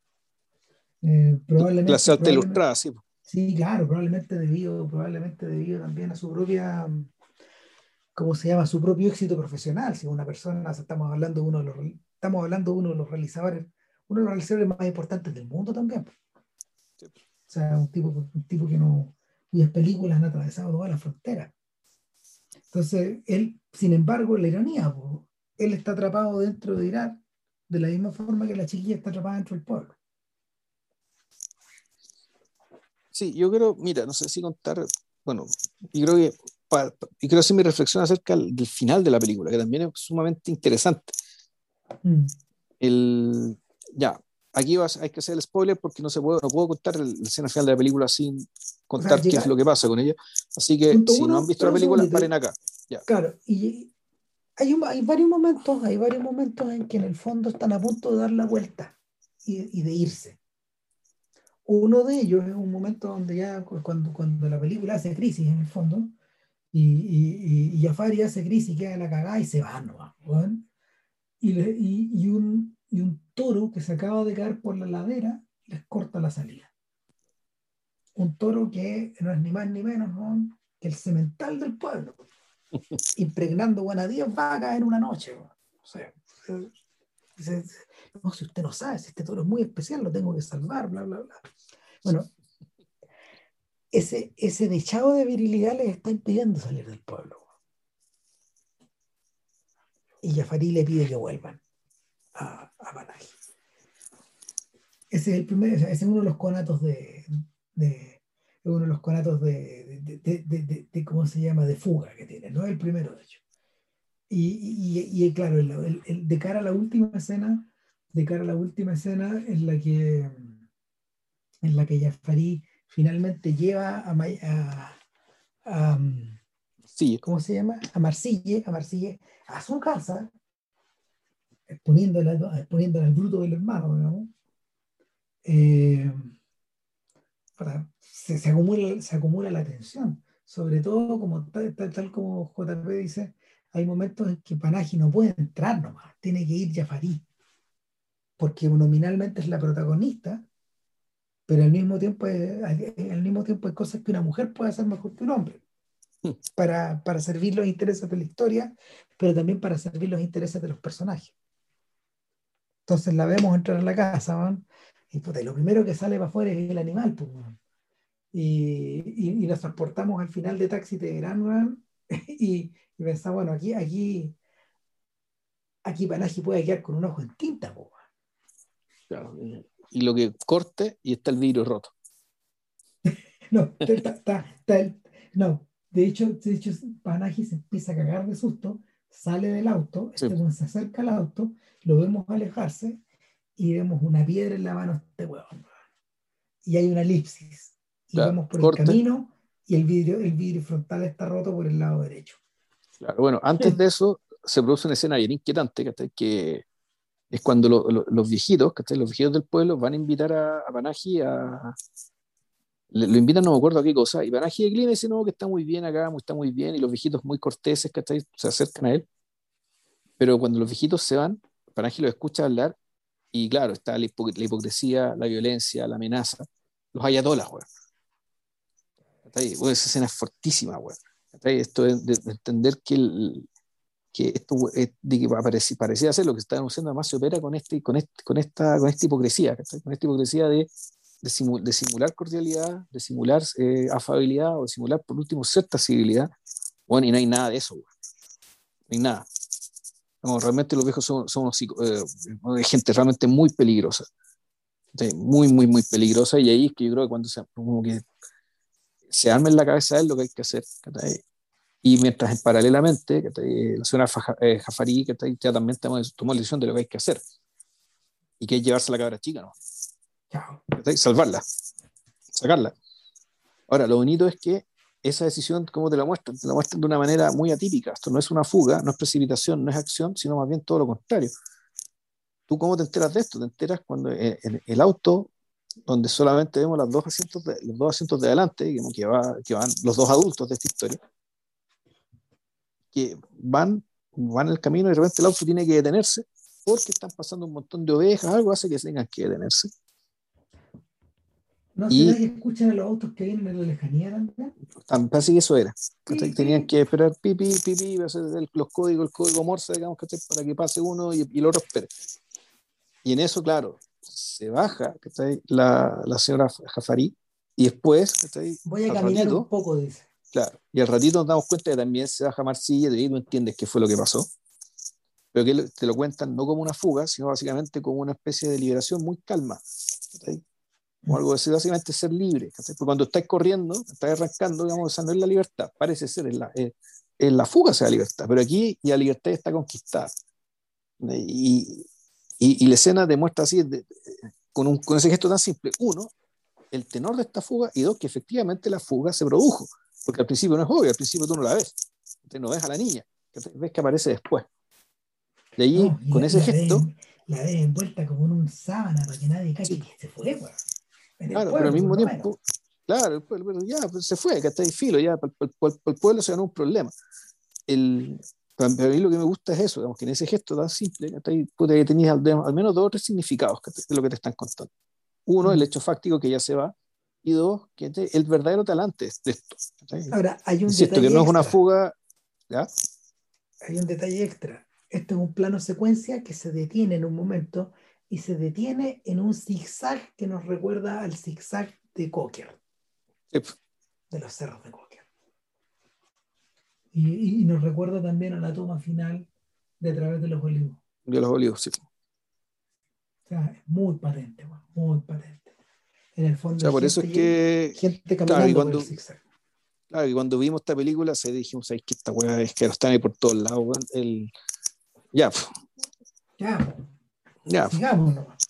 eh, probablemente, clase alta ilustrada, sí. Sí, claro, probablemente debido, probablemente debido también a su propia ¿cómo se llama? Su propio éxito profesional. Si una persona, estamos hablando de uno de los, estamos hablando de uno de los realizadores, uno de los realizadores más importantes del mundo también. Sí. O sea, un tipo, un tipo que no, cuyas películas han atravesado toda la frontera. Entonces, él, sin embargo, la ironía, pues, él está atrapado dentro de Irak de la misma forma que la chiquilla está atrapada dentro del pueblo. Sí, yo creo, mira, no sé si contar, bueno, yo creo que, y creo hacer mi reflexión acerca del final de la película, que también es sumamente interesante. Mm. El, ya, aquí vas, hay que hacer el spoiler porque no se puede, no puedo contar la escena final de la película sin contar qué es lo que pasa con ella. Así que si no han visto la película, paren acá. Ya. Claro, y hay, hay, varios momentos, hay varios momentos en que en el fondo están a punto de dar la vuelta y, y de irse. Uno de ellos es un momento donde ya cuando, cuando la película hace crisis en el fondo y, y, y Jafari hace crisis, queda la cagada y se va, ¿no? Y, y, y, un, y un toro que se acaba de caer por la ladera les corta la salida. Un toro que no es ni más ni menos que el cemental del pueblo, impregnando Dios va a caer una noche. O sea, no, si usted no sabe, si este toro es muy especial, lo tengo que salvar, bla, bla, bla. Bueno, ese, ese dechado de virilidad les está impidiendo salir del pueblo. Y Jafari le pide que vuelvan a, a Ese es el primer, ese es uno de los conatos de, de uno de los conatos de, de, de, ¿cómo se llama? de fuga que tiene, no es el primero de hecho. Y, y, y claro, de cara a la última escena, de cara a la última escena en la que en la que Jafari finalmente lleva a, a, a ¿cómo se llama? A Marsille, a Marsille, a su casa, exponiéndola, al bruto del hermano, digamos, eh, se, se, acumula, se acumula la tensión. Sobre todo, como tal, tal, como JP dice, hay momentos en que Panaji no puede entrar nomás, tiene que ir Jafari, porque nominalmente es la protagonista, pero al mismo tiempo, al mismo tiempo hay cosas que una mujer puede hacer mejor que un hombre. Hmm. Para, para servir los intereses de la historia, pero también para servir los intereses de los personajes. Entonces la vemos entrar a la casa, y lo primero que sale para afuera es el animal, pues, y, y, nos transportamos al final de Taxi de Gran, y, y pensamos, bueno, aquí, aquí, aquí Panaji puede quedar con un ojo en tinta, pues. Claro, y lo que corte y está el vidrio roto. no, está, está, no, de hecho, de hecho, Panaji se empieza a cagar de susto, sale del auto, este se acerca al auto, lo vemos alejarse y vemos una piedra en la mano de este huevón. Y hay una elipsis. Y vemos por el camino y el vidrio, el vidrio frontal está roto por el lado derecho. Claro, bueno, antes de eso se produce una escena bien inquietante que es cuando los viejitos, los viejitos del pueblo van a invitar a, a a... lo invitan, no me acuerdo a qué cosa, y Panaji declina y dice, no, que está muy bien acá, está muy bien, y los viejitos muy corteses, que se acercan a él. Pero cuando los viejitos se van, Panaji los escucha hablar, y claro, está la, hipocresía, la violencia, la amenaza, los ayatolas, güey. Esa escena es fortísima, güey. Esto de, de, entender que el, que esto eh, de que parecía, parecía ser lo que estaban haciendo, además se opera con, este, con, este, con, esta, con esta hipocresía, con esta hipocresía de, de, simular cordialidad, de simular eh, afabilidad o de simular por último cierta civilidad. Bueno, y no hay nada de eso, no hay nada. realmente los viejos son, son eh, gente realmente muy peligrosa. Muy, muy, muy peligrosa. Y ahí es que yo creo que cuando se, como que se arma en la cabeza de lo que hay que hacer. Y mientras paralelamente, que la señora eh, Jafari que ya también tomó la decisión de lo que hay que hacer. Y que es llevarse a la cabra chica, ¿no? Salvarla, sacarla. Ahora, lo bonito es que esa decisión, ¿cómo te la muestran? Te la muestran de una manera muy atípica. Esto no es una fuga, no es precipitación, no es acción, sino más bien todo lo contrario. ¿Tú cómo te enteras de esto? Te enteras cuando en el auto, donde solamente vemos los dos asientos de, los dos asientos de adelante, que, va, que van los dos adultos de esta historia, que van, van el camino y de repente el auto tiene que detenerse porque están pasando un montón de ovejas, algo hace que tengan que detenerse. ¿No y, que escuchan a los autos que vienen en la lejanía también? Parece que eso era. Tenían que esperar pipi, pipi, los códigos, el código Morse, digamos, para que pase uno y, y el otro espere. Y en eso, claro, se baja la, la señora Jafari y después. Voy a caminar un poco, dice. Claro, y al ratito nos damos cuenta que también se baja Marcilla y no entiendes qué fue lo que pasó. Pero que te lo cuentan no como una fuga, sino básicamente como una especie de liberación muy calma. o algo así, básicamente ser libre. Porque cuando estás corriendo, estás arrancando, digamos, no es la libertad, parece ser en la, en la fuga sea la libertad, pero aquí la libertad está conquistada. Y, y, y la escena demuestra así, de, con, un, con ese gesto tan simple, uno, el tenor de esta fuga, y dos, que efectivamente la fuga se produjo, porque al principio no es obvio, al principio tú no la ves, entonces no ves a la niña, ves que aparece después. De allí, no, con ese la gesto... La ve envuelta como en un sábana para que nadie cache sí. que se fue, weón. Claro, pero al mismo tiempo, claro, el pueblo, ya pues, se fue, que está ahí filo, ya para el, para el, pueblo se ganó un problema. El, para mí lo que me gusta es eso, digamos, que en ese gesto tan simple, que, tenías al, al, menos dos o tres significados de lo que te están contando. Uno, el hecho fáctico que ya se va, y dos, que el verdadero talante esto. Ahora, hay un Insisto, que no es una fuga. ¿ya? Hay un detalle extra. Este es un plano secuencia que se detiene en un momento y se detiene en un zigzag que nos recuerda al zigzag de Cocker. Sí. De los cerros de Cocker. Y, y, nos recuerda también a la toma final de A través de los olivos. De los olivos, sí. O sea, es muy patente, muy patente. En el fondo, o sea, por eso es que. Gente caminando claro, y cuando, por el zigzag. Claro, y cuando vimos esta película, se dijimos, ¿sabes que esta weá es que están ahí por todos lados? El... Ya. Ya, ya. nomás.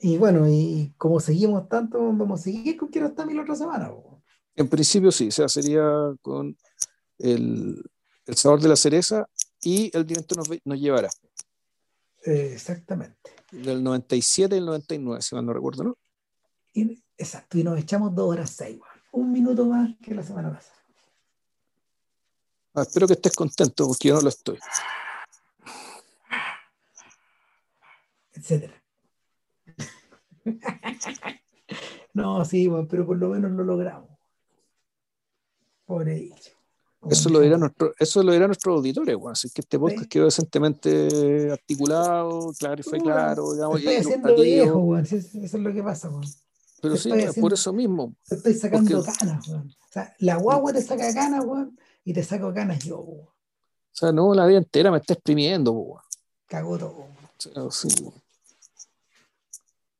Y bueno, y como seguimos tanto, vamos a seguir con Quiero estar mil otra semana. En principio sí, o sea, sería con el, el sabor de la cereza y el viento nos, nos llevará. Eh, exactamente. Del 97 y el 99, si mal no recuerdo, ¿no? Y, exacto, y nos echamos dos horas seis, un minuto más que la semana pasada. Ah, espero que estés contento porque yo no lo estoy. Etcétera. no, sí, pero por lo menos lo logramos. Por ello. Eso lo dirá nuestro, eso lo dirá nuestro auditorio, bueno. así que este podcast Sí. quedó decentemente articulado, claro, y fue claro, digamos, estoy haciendo viejo, Eso es lo que pasa, weón. Pero sí, estoy por eso mismo. Te estoy sacando Porque- canas, weón. O sea, la guagua te saca canas, weón, y te saco canas yo, weón. O sea, no, la vida entera me está exprimiendo, weón. Cago todo, weón. O sea, sí, weón.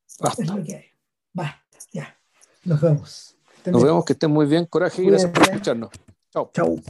Es Basta. lo que hay. Basta, ya. Nos vemos. Nos vemos, que estén muy bien, coraje y gracias por escucharnos. Chao. Chau.